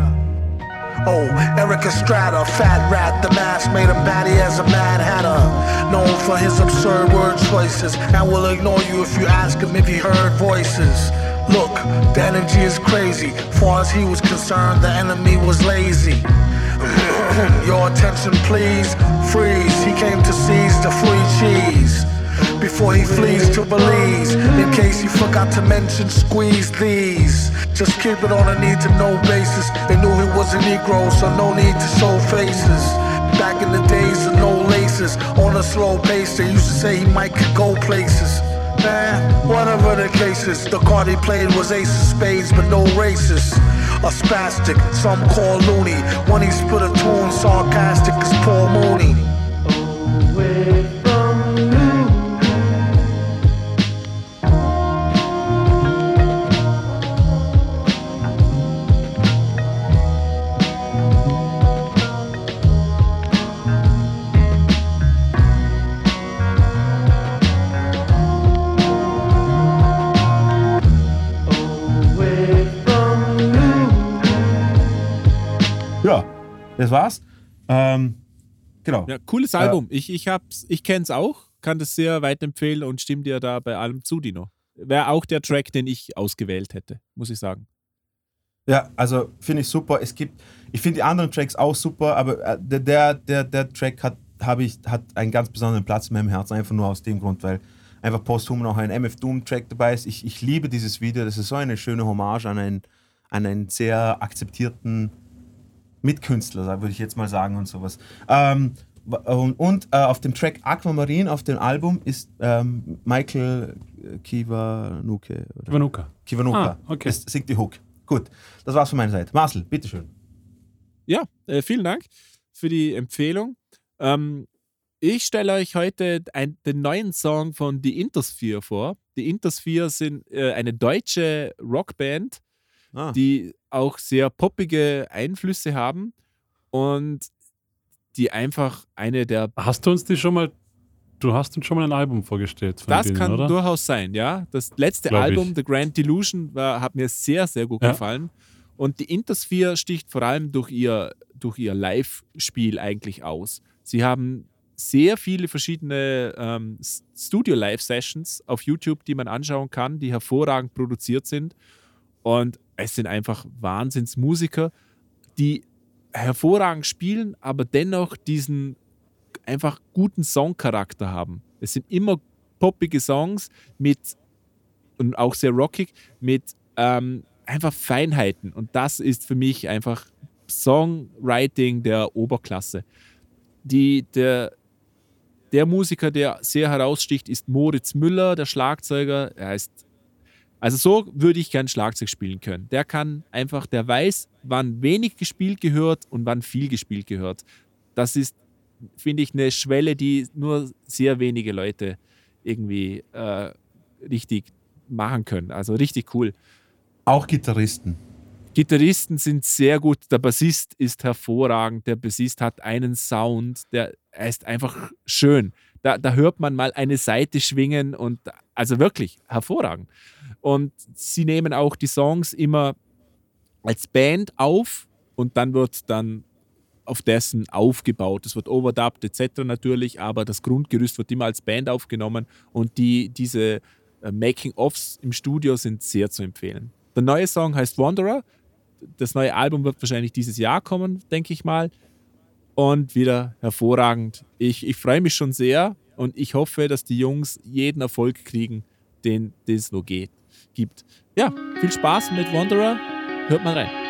Oh, Eric Estrada, fat rat, the mask made him batty as a mad hatter. Known for his absurd word choices, and will ignore you if you ask him if he heard voices. Look, the energy is crazy. Far as he was concerned, the enemy was lazy. Your attention, please. Freeze. He came to seize the free cheese. Before he flees to Belize, in case he forgot to mention, squeeze these. Just keep it on a need to know basis. They knew he was a Negro, so no need to show faces. Back in the days of no laces, on a slow pace, they used to say he might could go places. Man, whatever the case is, the card he played was ace of spades, but no races. A spastic, some call loony. When he split a tune, sarcastic as Paul Mooney. Das war's. Ähm, genau. Ja, cooles Album. Ich, ich, hab's- ich kenne es auch, kann das sehr weit empfehlen und stimme dir da bei allem zu, Dino. Wäre auch der Track, den ich ausgewählt hätte, muss ich sagen. Ja, also finde ich super. Es gibt, ich finde die anderen Tracks auch super, aber äh, der, der, der, der Track hat, habe ich, hat einen ganz besonderen Platz in meinem Herzen, einfach nur aus dem Grund, weil einfach posthum noch ein MF Doom Track dabei ist. Ich, ich liebe dieses Video, das ist so eine schöne Hommage an einen, an einen sehr akzeptierten Mitkünstler, würde ich jetzt mal sagen und sowas. Ähm, und und äh, auf dem Track Aquamarine auf dem Album ist ähm, Michael Kiwanuke. oder? Vanuka. Kiwanuka. Ah, okay. Das singt die Hook. Gut, das war's von meiner Seite. Marcel, bitteschön. Ja, äh, vielen Dank für die Empfehlung. Ähm, ich stelle euch heute ein, den neuen Song von The Intersphere vor. Die Intersphere sind äh, eine deutsche Rockband, Ah. die auch sehr poppige Einflüsse haben und die einfach eine der. Hast du uns die schon mal. Du hast uns schon mal ein Album vorgestellt von Das denen, kann oder? durchaus sein, ja. Das letzte Glaub Album, ich. The Grand Delusion, war, hat mir sehr, sehr gut Ja. gefallen. Und die Intersphere sticht vor allem durch ihr, durch ihr Live-Spiel eigentlich aus. Sie haben sehr viele verschiedene ähm, Studio-Live-Sessions auf YouTube, die man anschauen kann, die hervorragend produziert sind. Und es sind einfach Wahnsinnsmusiker, die hervorragend spielen, aber dennoch diesen einfach guten Songcharakter haben. Es sind immer poppige Songs mit und auch sehr rockig mit ähm, einfach Feinheiten. Und das ist für mich einfach Songwriting der Oberklasse. Die, der, der Musiker, der sehr heraussticht, ist Moritz Müller, der Schlagzeuger. Er heißt also so würde ich gern Schlagzeug spielen können. Der kann einfach, der weiß, wann wenig gespielt gehört und wann viel gespielt gehört. Das ist, finde ich, eine Schwelle, die nur sehr wenige Leute irgendwie äh, richtig machen können. Also richtig cool. Auch Gitarristen. Gitarristen sind sehr gut. Der Bassist ist hervorragend. Der Bassist hat einen Sound, der ist einfach schön da, da hört man mal eine Seite schwingen und also wirklich hervorragend. Und sie nehmen auch die Songs immer als Band auf und dann wird dann auf dessen aufgebaut. Es wird overdubbed etc. natürlich, aber das Grundgerüst wird immer als Band aufgenommen und die, diese äh, Making-ofs im Studio sind sehr zu empfehlen. Der neue Song heißt Wanderer. Das neue Album wird wahrscheinlich dieses Jahr kommen, denke ich mal und wieder hervorragend. Ich, ich freue mich schon sehr und ich hoffe, dass die Jungs jeden Erfolg kriegen, den es nur geht, gibt. Ja, viel Spaß mit Wanderer. Hört mal rein.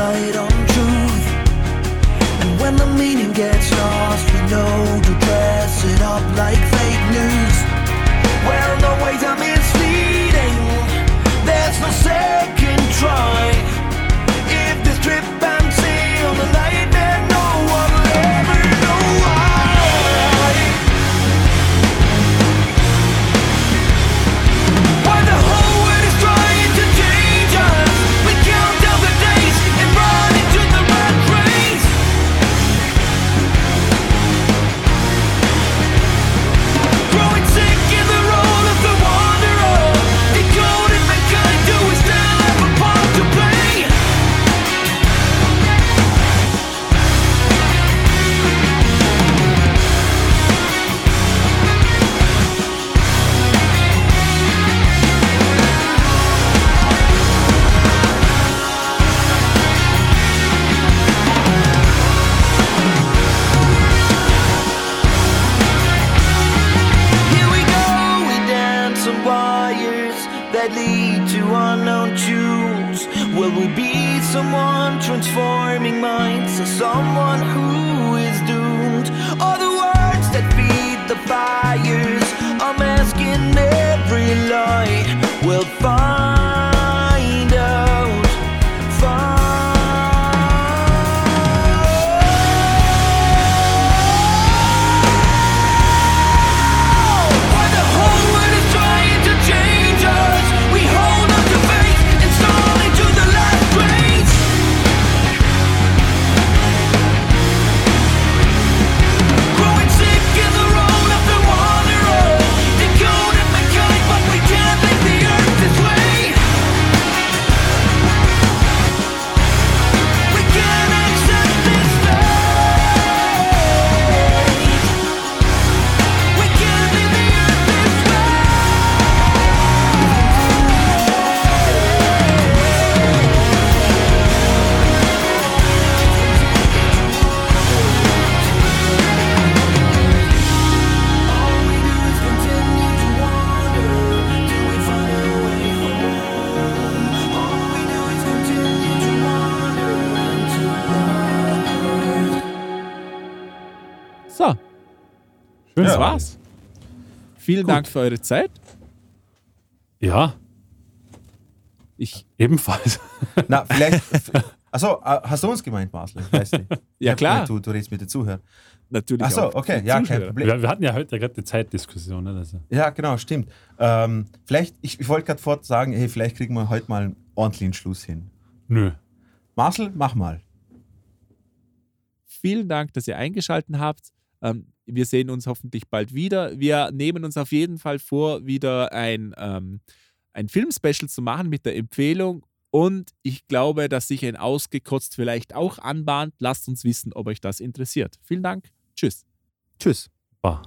light on. Dank für eure Zeit. Ja, Ich, ebenfalls. Na, vielleicht. Achso, äh, hast du uns gemeint, Marcel? Ich weiß nicht. ja, klar. Du, du redest mit den Zuhörern. Natürlich. Achso, okay, ja, kein Zuschauer. Problem. Wir, wir hatten ja heute gerade die Zeitdiskussion. Ne? Also, Ja, genau, stimmt. Ähm, vielleicht, ich, ich wollte gerade fort sagen, hey, vielleicht kriegen wir heute mal einen ordentlichen Schluss hin. nö. Marcel, mach mal. Vielen Dank, dass ihr eingeschaltet habt. Ähm, wir sehen uns hoffentlich bald wieder. Wir nehmen uns auf jeden Fall vor, wieder ein, ähm, ein Filmspecial zu machen mit der Empfehlung. Und ich glaube, dass sich ein Ausgekotzt vielleicht auch anbahnt. Lasst uns wissen, ob euch das interessiert. Vielen Dank. Tschüss. Tschüss. Bah.